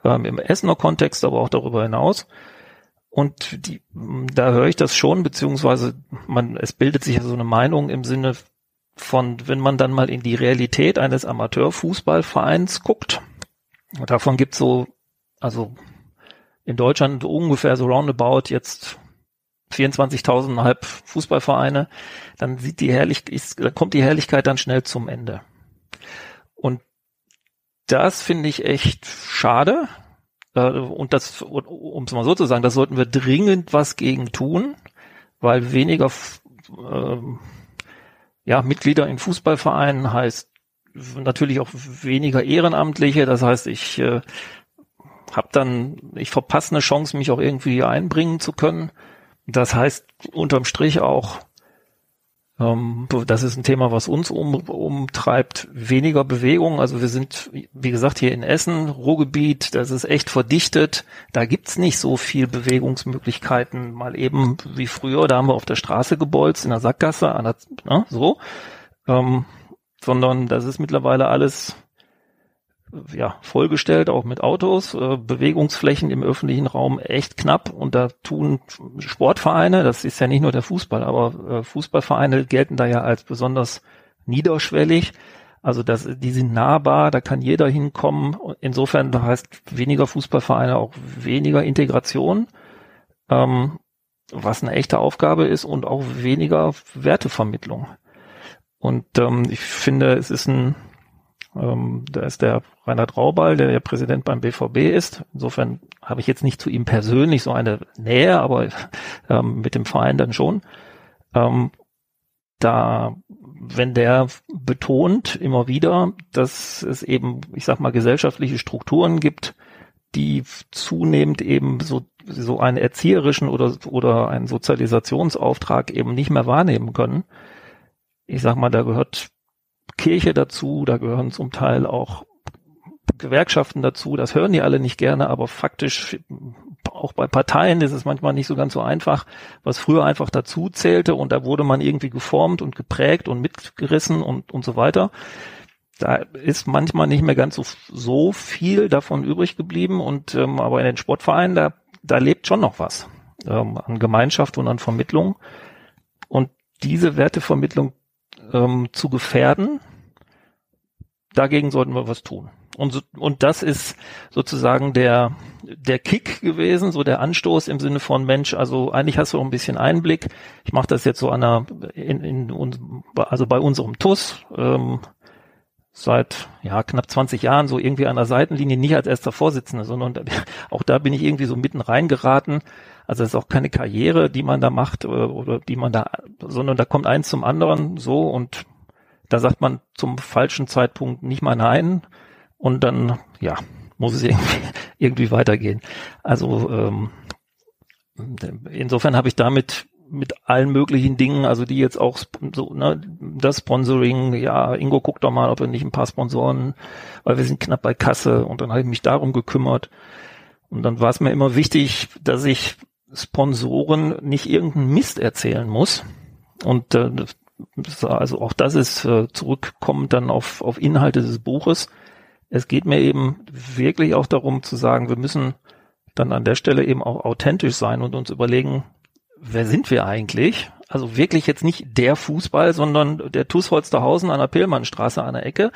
C: ähm, im Essener Kontext, aber auch darüber hinaus. Und die, da höre ich das schon, beziehungsweise man, es bildet sich ja so eine Meinung im Sinne von, wenn man dann mal in die Realität eines Amateurfußballvereins guckt, davon gibt so, also in Deutschland ungefähr so roundabout jetzt 24.000 Fußballvereine, dann sieht die Herrlichkeit, ist, dann kommt die Herrlichkeit dann schnell zum Ende. Und das finde ich echt schade. Äh, und das, um es mal so zu sagen, das sollten wir dringend was gegen tun, weil weniger äh, ja, Mitglieder in Fußballvereinen heißt natürlich auch weniger Ehrenamtliche. Das heißt, ich äh, habe dann, ich verpasse eine Chance, mich auch irgendwie einbringen zu können. Das heißt unterm Strich auch, das ist ein Thema, was uns um, umtreibt, weniger Bewegung. Also wir sind, wie gesagt, hier in Essen, Ruhrgebiet, das ist echt verdichtet. Da gibt's nicht so viel Bewegungsmöglichkeiten, mal eben wie früher. Da haben wir auf der Straße gebolzt, in der Sackgasse, der, ne, so. Ähm, sondern das ist mittlerweile alles ja, vollgestellt, auch mit Autos, äh, Bewegungsflächen im öffentlichen Raum echt knapp und da tun Sportvereine, das ist ja nicht nur der Fußball, aber äh, Fußballvereine gelten da ja als besonders niederschwellig. Also das, die sind nahbar, da kann jeder hinkommen. Insofern heißt weniger Fußballvereine auch weniger Integration, ähm, was eine echte Aufgabe ist und auch weniger Wertevermittlung. Und ähm, ich finde, es ist ein ähm, da ist der Reinhard Raubal, der ja Präsident beim BVB ist. Insofern habe ich jetzt nicht zu ihm persönlich so eine Nähe, aber ähm, mit dem Verein dann schon. Ähm, da, wenn der betont immer wieder, dass es eben, ich sag mal, gesellschaftliche Strukturen gibt, die zunehmend eben so so einen erzieherischen oder oder einen Sozialisationsauftrag eben nicht mehr wahrnehmen können. Ich sag mal, da gehört Kirche dazu, da gehören zum Teil auch Gewerkschaften dazu, das hören die alle nicht gerne, aber faktisch auch bei Parteien ist es manchmal nicht so ganz so einfach, was früher einfach dazu zählte und da wurde man irgendwie geformt und geprägt und mitgerissen und, und so weiter. Da ist manchmal nicht mehr ganz so, so viel davon übrig geblieben und ähm, aber in den Sportvereinen, da, da lebt schon noch was ähm, an Gemeinschaft und an Vermittlung. Und diese Wertevermittlung ähm, zu gefährden. Dagegen sollten wir was tun. Und, und das ist sozusagen der, der Kick gewesen, so der Anstoß im Sinne von Mensch, also eigentlich hast du auch ein bisschen Einblick. Ich mache das jetzt so an einer, in, in, also bei unserem TUS, ähm, seit ja knapp 20 Jahren so irgendwie an der Seitenlinie, nicht als erster Vorsitzender, sondern auch da bin ich irgendwie so mitten reingeraten. Also es ist auch keine Karriere, die man da macht oder, äh, oder die man da, sondern da kommt eins zum anderen so und da sagt man zum falschen Zeitpunkt nicht mal nein und dann ja muss es irgendwie, irgendwie weitergehen. Also ähm, insofern habe ich damit mit allen möglichen Dingen, also die jetzt auch so, ne, das Sponsoring, ja, Ingo, guck doch mal, ob wir nicht ein paar Sponsoren, weil wir sind knapp bei Kasse und dann habe ich mich darum gekümmert. Und dann war es mir immer wichtig, dass ich Sponsoren nicht irgendeinen Mist erzählen muss. Und äh, also auch das ist äh, zurückkommend dann auf, auf Inhalte des Buches. Es geht mir eben wirklich auch darum zu sagen, wir müssen dann an der Stelle eben auch authentisch sein und uns überlegen, wer sind wir eigentlich? Also wirklich jetzt nicht der Fußball, sondern der TuS Holsterhausen an der Pillmannstraße an der Ecke.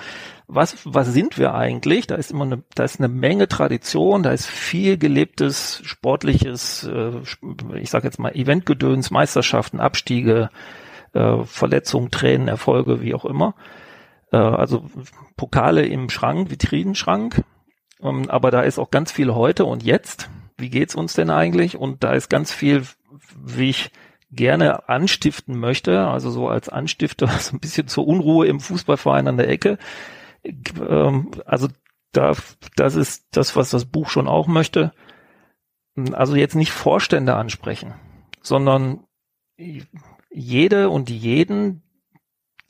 C: Was, was sind wir eigentlich? Da ist immer eine, da ist eine Menge Tradition, da ist viel gelebtes, sportliches, äh, ich sage jetzt mal Eventgedöns, Meisterschaften, Abstiege, äh, Verletzungen, Tränen, Erfolge, wie auch immer. Äh, also Pokale im Schrank, Vitrinenschrank. Ähm, aber da ist auch ganz viel heute und jetzt. Wie geht's uns denn eigentlich? Und da ist ganz viel wie ich gerne anstiften möchte, also so als Anstifter, so ein bisschen zur Unruhe im Fußballverein an der Ecke. Ähm, also da, das ist das, was das Buch schon auch möchte. Also jetzt nicht Vorstände ansprechen, sondern jede und jeden,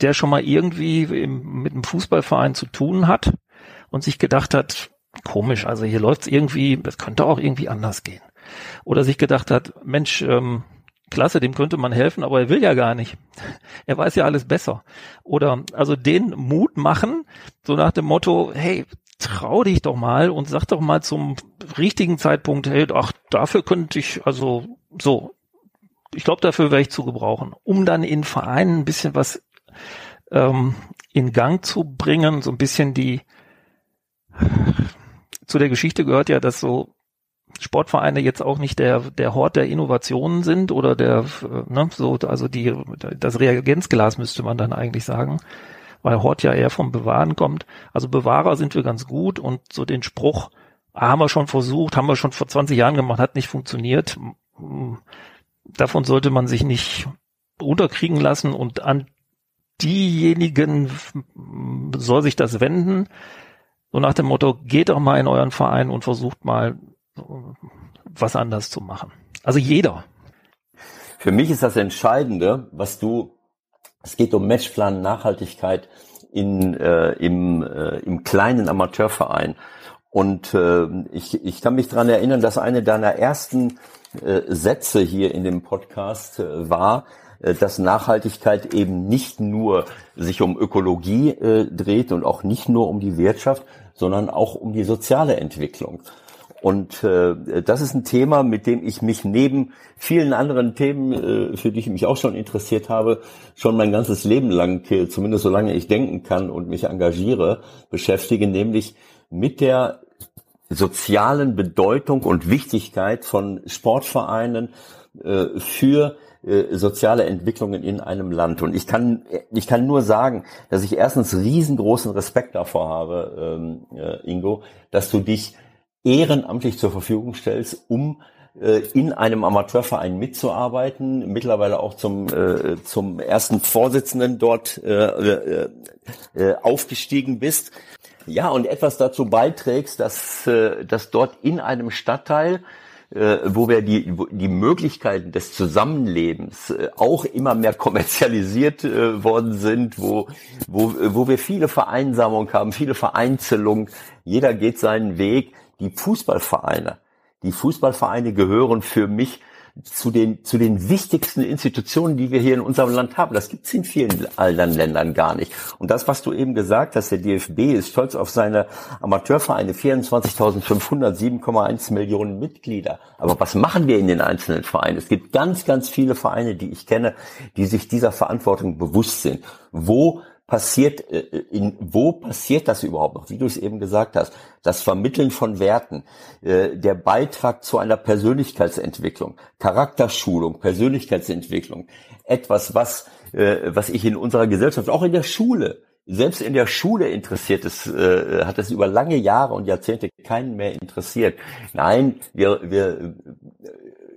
C: der schon mal irgendwie im, mit einem Fußballverein zu tun hat und sich gedacht hat, komisch, also hier läuft's irgendwie, das könnte auch irgendwie anders gehen oder sich gedacht hat, Mensch, ähm, klasse, dem könnte man helfen, aber er will ja gar nicht. Er weiß ja alles besser. Oder also den Mut machen, so nach dem Motto, hey, trau dich doch mal und sag doch mal zum richtigen Zeitpunkt, hey, ach, dafür könnte ich, also so, ich glaube, dafür wäre ich zu gebrauchen, um dann in Vereinen ein bisschen was ähm, in Gang zu bringen, so ein bisschen die zu der Geschichte gehört ja, dass so Sportvereine jetzt auch nicht der der Hort der Innovationen sind oder der ne, so also die das Reagenzglas müsste man dann eigentlich sagen, weil Hort ja eher vom Bewahren kommt. Also Bewahrer sind wir ganz gut und so den Spruch ah, haben wir schon versucht, haben wir schon vor 20 Jahren gemacht, hat nicht funktioniert. Davon sollte man sich nicht unterkriegen lassen und an diejenigen soll sich das wenden, so nach dem Motto, geht doch mal in euren Verein und versucht mal was anders zu machen. Also jeder.
D: Für mich ist das Entscheidende, was du, es geht um Matchplan Nachhaltigkeit in, äh, im, äh, im kleinen Amateurverein. Und äh, ich, ich kann mich dran erinnern, dass eine deiner ersten Sätze hier in dem Podcast äh, war, äh, dass Nachhaltigkeit eben nicht nur sich um Ökologie äh, dreht und auch nicht nur um die Wirtschaft, sondern auch um die soziale Entwicklung. Und äh, das ist ein Thema, mit dem ich mich neben vielen anderen Themen, äh, für die ich mich auch schon interessiert habe, schon mein ganzes Leben lang, äh, zumindest solange ich denken kann und mich engagiere, beschäftige, nämlich mit der sozialen Bedeutung und Wichtigkeit von Sportvereinen äh, für äh, soziale Entwicklungen in einem Land. Und ich kann, ich kann nur sagen, dass ich erstens riesengroßen Respekt davor habe, ähm, äh, Ingo, dass du dich ehrenamtlich zur Verfügung stellst, um in einem Amateurverein mitzuarbeiten, mittlerweile auch zum, zum ersten Vorsitzenden dort aufgestiegen bist. Ja, und etwas dazu beiträgst, dass, äh, dass dort in einem Stadtteil äh, wo wir die, die Möglichkeiten des Zusammenlebens äh, auch immer mehr kommerzialisiert worden sind, wo, wo, wo wir viele Vereinsamung haben, viele Vereinzelung. Jeder geht seinen Weg. Die Fußballvereine, die Fußballvereine gehören für mich zu den, zu den wichtigsten Institutionen, die wir hier in unserem Land haben. Das gibt es in vielen anderen Ländern gar nicht. Und das, was du eben gesagt hast, der DFB ist stolz auf seine Amateurvereine, 24.500, 7,1 Millionen Mitglieder. Aber was machen wir in den einzelnen Vereinen? Es gibt ganz, ganz viele Vereine, die ich kenne, die sich dieser Verantwortung bewusst sind. Wo passiert, äh, in, wo passiert das überhaupt noch? Wie du es eben gesagt hast, das Vermitteln von Werten, äh, der Beitrag zu einer Persönlichkeitsentwicklung, Charakterschulung, Persönlichkeitsentwicklung, etwas, was, äh, was ich in unserer Gesellschaft, auch in der Schule, selbst in der Schule interessiert es, äh, hat es über lange Jahre und Jahrzehnte keinen mehr interessiert. Nein, wir, wir,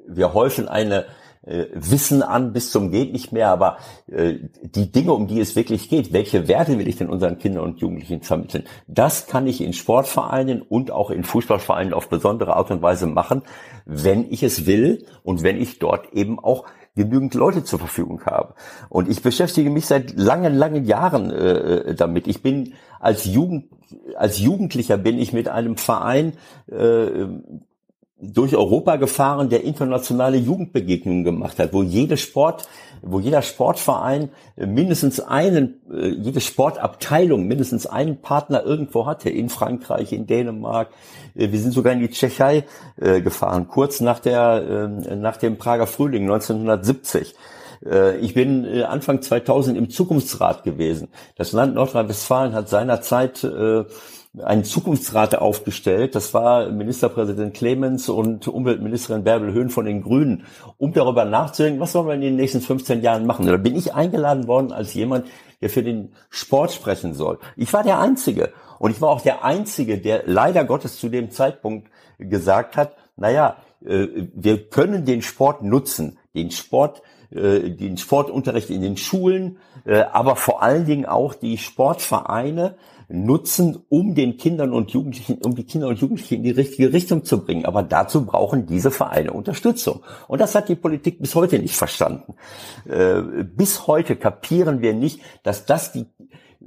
D: wir häufen eine äh, Wissen an bis zum geht nicht mehr, aber äh, die Dinge, um die es wirklich geht, welche Werte will ich denn unseren Kindern und Jugendlichen vermitteln, das kann ich in Sportvereinen und auch in Fußballvereinen auf besondere Art und Weise machen, wenn ich es will und wenn ich dort eben auch genügend Leute zur Verfügung habe. Und ich beschäftige mich seit langen, langen Jahren äh, damit. Ich bin als Jugend, als Jugendlicher bin ich mit einem Verein äh, durch Europa gefahren, der internationale Jugendbegegnungen gemacht hat, wo jede Sport, wo jeder Sportverein mindestens einen, äh, jede Sportabteilung mindestens einen Partner irgendwo hatte, in Frankreich, in Dänemark. Äh, wir sind sogar in die Tschechei äh, gefahren, kurz nach der, nach dem Prager Frühling 1970. Ich bin Anfang 2000 im Zukunftsrat gewesen. Das Land Nordrhein-Westfalen hat seinerzeit einen Zukunftsrat aufgestellt. Das war Ministerpräsident Clemens und Umweltministerin Bärbel Höhn von den Grünen, um darüber nachzudenken, was sollen wir in den nächsten 15 Jahren machen. Da bin ich eingeladen worden als jemand, der für den Sport sprechen soll. Ich war der Einzige. Und ich war auch der Einzige, der leider Gottes zu dem Zeitpunkt gesagt hat, naja, äh, wir können den Sport nutzen, den Sport, äh, den Sportunterricht in den Schulen, äh, aber vor allen Dingen auch die Sportvereine nutzen, um den Kindern und Jugendlichen, um die Kinder und Jugendlichen in die richtige Richtung zu bringen. Aber dazu brauchen diese Vereine Unterstützung. Und das hat die Politik bis heute nicht verstanden. Äh, bis heute kapieren wir nicht, dass das die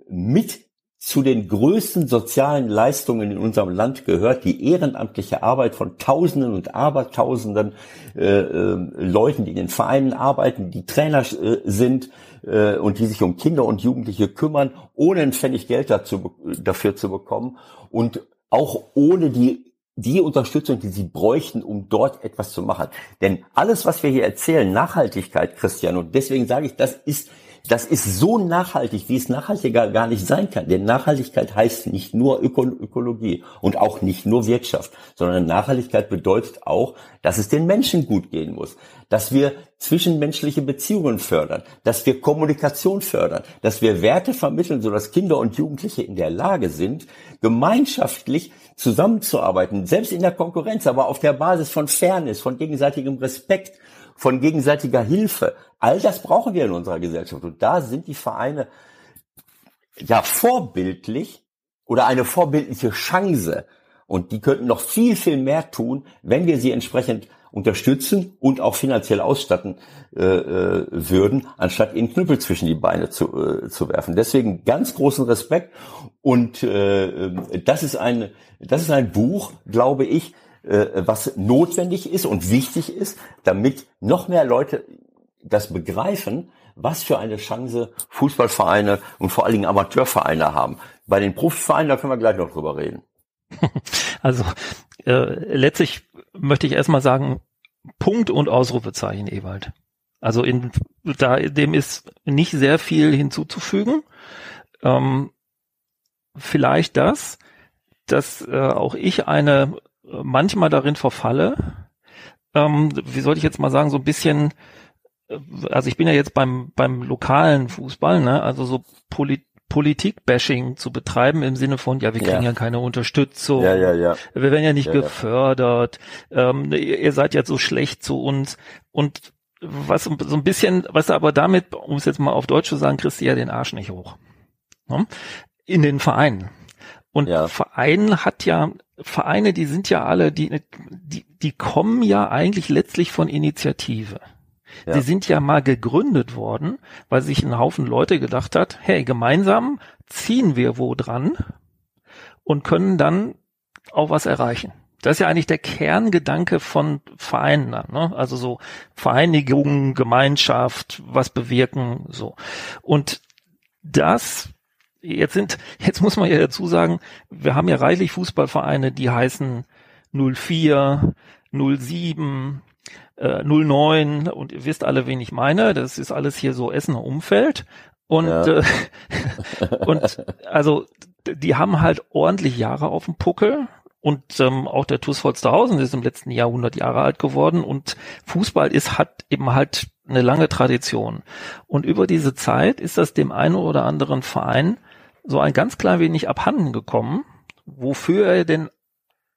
D: mit zu den größten sozialen Leistungen in unserem Land gehört die ehrenamtliche Arbeit von Tausenden und Abertausenden äh, äh, Leuten, die in den Vereinen arbeiten, die Trainer äh, sind äh, und die sich um Kinder und Jugendliche kümmern, ohne ein Pfennig Geld dazu, dafür zu bekommen und auch ohne die die Unterstützung, die sie bräuchten, um dort etwas zu machen. Denn alles, was wir hier erzählen, Nachhaltigkeit, Christian, und deswegen sage ich, das ist das ist so nachhaltig, wie es nachhaltiger gar nicht sein kann. Denn Nachhaltigkeit heißt nicht nur Öko Ökologie und auch nicht nur Wirtschaft, sondern Nachhaltigkeit bedeutet auch, dass es den Menschen gut gehen muss, dass wir zwischenmenschliche Beziehungen fördern, dass wir Kommunikation fördern, dass wir Werte vermitteln, sodass Kinder und Jugendliche in der Lage sind, gemeinschaftlich zusammenzuarbeiten, selbst in der Konkurrenz, aber auf der Basis von Fairness, von gegenseitigem Respekt von gegenseitiger Hilfe. All das brauchen wir in unserer Gesellschaft. Und da sind die Vereine ja vorbildlich oder eine vorbildliche Chance. Und die könnten noch viel, viel mehr tun, wenn wir sie entsprechend unterstützen und auch finanziell ausstatten äh, äh, würden, anstatt ihnen Knüppel zwischen die Beine zu, äh, zu werfen. Deswegen ganz großen Respekt. Und äh, das ist ein, das ist ein Buch, glaube ich, was notwendig ist und wichtig ist, damit noch mehr Leute das begreifen, was für eine Chance Fußballvereine und vor allen Dingen Amateurvereine haben. Bei den Profivereinen, da können wir gleich noch drüber reden.
C: Also äh, letztlich möchte ich erstmal sagen, Punkt und Ausrufezeichen, Ewald. Also in, da, dem ist nicht sehr viel hinzuzufügen. Ähm, vielleicht das, dass äh, auch ich eine manchmal darin verfalle, ähm, wie soll ich jetzt mal sagen, so ein bisschen, äh, also ich bin ja jetzt beim, beim lokalen Fußball, ne, also so Polit Politik-Bashing zu betreiben im Sinne von, ja, wir kriegen ja, ja keine Unterstützung,
D: ja, ja, ja.
C: wir werden ja nicht ja, gefördert, ähm, ihr, ihr seid ja so schlecht zu uns und was so ein bisschen, was aber damit, um es jetzt mal auf Deutsch zu sagen, kriegst du ja den Arsch nicht hoch. Ne? In den Vereinen. Und ja. Verein hat ja, Vereine, die sind ja alle, die, die, die kommen ja eigentlich letztlich von Initiative. Ja. Die sind ja mal gegründet worden, weil sich ein Haufen Leute gedacht hat, hey, gemeinsam ziehen wir wo dran und können dann auch was erreichen. Das ist ja eigentlich der Kerngedanke von Vereinen, ne? also so Vereinigung, Gemeinschaft, was bewirken, so. Und das jetzt sind, jetzt muss man ja dazu sagen, wir haben ja reichlich Fußballvereine, die heißen 04, 07, äh, 09 und ihr wisst alle, wen ich meine. Das ist alles hier so Essener Umfeld. Und, ja. äh, und also die haben halt ordentlich Jahre auf dem Puckel. Und ähm, auch der TuS Holsterhausen ist im letzten Jahr 100 Jahre alt geworden. Und Fußball ist hat eben halt eine lange Tradition. Und über diese Zeit ist das dem einen oder anderen Verein so ein ganz klein wenig abhanden gekommen, wofür er denn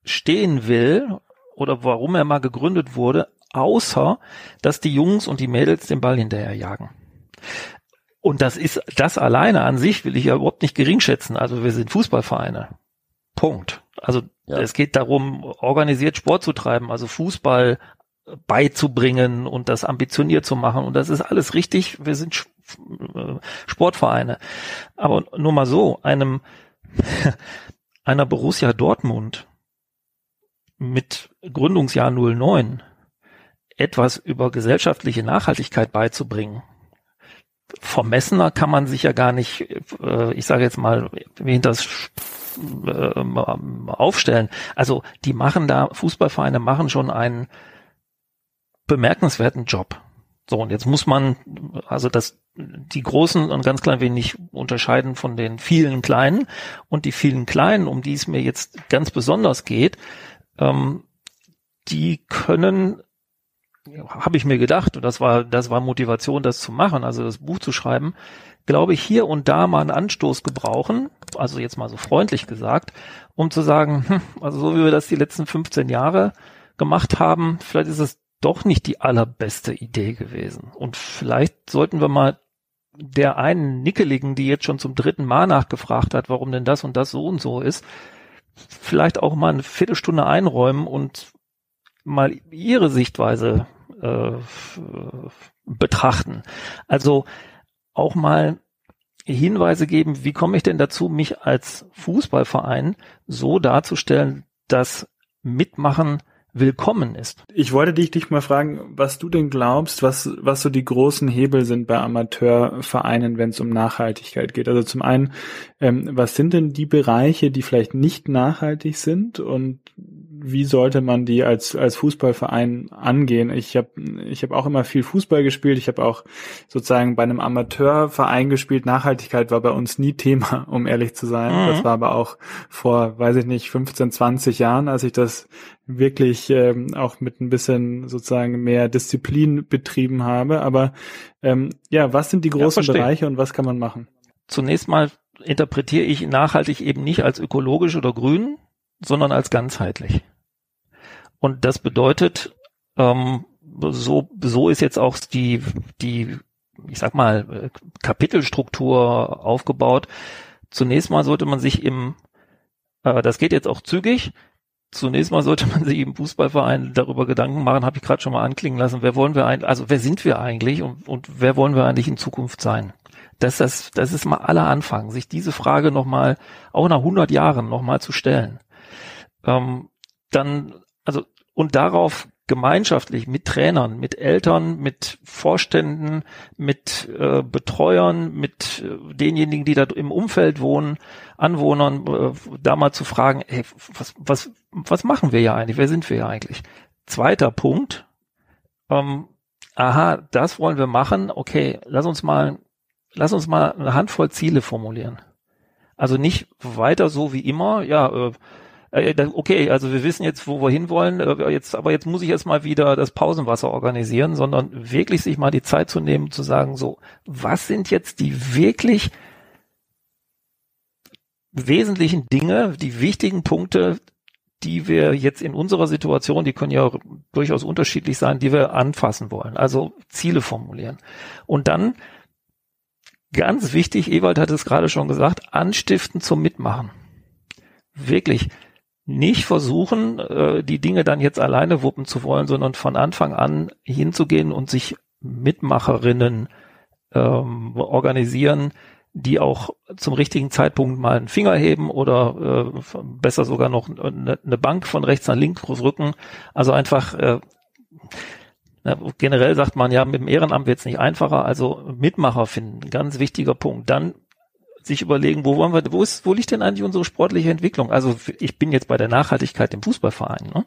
C: stehen will oder warum er mal gegründet wurde, außer dass die Jungs und die Mädels den Ball hinterher jagen. Und das ist, das alleine an sich will ich ja überhaupt nicht geringschätzen. Also wir sind Fußballvereine. Punkt. Also ja. es geht darum, organisiert Sport zu treiben, also Fußball beizubringen und das ambitioniert zu machen. Und das ist alles richtig. Wir sind äh, Sportvereine. Aber nur mal so, einem, einer Borussia Dortmund mit Gründungsjahr 09 etwas über gesellschaftliche Nachhaltigkeit beizubringen. Vermessener kann man sich ja gar nicht, äh, ich sage jetzt mal, hinter das äh, aufstellen. Also die machen da, Fußballvereine machen schon einen bemerkenswerten Job. So, und jetzt muss man, also das, die Großen ein ganz klein wenig unterscheiden von den vielen Kleinen. Und die vielen Kleinen, um die es mir jetzt ganz besonders geht, ähm, die können, habe ich mir gedacht, und das war, das war Motivation, das zu machen, also das Buch zu schreiben, glaube ich, hier und da mal einen Anstoß gebrauchen, also jetzt mal so freundlich gesagt, um zu sagen, hm, also so wie wir das die letzten 15 Jahre gemacht haben, vielleicht ist es doch nicht die allerbeste Idee gewesen. Und vielleicht sollten wir mal der einen Nickeligen, die jetzt schon zum dritten Mal nachgefragt hat, warum denn das und das so und so ist, vielleicht auch mal eine Viertelstunde einräumen und mal ihre Sichtweise äh, betrachten. Also auch mal Hinweise geben, wie komme ich denn dazu, mich als Fußballverein so darzustellen, dass Mitmachen willkommen ist.
E: Ich wollte dich, dich mal fragen, was du denn glaubst, was, was so die großen Hebel sind bei Amateurvereinen, wenn es um Nachhaltigkeit geht. Also zum einen, ähm, was sind denn die Bereiche, die vielleicht nicht nachhaltig sind und wie sollte man die als als Fußballverein angehen? Ich habe ich habe auch immer viel Fußball gespielt. Ich habe auch sozusagen bei einem Amateurverein gespielt. Nachhaltigkeit war bei uns nie Thema, um ehrlich zu sein. Mhm. Das war aber auch vor, weiß ich nicht, 15, 20 Jahren, als ich das wirklich ähm, auch mit ein bisschen sozusagen mehr Disziplin betrieben habe. Aber ähm, ja, was sind die großen ja, Bereiche und was kann man machen?
C: Zunächst mal interpretiere ich nachhaltig eben nicht als ökologisch oder grün, sondern als ganzheitlich. Und das bedeutet, ähm, so, so ist jetzt auch die, die, ich sag mal, Kapitelstruktur aufgebaut. Zunächst mal sollte man sich im, äh, das geht jetzt auch zügig, zunächst mal sollte man sich im Fußballverein darüber Gedanken machen, habe ich gerade schon mal anklingen lassen, wer wollen wir eigentlich, also wer sind wir eigentlich und, und wer wollen wir eigentlich in Zukunft sein? Das, das, das ist mal aller Anfang, sich diese Frage nochmal, auch nach 100 Jahren nochmal zu stellen. Ähm, dann, also, und darauf gemeinschaftlich mit Trainern, mit Eltern, mit Vorständen, mit äh, Betreuern, mit äh, denjenigen, die da im Umfeld wohnen, Anwohnern, äh, da mal zu fragen, hey, was, was, was machen wir ja eigentlich? Wer sind wir ja eigentlich? Zweiter Punkt, ähm, aha, das wollen wir machen, okay, lass uns mal, lass uns mal eine Handvoll Ziele formulieren. Also nicht weiter so wie immer, ja, äh, okay, also wir wissen jetzt, wo wir hinwollen, äh, jetzt, aber jetzt muss ich jetzt mal wieder das Pausenwasser organisieren, sondern wirklich sich mal die Zeit zu nehmen, zu sagen, so, was sind jetzt die wirklich wesentlichen Dinge, die wichtigen Punkte, die wir jetzt in unserer Situation, die können ja durchaus unterschiedlich sein, die wir anfassen wollen. Also Ziele formulieren. Und dann, ganz wichtig, Ewald hat es gerade schon gesagt, anstiften zum Mitmachen. Wirklich nicht versuchen, äh, die Dinge dann jetzt alleine wuppen zu wollen, sondern von Anfang an hinzugehen und sich Mitmacherinnen ähm, organisieren, die auch zum richtigen Zeitpunkt mal einen Finger heben oder äh, besser sogar noch eine, eine Bank von rechts nach links rücken. Also einfach äh, na, generell sagt man ja, mit dem Ehrenamt wird es nicht einfacher, also Mitmacher finden, ganz wichtiger Punkt. Dann sich überlegen, wo wollen wir, wo ist, wo liegt denn eigentlich unsere sportliche Entwicklung? Also ich bin jetzt bei der Nachhaltigkeit im Fußballverein, ne?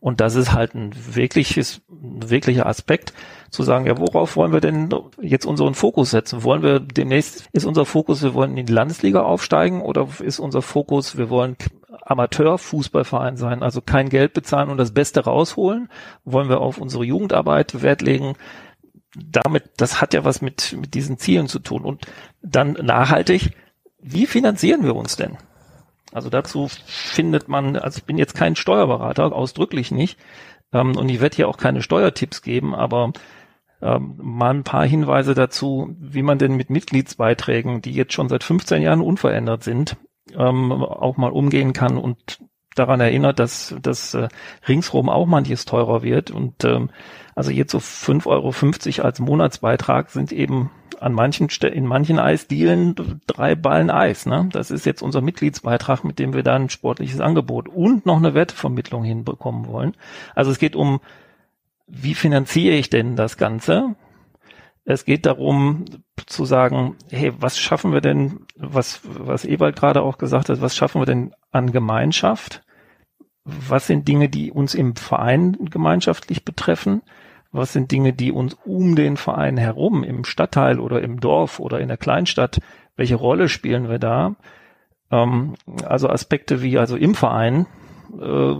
C: Und das ist halt ein wirkliches, ein wirklicher Aspekt, zu sagen, ja, worauf wollen wir denn jetzt unseren Fokus setzen? Wollen wir demnächst, ist unser Fokus, wir wollen in die Landesliga aufsteigen oder ist unser Fokus, wir wollen Amateurfußballverein sein, also kein Geld bezahlen und das Beste rausholen? Wollen wir auf unsere Jugendarbeit Wert legen? Damit, das hat ja was mit, mit diesen Zielen zu tun. Und dann nachhaltig, wie finanzieren wir uns denn? Also dazu findet man, also ich bin jetzt kein Steuerberater, ausdrücklich nicht, ähm, und ich werde hier auch keine Steuertipps geben, aber ähm, mal ein paar Hinweise dazu, wie man denn mit Mitgliedsbeiträgen, die jetzt schon seit 15 Jahren unverändert sind, ähm, auch mal umgehen kann und daran erinnert, dass dass äh, ringsrum auch manches teurer wird und ähm, also jetzt so 5,50 Euro als Monatsbeitrag sind eben an manchen in manchen Eisdielen drei Ballen Eis. Ne? Das ist jetzt unser Mitgliedsbeitrag, mit dem wir dann ein sportliches Angebot und noch eine Wettevermittlung hinbekommen wollen. Also es geht um, wie finanziere ich denn das Ganze? Es geht darum zu sagen, hey, was schaffen wir denn, was, was Ewald gerade auch gesagt hat, was schaffen wir denn an Gemeinschaft? Was sind Dinge, die uns im Verein gemeinschaftlich betreffen? Was sind Dinge, die uns um den Verein herum, im Stadtteil oder im Dorf oder in der Kleinstadt, welche Rolle spielen wir da? Ähm, also Aspekte wie also im Verein, äh,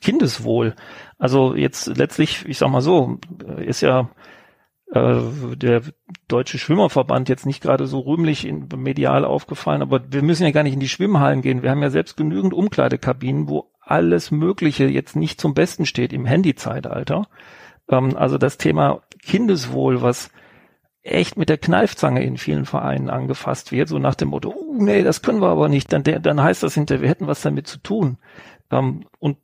C: Kindeswohl. Also jetzt letztlich, ich sag mal so, ist ja äh, der Deutsche Schwimmerverband jetzt nicht gerade so rühmlich in, medial aufgefallen, aber wir müssen ja gar nicht in die Schwimmhallen gehen. Wir haben ja selbst genügend Umkleidekabinen, wo alles Mögliche jetzt nicht zum Besten steht im Handyzeitalter. Ähm, also das Thema Kindeswohl, was echt mit der Kneifzange in vielen Vereinen angefasst wird, so nach dem Motto, oh, nee, das können wir aber nicht, dann, dann heißt das hinterher, wir hätten was damit zu tun. Ähm, und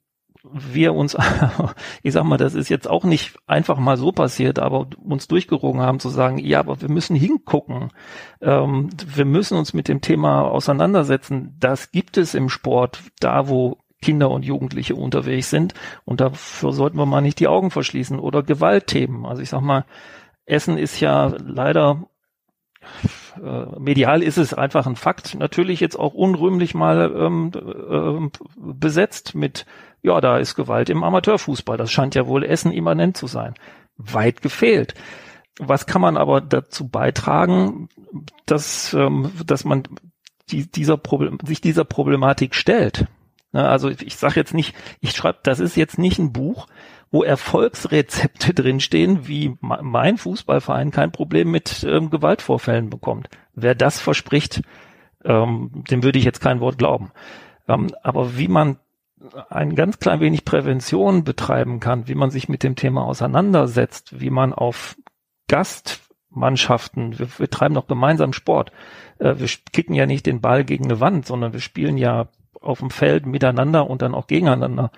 C: wir uns, ich sag mal, das ist jetzt auch nicht einfach mal so passiert, aber uns durchgerungen haben zu sagen, ja, aber wir müssen hingucken. Ähm, wir müssen uns mit dem Thema auseinandersetzen. Das gibt es im Sport, da wo Kinder und Jugendliche unterwegs sind. Und dafür sollten wir mal nicht die Augen verschließen. Oder Gewaltthemen. Also ich sag mal, Essen ist ja leider äh, medial ist es einfach ein Fakt. Natürlich jetzt auch unrühmlich mal ähm, äh, besetzt mit, ja, da ist Gewalt im Amateurfußball. Das scheint ja wohl Essen immanent zu sein. Weit gefehlt. Was kann man aber dazu beitragen, dass, ähm, dass man die, dieser Problem, sich dieser Problematik stellt? Ne, also ich sage jetzt nicht, ich schreibe, das ist jetzt nicht ein Buch, wo Erfolgsrezepte drinstehen, wie mein Fußballverein kein Problem mit ähm, Gewaltvorfällen bekommt. Wer das verspricht, ähm, dem würde ich jetzt kein Wort glauben. Ähm, aber wie man ein ganz klein wenig Prävention betreiben kann, wie man sich mit dem Thema auseinandersetzt, wie man auf Gastmannschaften, wir, wir treiben doch gemeinsam Sport. Äh, wir kicken ja nicht den Ball gegen eine Wand, sondern wir spielen ja auf dem Feld miteinander und dann auch gegeneinander.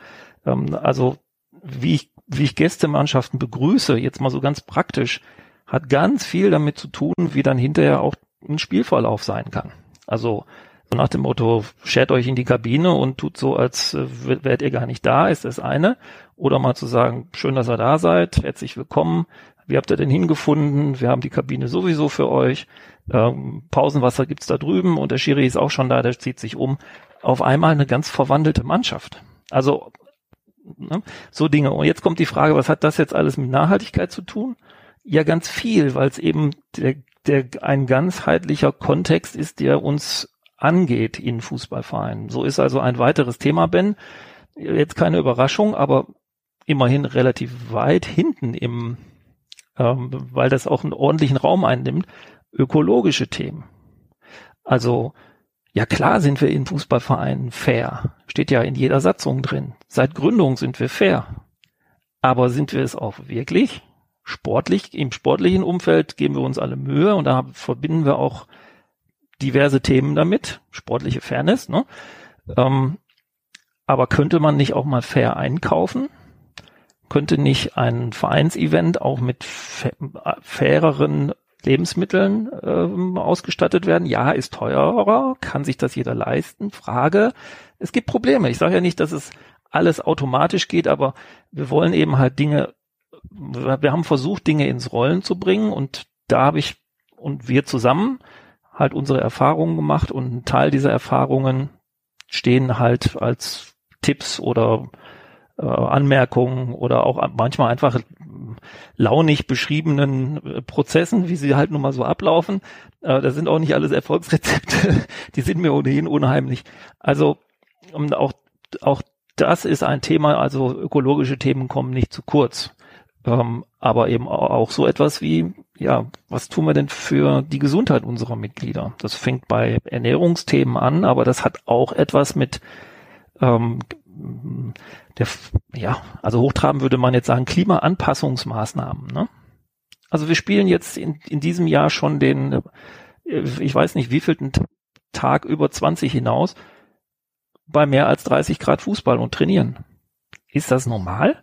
C: Ähm, also wie ich, wie ich Gästemannschaften begrüße, jetzt mal so ganz praktisch, hat ganz viel damit zu tun, wie dann hinterher auch ein Spielverlauf sein kann. Also so nach dem Motto, schert euch in die Kabine und tut so, als äh, wärt ihr gar nicht da, ist das eine. Oder mal zu sagen, schön, dass ihr da seid, herzlich willkommen. Wie habt ihr denn hingefunden? Wir haben die Kabine sowieso für euch. Ähm, Pausenwasser gibt's da drüben und der Schiri ist auch schon da, der zieht sich um. Auf einmal eine ganz verwandelte Mannschaft. Also ne, so Dinge. Und jetzt kommt die Frage, was hat das jetzt alles mit Nachhaltigkeit zu tun? Ja, ganz viel, weil es eben der, der ein ganzheitlicher Kontext ist, der uns angeht in Fußballvereinen. So ist also ein weiteres Thema, Ben. Jetzt keine Überraschung, aber immerhin relativ weit hinten im, ähm, weil das auch einen ordentlichen Raum einnimmt, ökologische Themen. Also, ja klar sind wir in Fußballvereinen fair. Steht ja in jeder Satzung drin. Seit Gründung sind wir fair. Aber sind wir es auch wirklich? Sportlich, im sportlichen Umfeld geben wir uns alle Mühe und da verbinden wir auch diverse Themen damit, sportliche Fairness, ne? Ähm, aber könnte man nicht auch mal fair einkaufen? Könnte nicht ein Vereinsevent auch mit faireren Lebensmitteln ähm, ausgestattet werden? Ja, ist teurer, kann sich das jeder leisten? Frage. Es gibt Probleme. Ich sage ja nicht, dass es alles automatisch geht, aber wir wollen eben halt Dinge, wir haben versucht, Dinge ins Rollen zu bringen und da habe ich und wir zusammen halt unsere Erfahrungen gemacht und ein Teil dieser Erfahrungen stehen halt als Tipps oder äh, Anmerkungen oder auch manchmal einfach launig beschriebenen äh, Prozessen, wie sie halt nun mal so ablaufen. Äh, das sind auch nicht alles Erfolgsrezepte, die sind mir ohnehin unheimlich. Also um, auch, auch das ist ein Thema, also ökologische Themen kommen nicht zu kurz. Ähm, aber eben auch so etwas wie, ja, was tun wir denn für die Gesundheit unserer Mitglieder? Das fängt bei Ernährungsthemen an, aber das hat auch etwas mit ähm, der, ja, also hochtraben würde man jetzt sagen, Klimaanpassungsmaßnahmen. Ne? Also wir spielen jetzt in, in diesem Jahr schon den, äh, ich weiß nicht, wievielten Tag über 20 hinaus bei mehr als 30 Grad Fußball und trainieren. Ist das normal?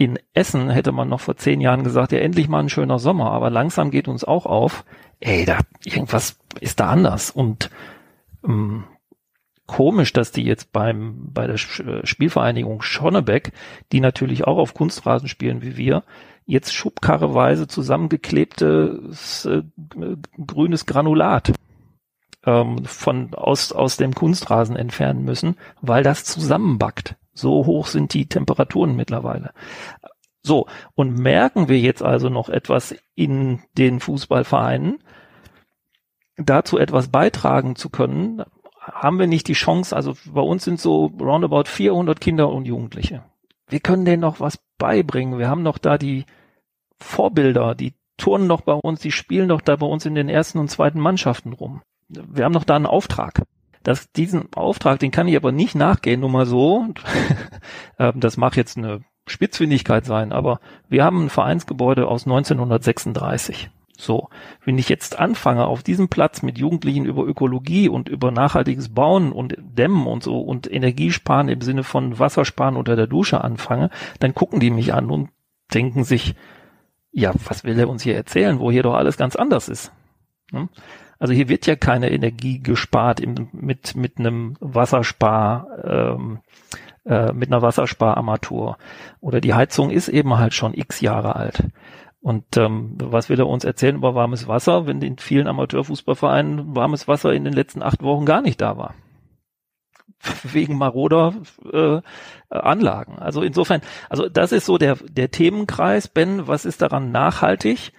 C: In Essen hätte man noch vor zehn Jahren gesagt, ja, endlich mal ein schöner Sommer, aber langsam geht uns auch auf, ey, da, irgendwas ist da anders und ähm, komisch, dass die jetzt beim, bei der äh, Spielvereinigung Schonnebeck, die natürlich auch auf Kunstrasen spielen wie wir, jetzt schubkarreweise zusammengeklebtes äh, grünes Granulat ähm, von aus aus dem Kunstrasen entfernen müssen, weil das zusammenbackt. So hoch sind die Temperaturen mittlerweile. So, und merken wir jetzt also noch etwas in den Fußballvereinen, dazu etwas beitragen zu können, haben wir nicht die Chance, also bei uns sind so roundabout 400 Kinder und Jugendliche. Wir können denen noch was beibringen. Wir haben noch da die Vorbilder, die turnen noch bei uns, die spielen doch da bei uns in den ersten und zweiten Mannschaften rum. Wir haben noch da einen Auftrag dass diesen Auftrag, den kann ich aber nicht nachgehen, nur mal so. Ähm, das mag jetzt eine Spitzfindigkeit sein, aber wir haben ein Vereinsgebäude aus 1936. So, wenn ich jetzt anfange, auf diesem Platz mit Jugendlichen über Ökologie und über nachhaltiges Bauen und Dämmen und so und Energiesparen im Sinne von Wassersparen unter der Dusche anfange, dann gucken die mich an und denken sich, ja, was will er uns hier erzählen, wo hier doch alles ganz anders ist. Hm? Also hier wird ja keine Energie gespart im, mit, mit einem Wasserspar, ähm, äh, mit einer Wasserspararmatur. Oder die Heizung ist eben halt schon x Jahre alt. Und ähm, was will er uns erzählen über warmes Wasser, wenn in vielen Amateurfußballvereinen warmes Wasser in den letzten acht Wochen gar nicht da war? Wegen maroder äh, Anlagen. Also insofern, also das ist so der, der Themenkreis. Ben, was ist daran nachhaltig?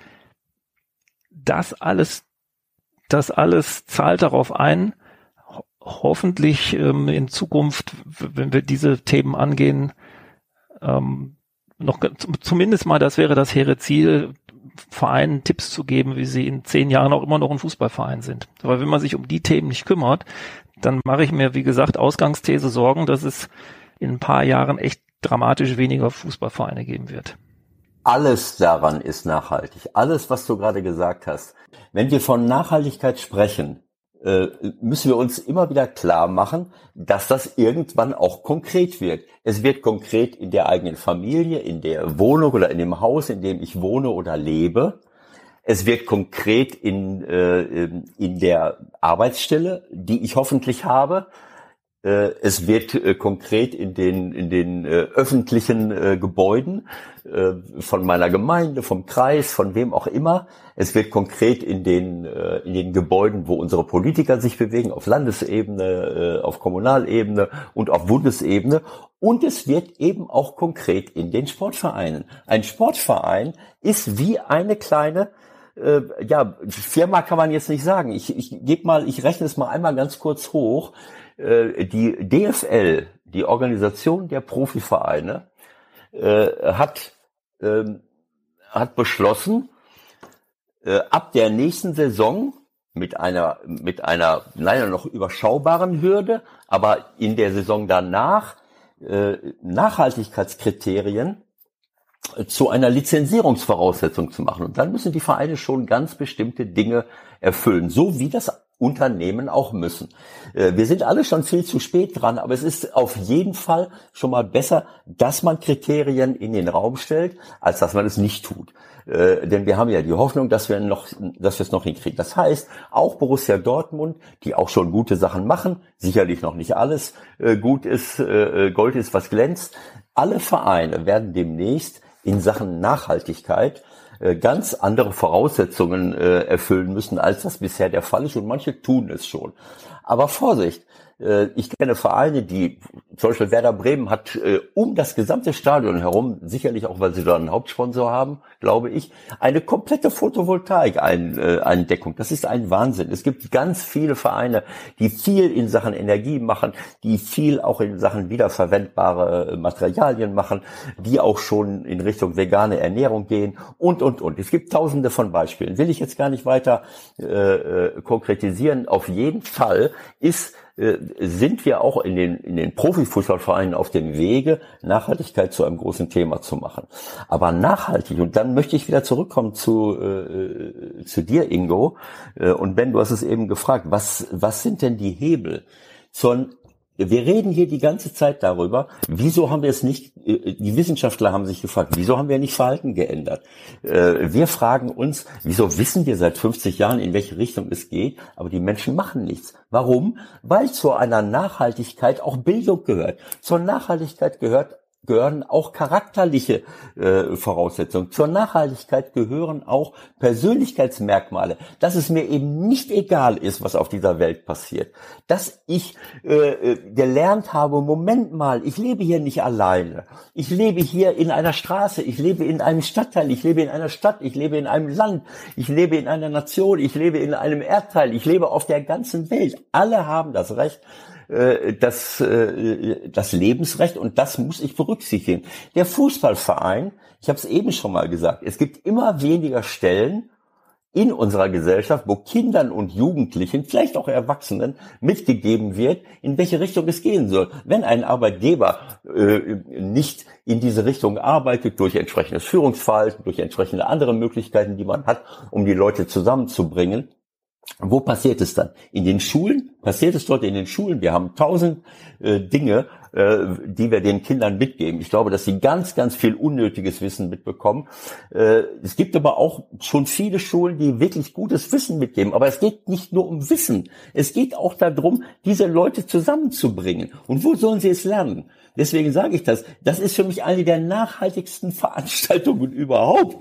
C: Das alles das alles zahlt darauf ein, hoffentlich ähm, in Zukunft, wenn wir diese Themen angehen, ähm, noch zumindest mal, das wäre das hehre Ziel, Vereinen Tipps zu geben, wie sie in zehn Jahren auch immer noch ein Fußballverein sind. Aber wenn man sich um die Themen nicht kümmert, dann mache ich mir, wie gesagt, Ausgangsthese Sorgen, dass es in ein paar Jahren echt dramatisch weniger Fußballvereine geben wird.
D: Alles daran ist nachhaltig. Alles, was du gerade gesagt hast. Wenn wir von Nachhaltigkeit sprechen, äh, müssen wir uns immer wieder klar machen, dass das irgendwann auch konkret wird. Es wird konkret in der eigenen Familie, in der Wohnung oder in dem Haus, in dem ich wohne oder lebe. Es wird konkret in, äh, in der Arbeitsstelle, die ich hoffentlich habe. Äh, es wird äh, konkret in den, in den äh, öffentlichen Gebäuden von meiner Gemeinde, vom Kreis, von wem auch immer. Es wird konkret in den, in den Gebäuden, wo unsere Politiker sich bewegen, auf Landesebene, auf Kommunalebene und auf Bundesebene. Und es wird eben auch konkret in den Sportvereinen. Ein Sportverein ist wie eine kleine ja, Firma kann man jetzt nicht sagen. Ich, ich gebe mal, ich rechne es mal einmal ganz kurz hoch. Äh, die DFL, die Organisation der Profivereine, äh, hat, äh, hat beschlossen, äh, ab der nächsten Saison mit einer, mit einer leider noch überschaubaren Hürde, aber in der Saison danach Nachhaltigkeitskriterien zu einer Lizenzierungsvoraussetzung zu machen. Und dann müssen die Vereine schon ganz bestimmte Dinge erfüllen, so wie das Unternehmen auch müssen. Äh, wir sind alle schon viel zu spät dran, aber es ist auf jeden Fall schon mal besser, dass man Kriterien in den Raum stellt, als dass man es nicht tut. Äh, denn wir haben ja die Hoffnung, dass wir noch, dass wir es noch hinkriegen. Das heißt, auch Borussia Dortmund, die auch schon gute Sachen machen, sicherlich noch nicht alles äh, gut ist, Gold ist, was glänzt. Alle Vereine werden demnächst in Sachen Nachhaltigkeit ganz andere Voraussetzungen äh, erfüllen müssen, als das bisher der Fall ist. Und manche tun es schon. Aber Vorsicht, äh, ich kenne Vereine, die, zum Beispiel Werder Bremen hat äh, um das gesamte Stadion herum, sicherlich auch, weil sie da einen Hauptsponsor haben, glaube ich, eine komplette Photovoltaik-Eindeckung. Das ist ein Wahnsinn. Es gibt ganz viele Vereine, die viel in Sachen Energie machen, die viel auch in Sachen wiederverwendbare Materialien machen, die auch schon in Richtung vegane Ernährung gehen und, und, und. Es gibt tausende von Beispielen. Will ich jetzt gar nicht weiter äh, äh konkretisieren. Auf jeden Fall ist äh, sind wir auch in den, in den Profifußballvereinen auf dem Wege, Nachhaltigkeit zu einem großen Thema zu machen. Aber nachhaltig, und dann möchte ich wieder zurückkommen zu, äh, zu dir, Ingo. Äh, und Ben, du hast es eben gefragt, was, was sind denn die Hebel zur wir reden hier die ganze Zeit darüber, wieso haben wir es nicht, äh, die Wissenschaftler haben sich gefragt, wieso haben wir nicht Verhalten geändert? Äh, wir fragen uns, wieso wissen wir seit 50 Jahren, in welche Richtung es geht, aber die Menschen machen nichts. Warum? Weil zu einer Nachhaltigkeit auch Bildung gehört. Zur Nachhaltigkeit gehört gehören auch charakterliche äh, Voraussetzungen. Zur Nachhaltigkeit gehören auch Persönlichkeitsmerkmale, dass es mir eben nicht egal ist, was auf dieser Welt passiert. Dass ich äh, äh, gelernt habe, Moment mal, ich lebe hier nicht alleine. Ich lebe hier in einer Straße, ich lebe in einem Stadtteil, ich lebe in einer Stadt, ich lebe in einem Land, ich lebe in einer Nation, ich lebe in einem Erdteil, ich lebe auf der ganzen Welt. Alle haben das Recht, äh, das, äh, das Lebensrecht und das muss ich berücksichtigen. Der Fußballverein, ich habe es eben schon mal gesagt, es gibt immer weniger Stellen in unserer Gesellschaft, wo Kindern und Jugendlichen, vielleicht auch Erwachsenen, mitgegeben wird, in welche Richtung es gehen soll. Wenn ein Arbeitgeber äh, nicht in diese Richtung arbeitet, durch entsprechendes Führungsverhalten, durch entsprechende andere Möglichkeiten, die man hat, um die Leute zusammenzubringen, wo passiert es dann? In den Schulen? Passiert es dort in den Schulen? Wir haben tausend äh, Dinge, äh, die wir den Kindern mitgeben. Ich glaube, dass sie ganz, ganz viel unnötiges Wissen mitbekommen. Äh, es gibt aber auch schon viele Schulen, die wirklich gutes Wissen mitgeben. Aber es geht nicht nur um Wissen. Es geht auch darum, diese Leute zusammenzubringen. Und wo sollen sie es lernen? Deswegen sage ich das. Das ist für mich eine der nachhaltigsten Veranstaltungen überhaupt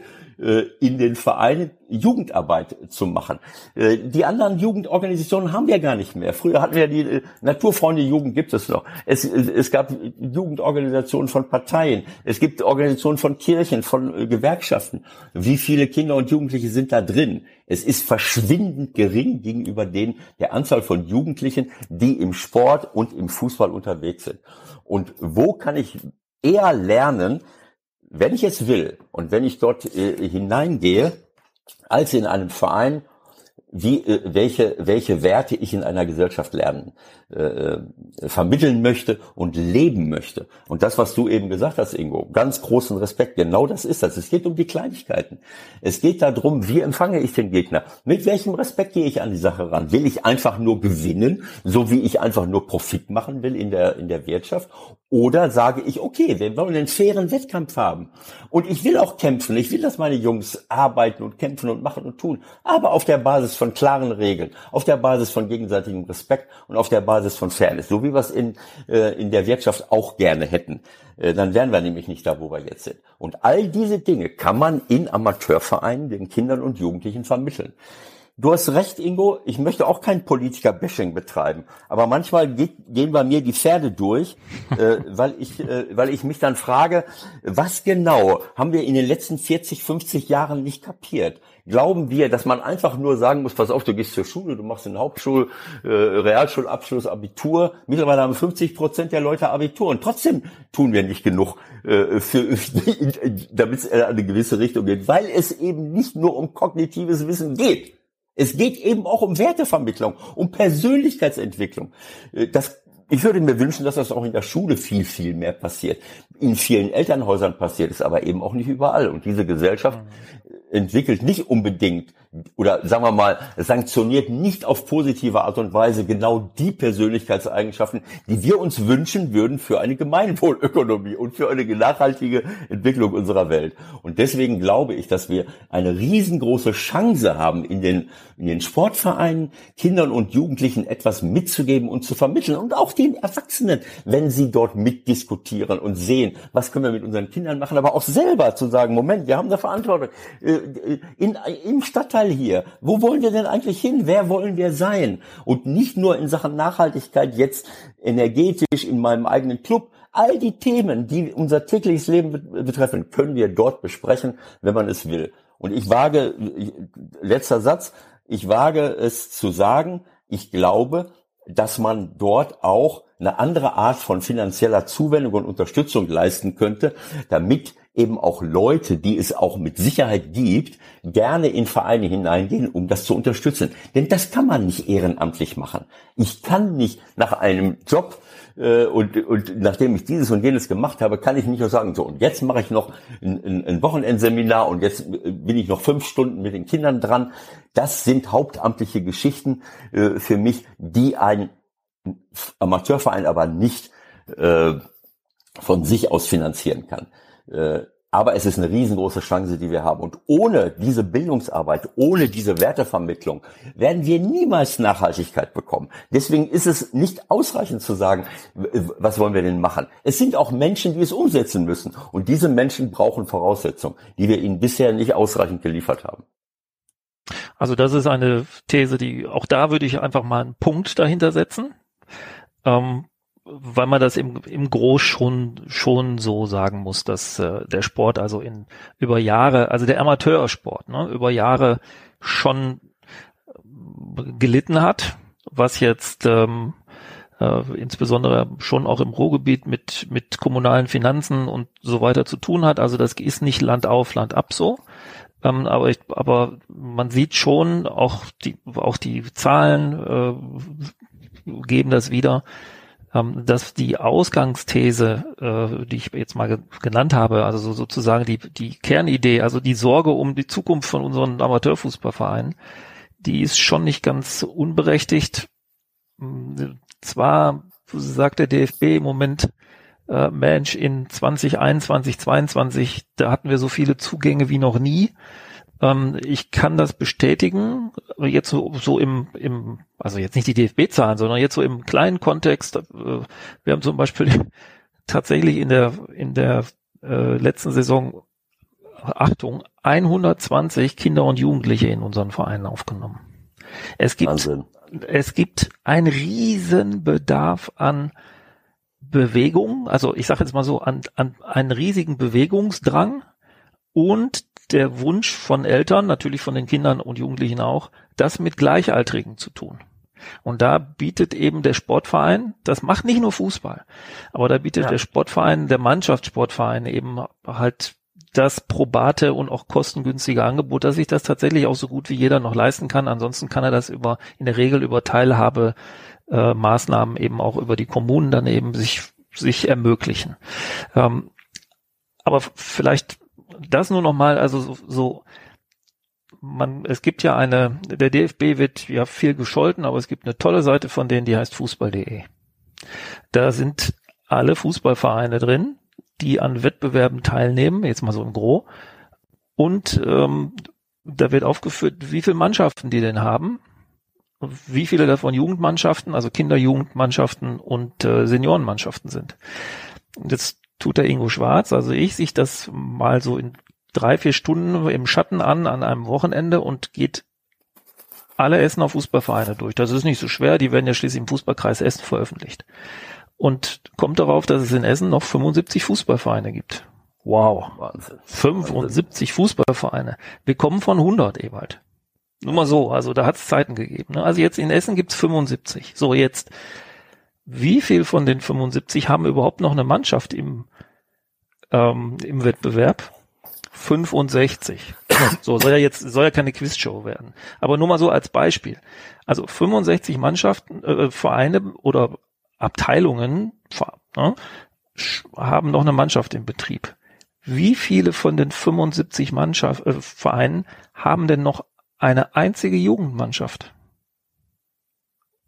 D: in den Vereinen Jugendarbeit zu machen. Äh, die anderen Jugendorganisationen haben wir gar nicht mehr. Früher hatten wir die äh, Naturfreunde Jugend gibt es noch. Es, es gab Jugendorganisationen von Parteien. Es gibt Organisationen von Kirchen, von Gewerkschaften. Wie viele Kinder und Jugendliche sind da drin? Es ist verschwindend gering gegenüber den der Anzahl von Jugendlichen, die im Sport und im Fußball unterwegs sind. Und wo kann ich eher lernen, wenn ich es will und wenn ich dort äh, hineingehe, als in einem Verein, wie, äh, welche, welche Werte ich in einer Gesellschaft lernen, äh, äh, vermitteln möchte und leben möchte. Und das, was du eben gesagt hast, Ingo, ganz großen Respekt, genau das ist das. Es geht um die Kleinigkeiten. Es geht darum, wie empfange ich den Gegner? Mit welchem Respekt gehe ich an die Sache ran? Will ich einfach nur gewinnen, so wie ich einfach nur Profit machen will in der, in der Wirtschaft? Oder sage ich, okay, wir wollen einen fairen Wettkampf haben. Und ich will auch kämpfen. Ich will, dass meine Jungs arbeiten und kämpfen und machen und tun. Aber auf der Basis von klaren Regeln, auf der Basis von gegenseitigem Respekt und auf der Basis von Fairness. So wie wir es in, äh, in der Wirtschaft auch gerne hätten. Äh, dann wären wir nämlich nicht da, wo wir jetzt sind. Und all diese Dinge kann man in Amateurvereinen den Kindern und Jugendlichen vermitteln. Du hast recht, Ingo. Ich möchte auch kein Politiker-Bashing betreiben. Aber manchmal geht, gehen bei mir die Pferde durch, äh, weil, ich, äh, weil ich mich dann frage, was genau haben wir in den letzten 40, 50 Jahren nicht kapiert? Glauben wir, dass man einfach nur sagen muss, pass auf, du gehst zur Schule, du machst einen Hauptschul-, äh, Realschulabschluss, Abitur. Mittlerweile haben 50 Prozent der Leute Abitur. Und trotzdem tun wir nicht genug, äh, für, damit es in eine gewisse Richtung geht, weil es eben nicht nur um kognitives Wissen geht. Es geht eben auch um Wertevermittlung, um Persönlichkeitsentwicklung. Äh, das, ich würde mir wünschen, dass das auch in der Schule viel, viel mehr passiert. In vielen Elternhäusern passiert es aber eben auch nicht überall. Und diese Gesellschaft entwickelt nicht unbedingt oder sagen wir mal, sanktioniert nicht auf positive Art und Weise genau die Persönlichkeitseigenschaften, die wir uns wünschen würden für eine Gemeinwohlökonomie und für eine nachhaltige Entwicklung unserer Welt. Und deswegen glaube ich, dass wir eine riesengroße Chance haben, in den, in den Sportvereinen Kindern und Jugendlichen etwas mitzugeben und zu vermitteln und auch den Erwachsenen, wenn sie dort mitdiskutieren und sehen, was können wir mit unseren Kindern machen, aber auch selber zu sagen, Moment, wir haben eine Verantwortung. Äh, in, Im Stadtteil Stadtteil hier. Wo wollen wir denn eigentlich hin? Wer wollen wir sein? Und nicht nur in Sachen Nachhaltigkeit jetzt energetisch in meinem eigenen Club. All die Themen, die unser tägliches Leben betreffen, können wir dort besprechen, wenn man es will. Und ich wage, letzter Satz, ich wage es zu sagen, ich glaube, dass man dort auch eine andere Art von finanzieller Zuwendung und Unterstützung leisten könnte, damit eben auch Leute, die es auch mit Sicherheit gibt, gerne in Vereine hineingehen, um das zu unterstützen. Denn das kann man nicht ehrenamtlich machen. Ich kann nicht nach einem Job äh, und, und nachdem ich dieses und jenes gemacht habe, kann ich nicht nur sagen, so und jetzt mache ich noch ein, ein, ein Wochenendseminar und jetzt äh, bin ich noch fünf Stunden mit den Kindern dran. Das sind hauptamtliche Geschichten äh, für mich, die ein Amateurverein aber nicht äh, von sich aus finanzieren kann. Äh, aber es ist eine riesengroße Chance, die wir haben. Und ohne diese Bildungsarbeit, ohne diese Wertevermittlung werden wir niemals Nachhaltigkeit bekommen. Deswegen ist es nicht ausreichend zu sagen, was wollen wir denn machen? Es sind auch Menschen, die es umsetzen müssen. Und diese Menschen brauchen Voraussetzungen, die wir ihnen bisher nicht ausreichend geliefert haben.
C: Also das ist eine These, die auch da würde ich einfach mal einen Punkt dahinter setzen. Ähm, weil man das im, im Groß schon, schon so sagen muss, dass äh, der Sport also in über Jahre, also der Amateursport, ne, über Jahre schon äh, gelitten hat, was jetzt ähm, äh, insbesondere schon auch im Ruhrgebiet mit, mit kommunalen Finanzen und so weiter zu tun hat. Also das ist nicht Land auf, Land ab so. Ähm, aber, ich, aber man sieht schon, auch die, auch die Zahlen äh, geben das wieder, ähm, dass die Ausgangsthese, äh, die ich jetzt mal genannt habe, also so, sozusagen die, die Kernidee, also die Sorge um die Zukunft von unseren Amateurfußballvereinen, die ist schon nicht ganz unberechtigt. Hm, zwar sagt der DFB im Moment, äh, Mensch, in 2021, 2022, da hatten wir so viele Zugänge wie noch nie. Ähm, ich kann das bestätigen, jetzt so, so im, im, also jetzt nicht die DFB-Zahlen, sondern jetzt so im kleinen Kontext. Äh, wir haben zum Beispiel tatsächlich in der, in der äh, letzten Saison, Achtung, 120 Kinder und Jugendliche in unseren Vereinen aufgenommen. Es gibt, Wahnsinn. es gibt einen riesen Bedarf an Bewegung, also ich sage jetzt mal so, an, an einen riesigen Bewegungsdrang und der Wunsch von Eltern, natürlich von den Kindern und Jugendlichen auch, das mit Gleichaltrigen zu tun. Und da bietet eben der Sportverein, das macht nicht nur Fußball, aber da bietet ja. der Sportverein, der Mannschaftssportverein eben halt das probate und auch kostengünstige Angebot, dass sich das tatsächlich auch so gut wie jeder noch leisten kann. Ansonsten kann er das über in der Regel über Teilhabe äh, Maßnahmen eben auch über die Kommunen dann eben sich sich ermöglichen. Ähm, aber vielleicht das nur noch mal, also so, so man, es gibt ja eine, der DFB wird ja viel gescholten, aber es gibt eine tolle Seite von denen, die heißt fußball.de. Da sind alle Fußballvereine drin, die an Wettbewerben teilnehmen, jetzt mal so im Gro. Und ähm, da wird aufgeführt, wie viele Mannschaften die denn haben, wie viele davon Jugendmannschaften, also Kinderjugendmannschaften und äh, Seniorenmannschaften sind. Und jetzt tut der Ingo Schwarz, also ich, sich das mal so in drei, vier Stunden im Schatten an, an einem Wochenende und geht alle Essener Fußballvereine durch. Das ist nicht so schwer, die werden ja schließlich im Fußballkreis Essen veröffentlicht. Und kommt darauf, dass es in Essen noch 75 Fußballvereine gibt. Wow. Wahnsinn. 75 Fußballvereine. Wir kommen von 100, Ewald. Nur mal so, also da hat es Zeiten gegeben. Ne? Also jetzt in Essen gibt's 75. So jetzt, wie viel von den 75 haben überhaupt noch eine Mannschaft im, ähm, im Wettbewerb? 65. So soll ja jetzt soll ja keine Quizshow werden. Aber nur mal so als Beispiel. Also 65 Mannschaften, äh, Vereine oder Abteilungen äh, haben noch eine Mannschaft im Betrieb. Wie viele von den 75 Mannschaft, äh, Vereinen haben denn noch eine einzige Jugendmannschaft?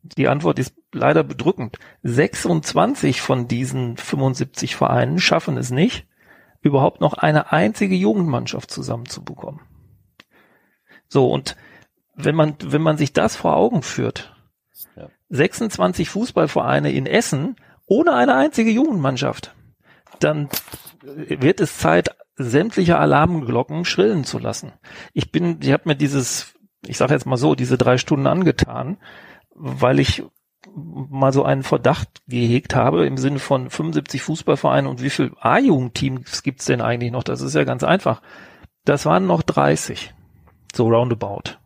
C: Die Antwort ist leider bedrückend. 26 von diesen 75 Vereinen schaffen es nicht, überhaupt noch eine einzige Jugendmannschaft zusammenzubekommen. So, und wenn man, wenn man sich das vor Augen führt, ja. 26 Fußballvereine in Essen ohne eine einzige Jugendmannschaft, dann wird es Zeit, sämtliche Alarmglocken schrillen zu lassen. Ich bin, ich habe mir dieses, ich sage jetzt mal so, diese drei Stunden angetan, weil ich mal so einen Verdacht gehegt habe im Sinne von 75 Fußballvereinen und wie viel A-Jugendteams gibt's denn eigentlich noch? Das ist ja ganz einfach. Das waren noch 30, so roundabout.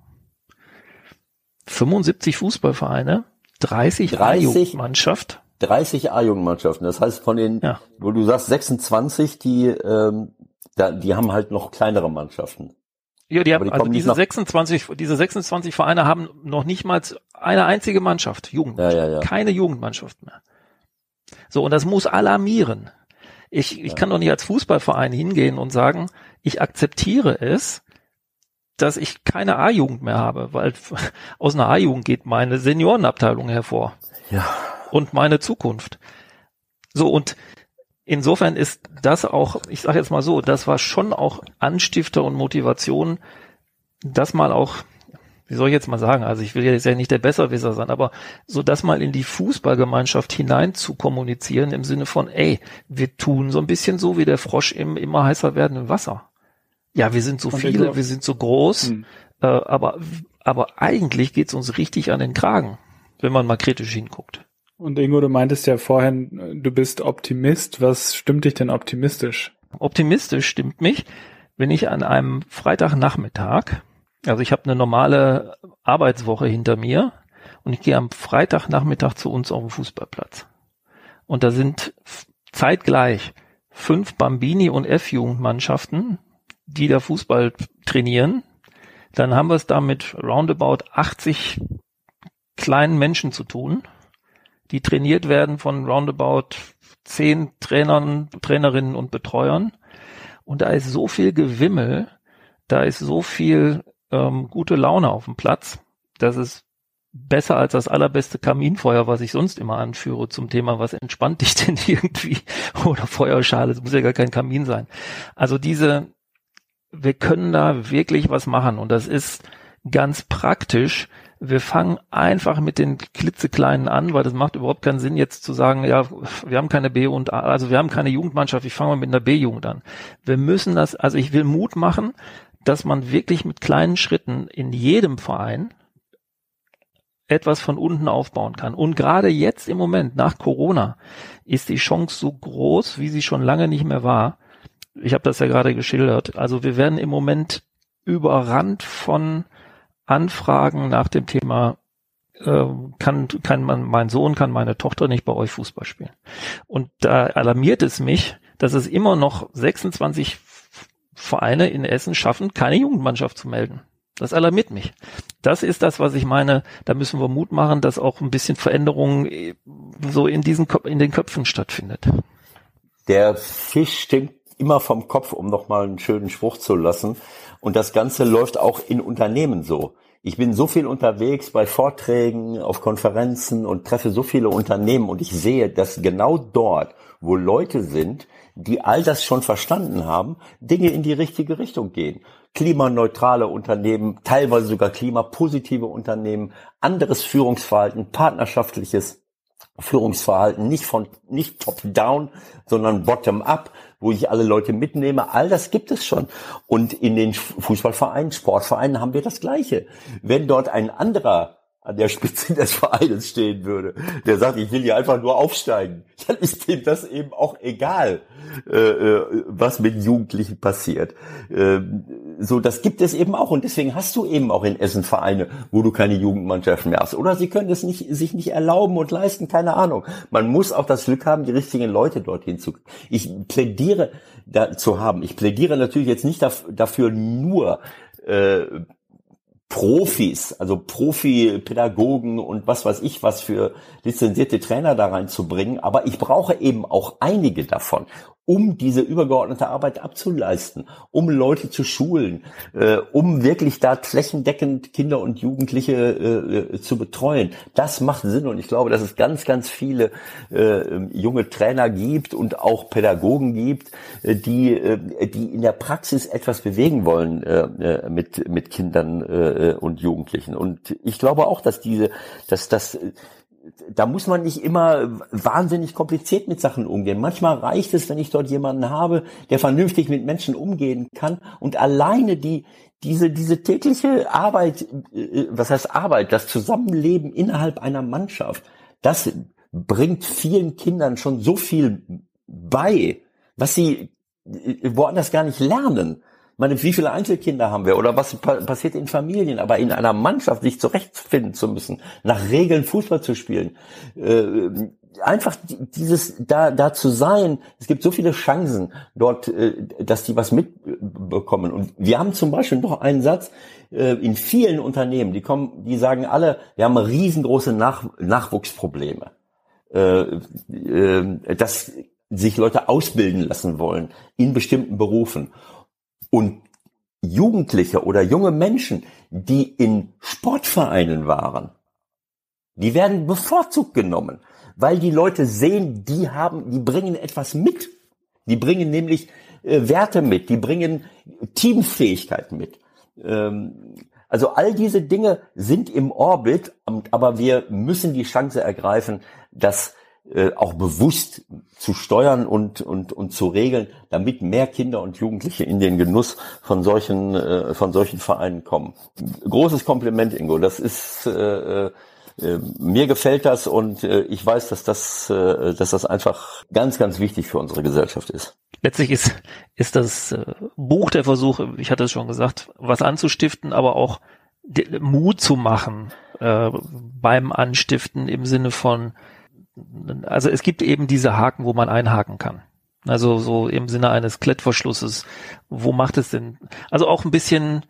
C: 75 Fußballvereine, 30, 30 A-Jugendmannschaft.
D: 30 A-Jugendmannschaften. Das heißt von den, ja. wo du sagst 26, die, ähm, da, die haben halt noch kleinere Mannschaften.
C: Ja, die haben, die also diese 26, diese 26 Vereine haben noch nicht mal eine einzige Mannschaft, Jugendmannschaft. Ja, ja, ja. Keine Jugendmannschaft mehr. So, und das muss alarmieren. Ich, ich kann doch nicht als Fußballverein hingehen und sagen, ich akzeptiere es, dass ich keine A-Jugend mehr habe, weil aus einer A-Jugend geht meine Seniorenabteilung hervor. Ja. Und meine Zukunft. So, und insofern ist das auch, ich sage jetzt mal so, das war schon auch Anstifter und Motivation, das mal auch, wie soll ich jetzt mal sagen, also ich will jetzt ja nicht der Besserwisser sein, aber so das mal in die Fußballgemeinschaft hinein zu kommunizieren im Sinne von, ey, wir tun so ein bisschen so wie der Frosch im immer heißer werdenden Wasser. Ja, wir sind so und viele, wir sind so groß, hm. äh, aber, aber eigentlich geht's uns richtig an den Kragen, wenn man mal kritisch hinguckt.
E: Und Ingo, du meintest ja vorhin, du bist Optimist. Was stimmt dich denn optimistisch?
C: Optimistisch stimmt mich, wenn ich an einem Freitagnachmittag, also ich habe eine normale Arbeitswoche hinter mir und ich gehe am Freitagnachmittag zu uns auf den Fußballplatz. Und da sind zeitgleich fünf Bambini- und F-Jugendmannschaften, die da Fußball trainieren. Dann haben wir es da mit roundabout 80 kleinen Menschen zu tun die trainiert werden von roundabout zehn Trainern, Trainerinnen und Betreuern. Und da ist so viel Gewimmel, da ist so viel ähm, gute Laune auf dem Platz, dass es besser als das allerbeste Kaminfeuer, was ich sonst immer anführe zum Thema, was entspannt dich denn irgendwie oder Feuerschale, es muss ja gar kein Kamin sein. Also diese, wir können da wirklich was machen und das ist ganz praktisch, wir fangen einfach mit den klitzekleinen an, weil das macht überhaupt keinen Sinn, jetzt zu sagen, ja, wir haben keine B und A, also wir haben keine Jugendmannschaft, ich fange mal mit einer B-Jugend an. Wir müssen das, also ich will Mut machen, dass man wirklich mit kleinen Schritten in jedem Verein etwas von unten aufbauen kann. Und gerade jetzt im Moment, nach Corona, ist die Chance so groß, wie sie schon lange nicht mehr war. Ich habe das ja gerade geschildert. Also wir werden im Moment überrannt von Anfragen nach dem Thema äh, kann, kann man, mein Sohn, kann meine Tochter nicht bei euch Fußball spielen. Und da alarmiert es mich, dass es immer noch 26 Vereine in Essen schaffen, keine Jugendmannschaft zu melden. Das alarmiert mich. Das ist das, was ich meine. Da müssen wir Mut machen, dass auch ein bisschen Veränderung äh, so in diesen in den Köpfen stattfindet.
D: Der Fisch stimmt immer vom Kopf, um nochmal einen schönen Spruch zu lassen. Und das Ganze läuft auch in Unternehmen so. Ich bin so viel unterwegs bei Vorträgen, auf Konferenzen und treffe so viele Unternehmen und ich sehe, dass genau dort, wo Leute sind, die all das schon verstanden haben, Dinge in die richtige Richtung gehen. Klimaneutrale Unternehmen, teilweise sogar klimapositive Unternehmen, anderes Führungsverhalten, partnerschaftliches Führungsverhalten, nicht von, nicht top down, sondern bottom up, wo ich alle Leute mitnehme. All das gibt es schon. Und in den Fußballvereinen, Sportvereinen haben wir das Gleiche. Wenn dort ein anderer an der Spitze des Vereines stehen würde, der sagt, ich will hier einfach nur aufsteigen, dann ist dem das eben auch egal, äh, äh, was mit Jugendlichen passiert. Ähm, so, das gibt es eben auch und deswegen hast du eben auch in Essen Vereine, wo du keine Jugendmannschaften mehr hast. Oder sie können es nicht, sich nicht erlauben und leisten, keine Ahnung. Man muss auch das Glück haben, die richtigen Leute dorthin zu. Ich plädiere dazu haben. Ich plädiere natürlich jetzt nicht dafür nur äh, Profis, also Profi-Pädagogen und was weiß ich, was für lizenzierte Trainer da reinzubringen. Aber ich brauche eben auch einige davon um diese übergeordnete Arbeit abzuleisten, um Leute zu schulen, äh, um wirklich da flächendeckend Kinder und Jugendliche äh, äh, zu betreuen. Das macht Sinn und ich glaube, dass es ganz, ganz viele äh, junge Trainer gibt und auch Pädagogen gibt, äh, die, äh, die in der Praxis etwas bewegen wollen mit, mit Kindern und Jugendlichen. Und ich glaube auch, dass diese, dass das da muss man nicht immer wahnsinnig kompliziert mit Sachen umgehen. Manchmal reicht es, wenn ich dort jemanden habe, der vernünftig mit Menschen umgehen kann und alleine die, diese, diese tägliche Arbeit, äh, was heißt Arbeit, das Zusammenleben innerhalb einer Mannschaft, das bringt vielen Kindern schon so viel bei, was sie äh, woanders gar nicht lernen meine, wie viele Einzelkinder haben wir oder was passiert in Familien, aber in einer Mannschaft sich zurechtfinden zu müssen, nach Regeln Fußball zu spielen, äh, einfach dieses da da zu sein. Es gibt so viele Chancen dort, äh, dass die was mitbekommen. Und wir haben zum Beispiel noch einen Satz äh, in vielen Unternehmen, die kommen, die sagen alle, wir haben riesengroße Nach Nachwuchsprobleme, äh, äh, dass sich Leute ausbilden lassen wollen in bestimmten Berufen. Und Jugendliche oder junge Menschen, die in Sportvereinen waren, die werden bevorzugt genommen, weil die Leute sehen, die haben, die bringen etwas mit. Die bringen nämlich äh, Werte mit, die bringen Teamfähigkeit mit. Ähm, also all diese Dinge sind im Orbit, aber wir müssen die Chance ergreifen, dass äh, auch bewusst zu steuern und, und, und zu regeln, damit mehr Kinder und Jugendliche in den Genuss von solchen, äh, von solchen Vereinen kommen. Großes Kompliment, Ingo. Das ist, äh, äh, mir gefällt das und äh, ich weiß, dass das, äh, dass das einfach ganz, ganz wichtig für unsere Gesellschaft ist.
C: Letztlich ist, ist das äh, Buch der Versuch, ich hatte es schon gesagt, was anzustiften, aber auch Mut zu machen äh, beim Anstiften im Sinne von also es gibt eben diese Haken, wo man einhaken kann. Also so im Sinne eines Klettverschlusses. Wo macht es denn? Also auch ein bisschen,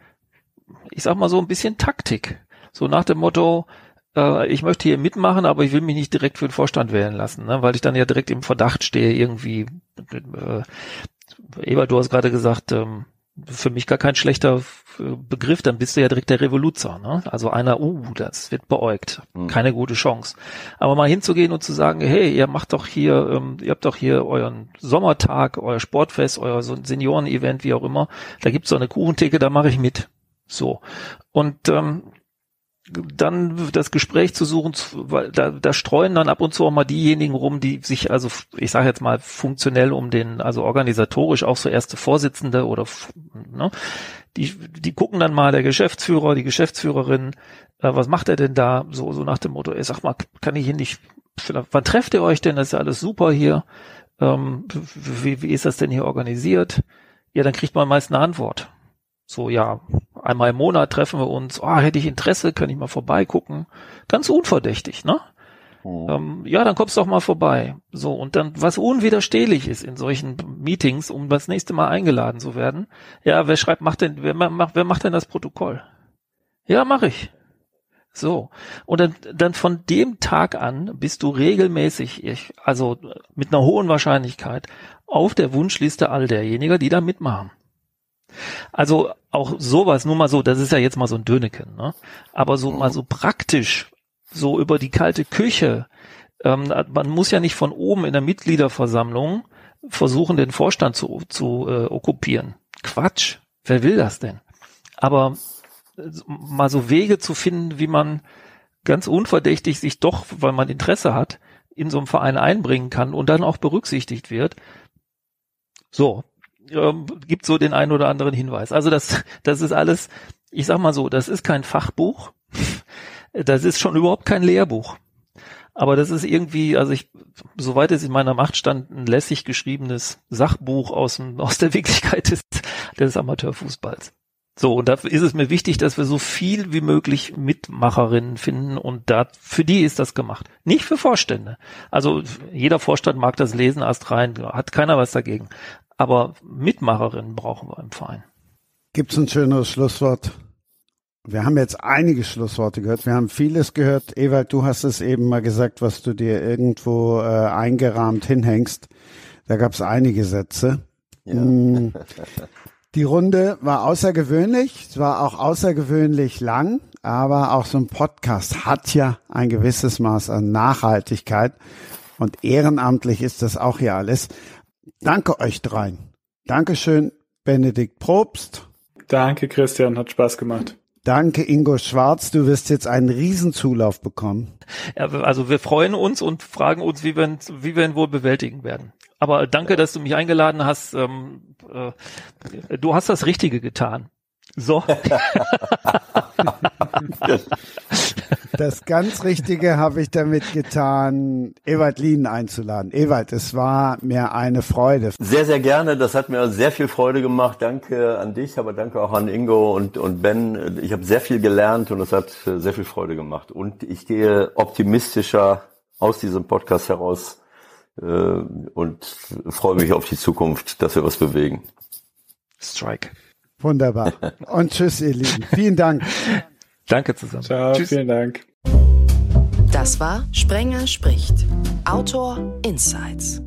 C: ich sag mal so ein bisschen Taktik. So nach dem Motto, äh, ich möchte hier mitmachen, aber ich will mich nicht direkt für den Vorstand wählen lassen, ne? weil ich dann ja direkt im Verdacht stehe, irgendwie. Äh, Eber, du hast gerade gesagt, ähm, für mich gar kein schlechter Begriff, dann bist du ja direkt der Revoluzer. Ne? Also einer, uh, das wird beäugt. Mhm. Keine gute Chance. Aber mal hinzugehen und zu sagen, hey, ihr macht doch hier, ähm, ihr habt doch hier euren Sommertag, euer Sportfest, euer so Senioren-Event, wie auch immer. Da gibt's so eine Kuchentheke, da mache ich mit. So. Und ähm, dann das Gespräch zu suchen, weil da, da streuen dann ab und zu auch mal diejenigen rum, die sich also, ich sage jetzt mal funktionell um den, also organisatorisch auch so erste Vorsitzende oder ne, die, die gucken dann mal der Geschäftsführer, die Geschäftsführerin, äh, was macht er denn da? So, so nach dem Motto, ey, sag mal, kann ich hier nicht, wann trefft ihr euch denn? Das ist ja alles super hier. Ähm, wie, wie ist das denn hier organisiert? Ja, dann kriegt man meist eine Antwort. So, ja, einmal im Monat treffen wir uns, oh, hätte ich Interesse, kann ich mal vorbeigucken. Ganz unverdächtig, ne? Oh. Ähm, ja, dann kommst du doch mal vorbei. So, und dann, was unwiderstehlich ist in solchen Meetings, um das nächste Mal eingeladen zu werden, ja, wer schreibt, macht denn, wer macht, wer macht denn das Protokoll? Ja, mach ich. So. Und dann, dann von dem Tag an bist du regelmäßig, ich, also mit einer hohen Wahrscheinlichkeit, auf der Wunschliste all derjenigen, die da mitmachen. Also auch sowas, nur mal so, das ist ja jetzt mal so ein Döneken, ne? Aber so mal so praktisch, so über die kalte Küche, ähm, man muss ja nicht von oben in der Mitgliederversammlung versuchen, den Vorstand zu, zu äh, okkupieren. Quatsch. Wer will das denn? Aber mal so Wege zu finden, wie man ganz unverdächtig sich doch, weil man Interesse hat, in so einem Verein einbringen kann und dann auch berücksichtigt wird. So, ähm, gibt so den einen oder anderen Hinweis. Also das, das ist alles, ich sag mal so, das ist kein Fachbuch, das ist schon überhaupt kein Lehrbuch. Aber das ist irgendwie, also ich, soweit es in meiner Macht stand, ein lässig geschriebenes Sachbuch aus, dem, aus der Wirklichkeit des, des Amateurfußballs. So, und dafür ist es mir wichtig, dass wir so viel wie möglich Mitmacherinnen finden und da, für die ist das gemacht. Nicht für Vorstände. Also jeder Vorstand mag das lesen erst rein, hat keiner was dagegen. Aber Mitmacherinnen brauchen wir im Verein.
B: Gibt's ein schöneres Schlusswort? Wir haben jetzt einige Schlussworte gehört. Wir haben vieles gehört. Ewald, du hast es eben mal gesagt, was du dir irgendwo äh, eingerahmt hinhängst. Da gab's einige Sätze. Ja. Mm. Die Runde war außergewöhnlich, es war auch außergewöhnlich lang, aber auch so ein Podcast hat ja ein gewisses Maß an Nachhaltigkeit und ehrenamtlich ist das auch hier alles. Danke euch dreien. Dankeschön, Benedikt Probst.
E: Danke, Christian, hat Spaß gemacht.
B: Danke, Ingo Schwarz. Du wirst jetzt einen Riesenzulauf bekommen.
C: Ja, also wir freuen uns und fragen uns, wie wir, wie wir ihn wohl bewältigen werden. Aber danke, dass du mich eingeladen hast. Ähm, äh, du hast das Richtige getan. So.
B: das ganz Richtige habe ich damit getan, Ewald Lienen einzuladen. Ewald, es war mir eine Freude.
D: Sehr, sehr gerne. Das hat mir sehr viel Freude gemacht. Danke an dich, aber danke auch an Ingo und, und Ben. Ich habe sehr viel gelernt und es hat sehr viel Freude gemacht. Und ich gehe optimistischer aus diesem Podcast heraus äh, und freue mich auf die Zukunft, dass wir was bewegen.
C: Strike.
B: Wunderbar. Und tschüss, ihr Lieben. Vielen Dank.
C: Danke zusammen.
E: Ciao, tschüss. vielen Dank.
A: Das war Sprenger spricht. Autor Insights.